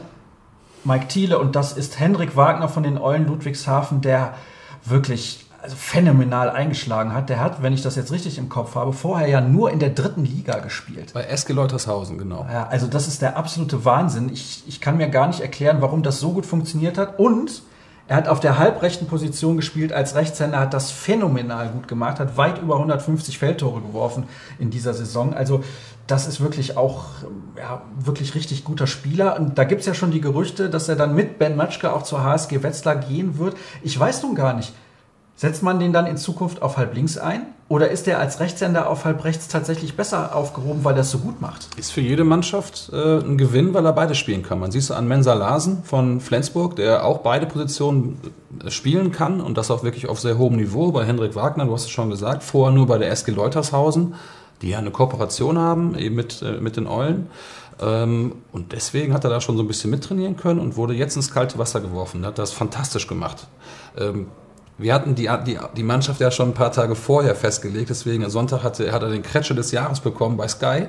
Mike Thiele und das ist Hendrik Wagner von den Eulen Ludwigshafen, der wirklich also phänomenal eingeschlagen hat. Der hat, wenn ich das jetzt richtig im Kopf habe, vorher ja nur in der dritten Liga gespielt. Bei SG Leutershausen, genau. Ja, also das ist der absolute Wahnsinn. Ich, ich kann mir gar nicht erklären, warum das so gut funktioniert hat. Und er hat auf der halbrechten Position gespielt als Rechtshänder, hat das phänomenal gut gemacht, hat weit über 150 Feldtore geworfen in dieser Saison. Also das ist wirklich auch ja, wirklich richtig guter Spieler. Und da gibt es ja schon die Gerüchte, dass er dann mit Ben Matschke auch zur HSG Wetzlar gehen wird. Ich weiß nun gar nicht. Setzt man den dann in Zukunft auf halb links ein? Oder ist er als Rechtshänder auf halb rechts tatsächlich besser aufgehoben, weil er es so gut macht? Ist für jede Mannschaft äh, ein Gewinn, weil er beide spielen kann. Man sieht es an Mensa Larsen von Flensburg, der auch beide Positionen äh, spielen kann und das auch wirklich auf sehr hohem Niveau. Bei Hendrik Wagner, du hast es schon gesagt, vorher nur bei der SG Leutershausen, die ja eine Kooperation haben, eben mit, äh, mit den Eulen. Ähm, und deswegen hat er da schon so ein bisschen mittrainieren können und wurde jetzt ins kalte Wasser geworfen. Hat das fantastisch gemacht. Ähm, wir hatten die, die, die Mannschaft ja schon ein paar Tage vorher festgelegt, deswegen Sonntag hatte, hat er den Kretsche des Jahres bekommen bei Sky.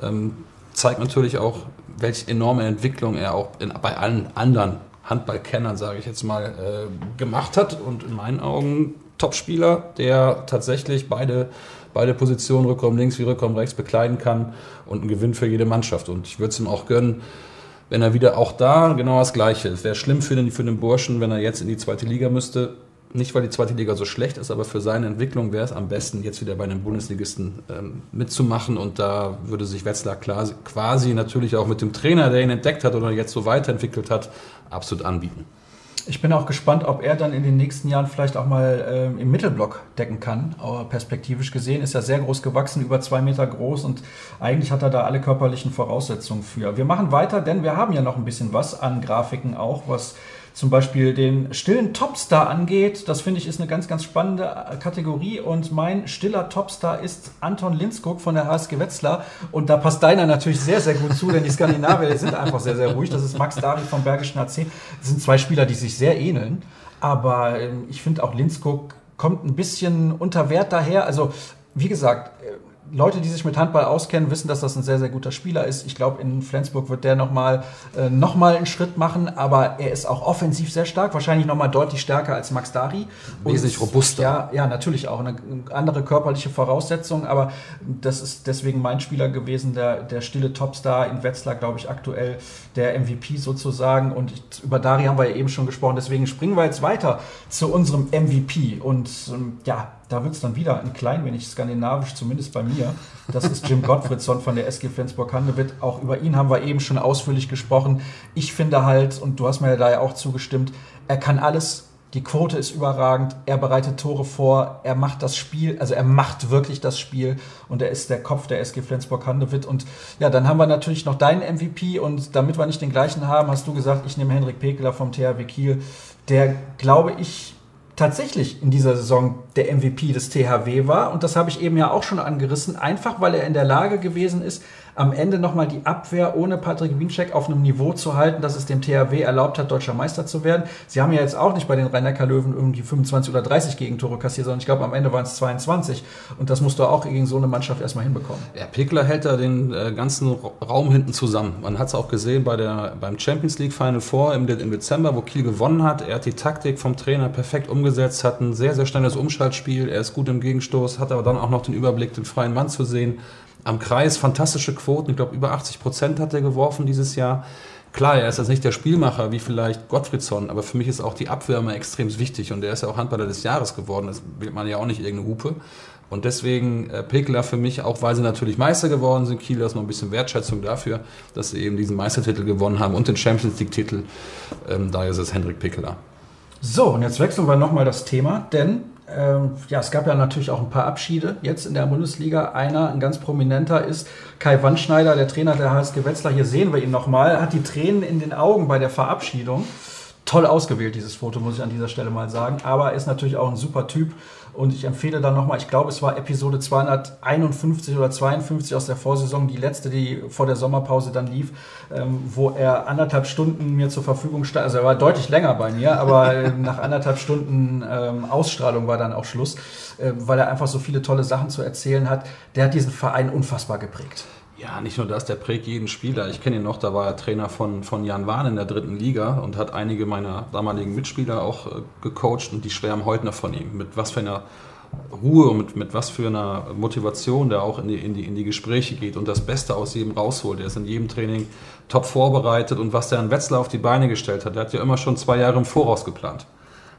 Ähm, zeigt natürlich auch, welche enorme Entwicklung er auch in, bei allen anderen Handballkennern, sage ich jetzt mal, äh, gemacht hat. Und in meinen Augen Topspieler, der tatsächlich beide, beide Positionen, Rückraum links wie Rückraum rechts, bekleiden kann und ein Gewinn für jede Mannschaft. Und ich würde es ihm auch gönnen, wenn er wieder auch da genau das Gleiche. Es wäre schlimm für den, für den Burschen, wenn er jetzt in die zweite Liga müsste nicht, weil die zweite Liga so schlecht ist, aber für seine Entwicklung wäre es am besten, jetzt wieder bei einem Bundesligisten ähm, mitzumachen. Und da würde sich Wetzlar quasi natürlich auch mit dem Trainer, der ihn entdeckt hat oder jetzt so weiterentwickelt hat, absolut anbieten. Ich bin auch gespannt, ob er dann in den nächsten Jahren vielleicht auch mal ähm, im Mittelblock decken kann. Aber perspektivisch gesehen ist er sehr groß gewachsen, über zwei Meter groß und eigentlich hat er da alle körperlichen Voraussetzungen für. Wir machen weiter, denn wir haben ja noch ein bisschen was an Grafiken auch, was zum Beispiel den stillen Topstar angeht. Das finde ich ist eine ganz, ganz spannende äh, Kategorie. Und mein stiller Topstar ist Anton Linskog von der HSG Wetzlar. Und da passt deiner natürlich sehr, sehr gut zu, denn die Skandinavier sind einfach sehr, sehr ruhig. Das ist Max David vom Bergischen AC. Das sind zwei Spieler, die sich sehr ähneln. Aber ähm, ich finde auch Linskog kommt ein bisschen unter Wert daher. Also, wie gesagt, äh, Leute, die sich mit Handball auskennen, wissen, dass das ein sehr, sehr guter Spieler ist. Ich glaube, in Flensburg wird der nochmal äh, noch einen Schritt machen, aber er ist auch offensiv sehr stark, wahrscheinlich nochmal deutlich stärker als Max Dari. Wesentlich robuster. Ja, ja, natürlich auch. Eine andere körperliche Voraussetzung, aber das ist deswegen mein Spieler gewesen, der, der stille Topstar in Wetzlar, glaube ich, aktuell der MVP sozusagen. Und über Dari haben wir ja eben schon gesprochen, deswegen springen wir jetzt weiter zu unserem MVP. Und ähm, ja, da wird es dann wieder ein klein wenig skandinavisch, zumindest bei mir. Das ist Jim Gottfriedsson von der SG Flensburg-Handewitt. Auch über ihn haben wir eben schon ausführlich gesprochen. Ich finde halt, und du hast mir da ja auch zugestimmt, er kann alles. Die Quote ist überragend. Er bereitet Tore vor. Er macht das Spiel, also er macht wirklich das Spiel. Und er ist der Kopf der SG Flensburg-Handewitt. Und ja, dann haben wir natürlich noch deinen MVP. Und damit wir nicht den gleichen haben, hast du gesagt, ich nehme Henrik Pekeler vom THW Kiel. Der, glaube ich, tatsächlich in dieser Saison der MVP des THW war. Und das habe ich eben ja auch schon angerissen, einfach weil er in der Lage gewesen ist, am Ende nochmal die Abwehr ohne Patrick Wiencheck auf einem Niveau zu halten, dass es dem THW erlaubt hat, deutscher Meister zu werden. Sie haben ja jetzt auch nicht bei den rhein löwen irgendwie 25 oder 30 Gegentore kassiert, sondern ich glaube, am Ende waren es 22. Und das musst du auch gegen so eine Mannschaft erstmal hinbekommen. Ja, Pickler hält da den äh, ganzen Raum hinten zusammen. Man hat es auch gesehen bei der, beim Champions League Final Four im, im Dezember, wo Kiel gewonnen hat. Er hat die Taktik vom Trainer perfekt umgesetzt, hat ein sehr, sehr schnelles Umschaltspiel. Er ist gut im Gegenstoß, hat aber dann auch noch den Überblick, den freien Mann zu sehen am Kreis fantastische Quoten. Ich glaube, über 80 Prozent hat er geworfen dieses Jahr. Klar, er ist jetzt nicht der Spielmacher wie vielleicht Gottfriedsson, aber für mich ist auch die Abwehr immer extrem wichtig und er ist ja auch Handballer des Jahres geworden. Das will man ja auch nicht irgendeine Hupe. Und deswegen äh, Pekeler für mich, auch weil sie natürlich Meister geworden sind, Kiel erstmal ein bisschen Wertschätzung dafür, dass sie eben diesen Meistertitel gewonnen haben und den Champions League-Titel. Ähm, daher ist es Hendrik Pekeler. So, und jetzt wechseln wir nochmal das Thema, denn ähm, ja, es gab ja natürlich auch ein paar Abschiede jetzt in der Bundesliga. Einer, ein ganz prominenter, ist Kai Wandschneider, der Trainer der HSG Wetzlar. Hier sehen wir ihn nochmal. Hat die Tränen in den Augen bei der Verabschiedung. Toll ausgewählt, dieses Foto, muss ich an dieser Stelle mal sagen. Aber er ist natürlich auch ein super Typ und ich empfehle dann nochmal, ich glaube, es war Episode 251 oder 52 aus der Vorsaison, die letzte, die vor der Sommerpause dann lief, ähm, wo er anderthalb Stunden mir zur Verfügung stand. Also er war deutlich länger bei mir, aber äh, nach anderthalb Stunden ähm, Ausstrahlung war dann auch Schluss, äh, weil er einfach so viele tolle Sachen zu erzählen hat. Der hat diesen Verein unfassbar geprägt. Ja, nicht nur das, der prägt jeden Spieler. Ich kenne ihn noch, da war er Trainer von, von Jan Wahn in der dritten Liga und hat einige meiner damaligen Mitspieler auch äh, gecoacht und die schwärmen heute noch von ihm. Mit was für einer Ruhe und mit, mit was für einer Motivation der auch in die, in, die, in die Gespräche geht und das Beste aus jedem rausholt. Er ist in jedem Training top vorbereitet und was der an Wetzlar auf die Beine gestellt hat, der hat ja immer schon zwei Jahre im Voraus geplant.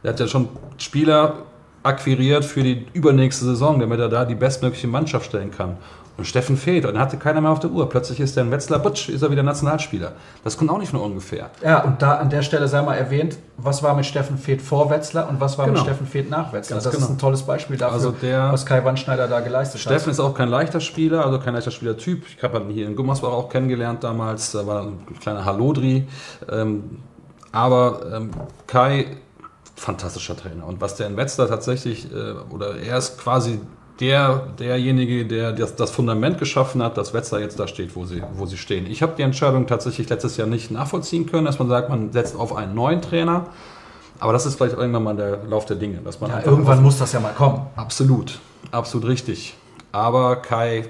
Der hat ja schon Spieler akquiriert für die übernächste Saison, damit er da die bestmögliche Mannschaft stellen kann. Und Steffen fehlt und hatte keiner mehr auf der Uhr. Plötzlich ist der in Wetzlar, butsch, ist er wieder Nationalspieler. Das kommt auch nicht nur ungefähr. Ja, und da an der Stelle sei mal erwähnt, was war mit Steffen Fehlt vor Wetzlar und was war genau. mit Steffen Fehlt nach Wetzlar. Ganz das genau. ist ein tolles Beispiel dafür, also der, was Kai Wandschneider da geleistet Steffen hat. Steffen ist auch kein leichter Spieler, also kein leichter Spielertyp. Ich habe ihn hier in Gummersbach auch kennengelernt damals. Da war ein kleiner Hallodri. Ähm, aber ähm, Kai, fantastischer Trainer. Und was der in Wetzlar tatsächlich, äh, oder er ist quasi der, derjenige, der das, das, Fundament geschaffen hat, dass Wetzlar jetzt da steht, wo sie, wo sie stehen. Ich habe die Entscheidung tatsächlich letztes Jahr nicht nachvollziehen können, dass man sagt, man setzt auf einen neuen Trainer. Aber das ist vielleicht irgendwann mal der Lauf der Dinge. Dass man ja, irgendwann muss das ja mal kommen. Absolut, absolut richtig. Aber Kai,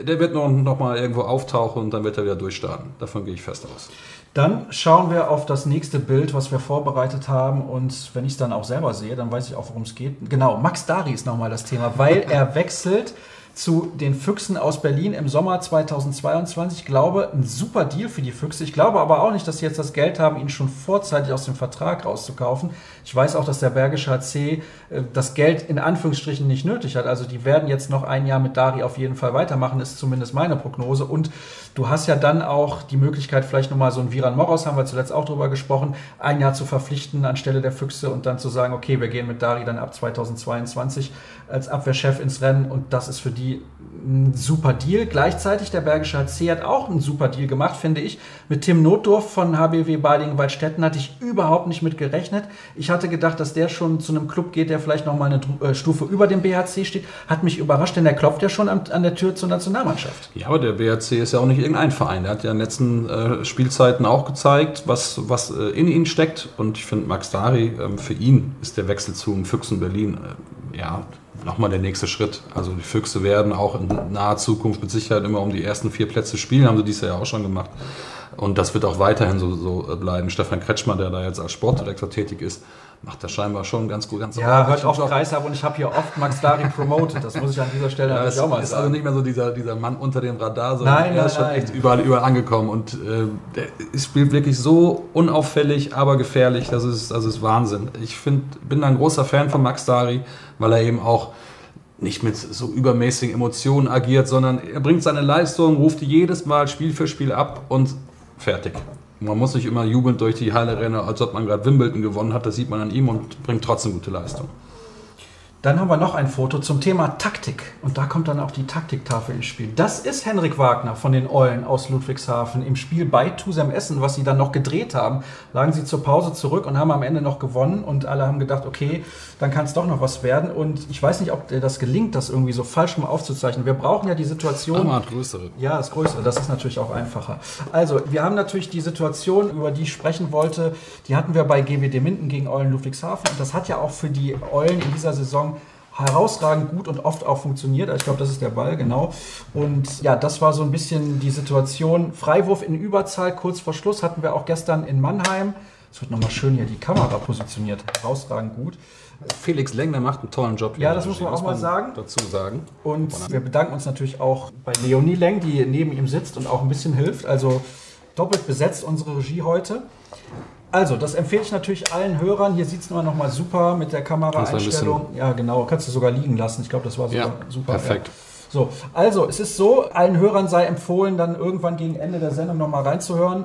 der wird noch, noch mal irgendwo auftauchen und dann wird er wieder durchstarten. Davon gehe ich fest aus. Dann schauen wir auf das nächste Bild, was wir vorbereitet haben. Und wenn ich es dann auch selber sehe, dann weiß ich auch, worum es geht. Genau, Max Dari ist nochmal das Thema, weil er wechselt zu den Füchsen aus Berlin im Sommer 2022. Ich glaube, ein super Deal für die Füchse. Ich glaube aber auch nicht, dass sie jetzt das Geld haben, ihn schon vorzeitig aus dem Vertrag rauszukaufen. Ich weiß auch, dass der Bergische HC äh, das Geld in Anführungsstrichen nicht nötig hat. Also die werden jetzt noch ein Jahr mit Dari auf jeden Fall weitermachen, ist zumindest meine Prognose. Und du hast ja dann auch die Möglichkeit, vielleicht nochmal so ein Viran Moros, haben wir zuletzt auch drüber gesprochen, ein Jahr zu verpflichten anstelle der Füchse und dann zu sagen, okay, wir gehen mit Dari dann ab 2022 als Abwehrchef ins Rennen und das ist für die ein super Deal. Gleichzeitig der Bergische HC hat auch einen super Deal gemacht, finde ich. Mit Tim Notdorf von HBW Balingen-Waldstätten hatte ich überhaupt nicht mit gerechnet. Ich hatte gedacht, dass der schon zu einem Club geht, der vielleicht noch mal eine äh, Stufe über dem BHC steht. Hat mich überrascht, denn der klopft ja schon an, der Tür zur Nationalmannschaft. Ja, aber der BHC ist ja auch nicht irgendein Verein. Der hat ja in den letzten äh, Spielzeiten auch gezeigt, was, was äh, in ihm steckt. Und ich finde, Max Dari, äh, für ihn ist der Wechsel zu Füchsen Berlin ja nochmal der nächste Schritt. Also die Füchse werden auch in naher Zukunft mit Sicherheit immer um die ersten vier Plätze spielen, haben sie dies Jahr ja auch schon gemacht. Und das wird auch weiterhin so, so bleiben. Stefan Kretschmann, der da jetzt als Sportdirektor tätig ist, macht das scheinbar schon ganz gut. Ganz ja, hört auf Kreis ab und ich habe hier oft Max Dari promoted. Das muss ich an dieser Stelle ja, natürlich auch mal ist sagen. also nicht mehr so dieser, dieser Mann unter dem Radar, sondern nein, er nein, ist schon nein. echt überall, überall angekommen. Und äh, der spielt wirklich so unauffällig, aber gefährlich. Das ist, das ist Wahnsinn. Ich find, bin ein großer Fan von Max Dari, weil er eben auch nicht mit so übermäßigen Emotionen agiert, sondern er bringt seine Leistung, ruft die jedes Mal Spiel für Spiel ab und fertig. Man muss nicht immer jubelnd durch die Halle rennen, als ob man gerade Wimbledon gewonnen hat. Das sieht man an ihm und bringt trotzdem gute Leistung. Dann haben wir noch ein Foto zum Thema Taktik. Und da kommt dann auch die Taktiktafel ins Spiel. Das ist Henrik Wagner von den Eulen aus Ludwigshafen. Im Spiel bei Tusem Essen, was sie dann noch gedreht haben, lagen sie zur Pause zurück und haben am Ende noch gewonnen. Und alle haben gedacht, okay, dann kann es doch noch was werden. Und ich weiß nicht, ob dir das gelingt, das irgendwie so falsch mal aufzuzeichnen. Wir brauchen ja die Situation. Aber größere. Ja, das Größere, das ist natürlich auch einfacher. Also, wir haben natürlich die Situation, über die ich sprechen wollte, die hatten wir bei GWD Minden gegen Eulen Ludwigshafen. Und das hat ja auch für die Eulen in dieser Saison herausragend gut und oft auch funktioniert. Ich glaube, das ist der Ball, genau. Und ja, das war so ein bisschen die Situation. Freiwurf in Überzahl, kurz vor Schluss, hatten wir auch gestern in Mannheim. Es wird nochmal schön hier die Kamera positioniert. Herausragend gut. Felix Lengner macht einen tollen Job. hier Ja, das muss man auch mal sagen. Dazu sagen. Und wir bedanken uns natürlich auch bei Leonie Leng, die neben ihm sitzt und auch ein bisschen hilft. Also doppelt besetzt unsere Regie heute. Also, das empfehle ich natürlich allen Hörern. Hier sieht es nur noch mal super mit der Kameraeinstellung. Ja, genau. Kannst du sogar liegen lassen. Ich glaube, das war sogar Ja, super. perfekt. Ja. So, also, es ist so, allen Hörern sei empfohlen, dann irgendwann gegen Ende der Sendung noch mal reinzuhören.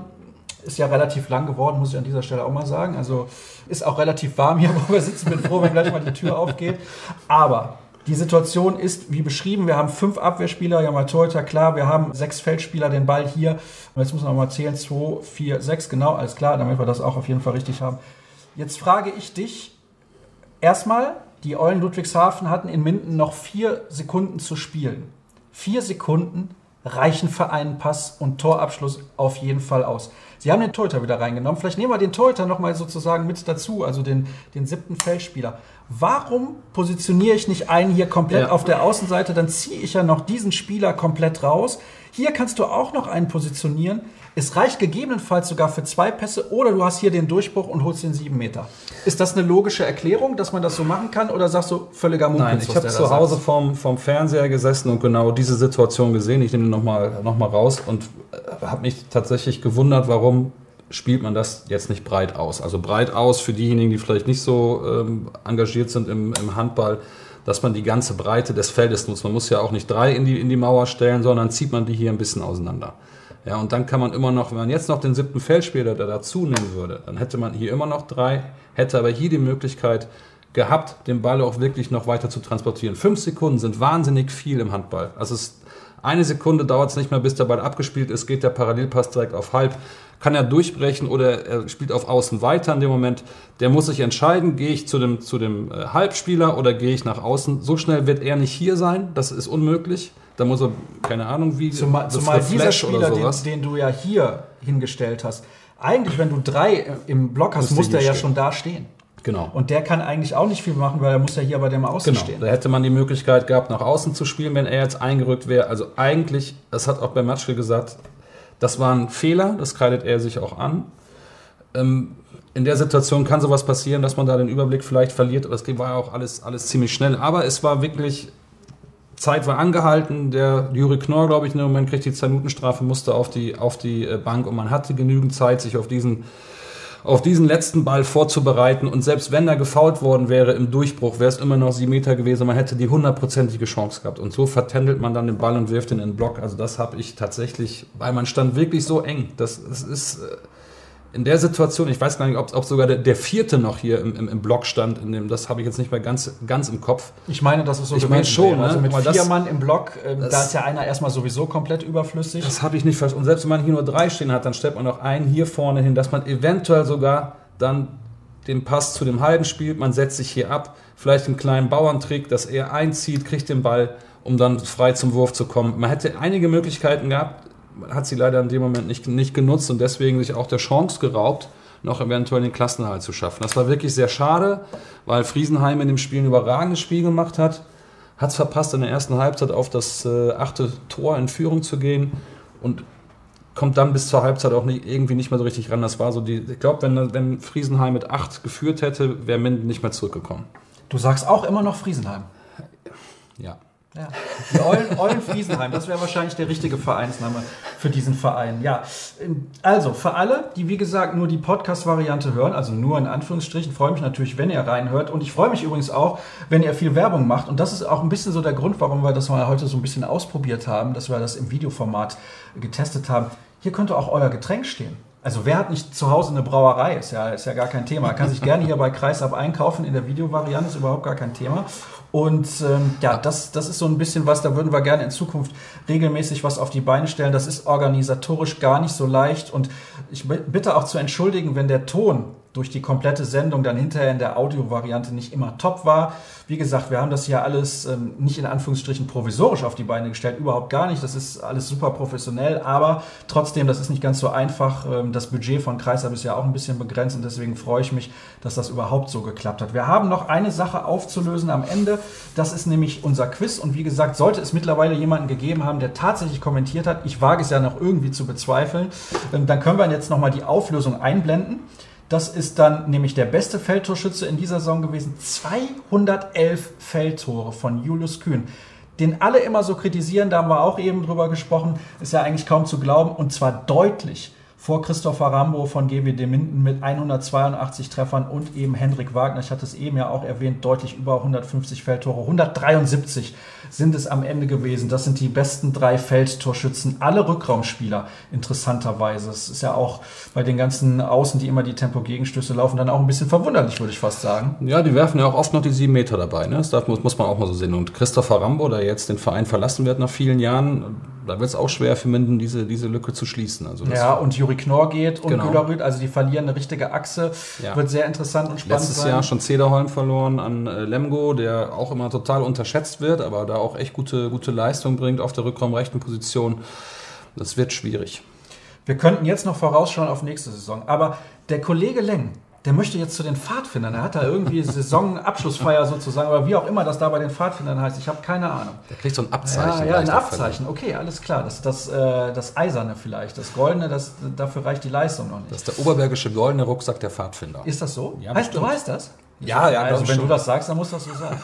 Ist ja relativ lang geworden, muss ich an dieser Stelle auch mal sagen. Also, ist auch relativ warm hier, wo wir sitzen. Bin froh, wenn gleich mal die Tür aufgeht. Aber die Situation ist wie beschrieben. Wir haben fünf Abwehrspieler, ja mal Torhüter, klar. Wir haben sechs Feldspieler, den Ball hier. Und jetzt muss man mal zählen. Zwei, vier, sechs, genau, alles klar, damit wir das auch auf jeden Fall richtig haben. Jetzt frage ich dich erstmal, die Eulen Ludwigshafen hatten in Minden noch vier Sekunden zu spielen. Vier Sekunden reichen für einen Pass und Torabschluss auf jeden Fall aus. Sie haben den Torhüter wieder reingenommen. Vielleicht nehmen wir den Torhüter nochmal sozusagen mit dazu, also den, den siebten Feldspieler. Warum positioniere ich nicht einen hier komplett Ja. auf der Außenseite? Dann ziehe ich ja noch diesen Spieler komplett raus. Hier kannst du auch noch einen positionieren. Es reicht gegebenenfalls sogar für zwei Pässe oder du hast hier den Durchbruch und holst den sieben Meter. Ist das eine logische Erklärung, dass man das so machen kann oder sagst du völliger Mumpitz? Nein, ich habe zu Hause sagt? vorm, vorm Fernseher gesessen und genau diese Situation gesehen. Ich nehme den nochmal noch mal raus und äh, habe mich tatsächlich gewundert, warum spielt man das jetzt nicht breit aus. Also breit aus für diejenigen, die vielleicht nicht so ähm, engagiert sind im, im Handball, dass man die ganze Breite des Feldes nutzt. Man muss ja auch nicht drei in die, in die Mauer stellen, sondern zieht man die hier ein bisschen auseinander. Ja, und dann kann man immer noch, wenn man jetzt noch den siebten Feldspieler da dazu nehmen würde, dann hätte man hier immer noch drei, hätte aber hier die Möglichkeit gehabt, den Ball auch wirklich noch weiter zu transportieren. Fünf Sekunden sind wahnsinnig viel im Handball. Also es eine Sekunde dauert es nicht mehr, bis der Ball abgespielt ist, geht der Parallelpass direkt auf halb, kann er durchbrechen oder er spielt auf Außen weiter in dem Moment. Der muss sich entscheiden, gehe ich zu dem, zu dem äh, Halbspieler oder gehe ich nach außen. So schnell wird er nicht hier sein, das ist unmöglich. Da muss er, keine Ahnung, wie Zumal, zumal dieser Spieler, den, den du ja hier hingestellt hast, eigentlich, wenn du drei im Block hast, Müsste muss der ja schon da stehen. Genau. Und der kann eigentlich auch nicht viel machen, weil er muss ja hier bei dem Außen Genau, stehen. da hätte man die Möglichkeit gehabt, nach außen zu spielen, wenn er jetzt eingerückt wäre. Also eigentlich, das hat auch bei Matschke gesagt, das war ein Fehler, das kreidet er sich auch an. Ähm, in der Situation kann sowas passieren, dass man da den Überblick vielleicht verliert. Das war ja auch alles, alles ziemlich schnell. Aber es war wirklich Zeit war angehalten. Der Juri Knorr, glaube ich, in dem Moment kriegt die 2-Minuten-Strafe, musste auf die, auf die äh, Bank und man hatte genügend Zeit, sich auf diesen, auf diesen letzten Ball vorzubereiten. Und selbst wenn er gefault worden wäre im Durchbruch, wäre es immer noch sieben Meter gewesen. Man hätte die hundertprozentige Chance gehabt. Und so vertändelt man dann den Ball und wirft ihn in den Block. Also das habe ich tatsächlich, weil man stand wirklich so eng. Das, das ist äh, in der Situation, ich weiß gar nicht, ob, ob sogar der, der, vierte noch hier im, im, im Block stand, in dem, das habe ich jetzt nicht mehr ganz, ganz im Kopf. Ich meine, das ist so ich meine schon, ne? also mit vier das- Mann im Block, ähm, das- da ist ja einer erstmal sowieso komplett überflüssig. Das habe ich nicht verstanden. Und selbst wenn man hier nur drei stehen hat, dann stellt man noch einen hier vorne hin, dass man eventuell sogar dann den Pass zu dem Heiden spielt. Man setzt sich hier ab, vielleicht einen kleinen Bauerntrick, dass er einzieht, kriegt den Ball, um dann frei zum Wurf zu kommen. Man hätte einige Möglichkeiten gehabt, hat sie leider in dem Moment nicht, nicht genutzt und deswegen sich auch der Chance geraubt, noch eventuell den Klassenerhalt zu schaffen. Das war wirklich sehr schade, weil Friesenheim in dem Spiel ein überragendes Spiel gemacht hat. Hat es verpasst, in der ersten Halbzeit auf das äh, achte Tor in Führung zu gehen und kommt dann bis zur Halbzeit auch nicht, irgendwie nicht mehr so richtig ran. Das war so die, ich glaube, wenn, wenn Friesenheim mit acht geführt hätte, wäre Minden nicht mehr zurückgekommen. Du sagst auch immer noch Friesenheim. Ja. Ja. Eulen, Eulen Friesenheim, das wäre wahrscheinlich der richtige Vereinsname für diesen Verein. Ja, also für alle, die wie gesagt nur die Podcast-Variante hören, also nur in Anführungsstrichen, freue mich natürlich, wenn ihr reinhört. Und ich freue mich übrigens auch, wenn ihr viel Werbung macht. Und das ist auch ein bisschen so der Grund, warum wir das mal heute so ein bisschen ausprobiert haben, dass wir das im Videoformat getestet haben. Hier könnte auch euer Getränk stehen. Also wer hat nicht zu Hause eine Brauerei? Ist ja, ist ja gar kein Thema. Kann sich gerne hier bei Kreisab einkaufen in der Videovariante, ist überhaupt gar kein Thema. Und ähm, ja, das, das ist so ein bisschen was, da würden wir gerne in Zukunft regelmäßig was auf die Beine stellen. Das ist organisatorisch gar nicht so leicht. Und ich bi- bitte auch zu entschuldigen, wenn der Ton durch die komplette Sendung dann hinterher in der Audiovariante nicht immer top war. Wie gesagt, wir haben das hier alles ähm, nicht in Anführungsstrichen provisorisch auf die Beine gestellt, überhaupt gar nicht. Das ist alles super professionell, aber trotzdem, das ist nicht ganz so einfach. Ähm, das Budget von Kreisab ist ja auch ein bisschen begrenzt und deswegen freue ich mich, dass das überhaupt so geklappt hat. Wir haben noch eine Sache aufzulösen am Ende. Das ist nämlich unser Quiz und wie gesagt, sollte es mittlerweile jemanden gegeben haben, der tatsächlich kommentiert hat, ich wage es ja noch irgendwie zu bezweifeln, ähm, dann können wir jetzt nochmal die Auflösung einblenden. Das ist dann nämlich der beste Feldtorschütze in dieser Saison gewesen. 211 Feldtore von Julius Kühn. Den alle immer so kritisieren, da haben wir auch eben drüber gesprochen, ist ja eigentlich kaum zu glauben und zwar deutlich vor Christopher Rambo von GWD Minden mit 182 Treffern und eben Hendrik Wagner, ich hatte es eben ja auch erwähnt, deutlich über 150 Feldtore. 173 sind es am Ende gewesen. Das sind die besten drei Feldtorschützen, alle Rückraumspieler, interessanterweise. Es ist ja auch bei den ganzen Außen, die immer die Tempo-Gegenstöße laufen, dann auch ein bisschen verwunderlich, würde ich fast sagen. Ja, die werfen ja auch oft noch die sieben Meter dabei. Ne? Das muss, muss man auch mal so sehen. Und Christopher Rambo, der jetzt den Verein verlassen wird nach vielen Jahren, da wird es auch schwer für Minden, diese, diese Lücke zu schließen. Also Ja, und Juri Knorr geht und Genau. Gülerrüth, also die verlieren eine richtige Achse. Ja. Wird sehr interessant und spannend Letztes sein. Jahr schon Zederholm verloren an äh, Lemgo, der auch immer total unterschätzt wird, aber da auch echt gute, gute Leistung bringt auf der rückraumrechten Position. Das wird schwierig. Wir könnten jetzt noch vorausschauen auf nächste Saison. Aber der Kollege Leng, der möchte jetzt zu den Pfadfindern. Er hat da irgendwie Saisonabschlussfeier sozusagen, oder wie auch immer das da bei den Pfadfindern heißt. Ich habe keine Ahnung. Der kriegt so ein Abzeichen. Ja, ja, ein dafür. Abzeichen. Okay, alles klar. Das, das, äh, das Eiserne vielleicht. Das Goldene, das, dafür reicht die Leistung noch nicht. Das ist der oberbergische goldene Rucksack der Pfadfinder. Ist das so? Ja, heißt, du weißt das? Ja, ja, Also glaub wenn schon. du das sagst, dann muss das so sein.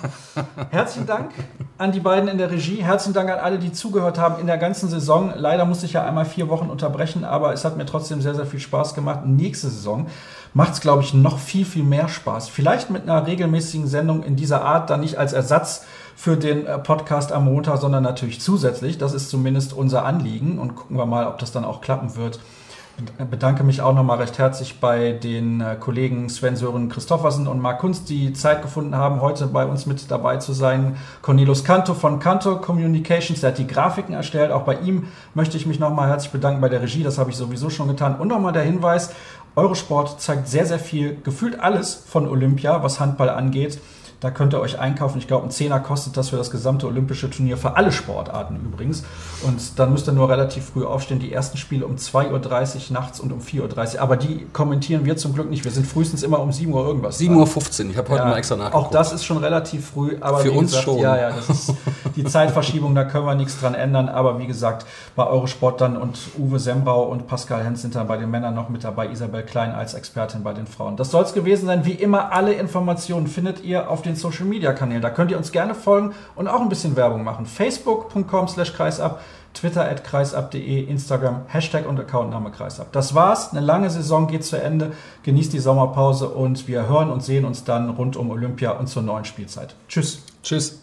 Herzlichen Dank an die beiden in der Regie. Herzlichen Dank an alle, die zugehört haben in der ganzen Saison. Leider musste ich ja einmal vier Wochen unterbrechen, aber es hat mir trotzdem sehr, sehr viel Spaß gemacht. Nächste Saison macht es, glaube ich, noch viel, viel mehr Spaß. Vielleicht mit einer regelmäßigen Sendung in dieser Art, dann nicht als Ersatz für den äh, Podcast am Montag, sondern natürlich zusätzlich. Das ist zumindest unser Anliegen und gucken wir mal, ob das dann auch klappen wird. Ich bedanke mich auch nochmal recht herzlich bei den äh, Kollegen Sven Sören Christoffersen und Marc Kunst, die Zeit gefunden haben, heute bei uns mit dabei zu sein. Cornelius Canto von Canto Communications, der hat die Grafiken erstellt. Auch bei ihm möchte ich mich nochmal herzlich bedanken bei der Regie, das habe ich sowieso schon getan. Und nochmal der Hinweis, Eurosport zeigt sehr, sehr viel, gefühlt alles von Olympia, was Handball angeht. Da könnt ihr euch einkaufen. Ich glaube, ein Zehner kostet das für das gesamte olympische Turnier, für alle Sportarten übrigens. Und dann müsst ihr nur relativ früh aufstehen. Die ersten Spiele um 2.30 Uhr nachts und um 4.30 Uhr. Aber die kommentieren wir zum Glück nicht. Wir sind frühestens immer um 7 Uhr irgendwas. 7.15 Uhr. Ich habe heute Ja, mal extra nachgeguckt. Auch das ist schon relativ früh. Aber Für uns gesagt, schon. Ja, ja, das ist, die Zeitverschiebung, da können wir nichts dran ändern. Aber wie gesagt, bei Eurosport dann und Uwe Sembrau und Pascal Hens sind dann bei den Männern noch mit dabei, Isabel Klein als Expertin bei den Frauen. Das soll es gewesen sein. Wie immer, alle Informationen findet ihr auf den Social Media Kanälen. Da könnt ihr uns gerne folgen und auch ein bisschen Werbung machen. Facebook.com slash kreisab Twitter at kreisab.de, Instagram, Hashtag und Accountname kreisab. Das war's. Eine lange Saison geht zu Ende. Genießt die Sommerpause und wir hören und sehen uns dann rund um Olympia und zur neuen Spielzeit. Tschüss. Tschüss.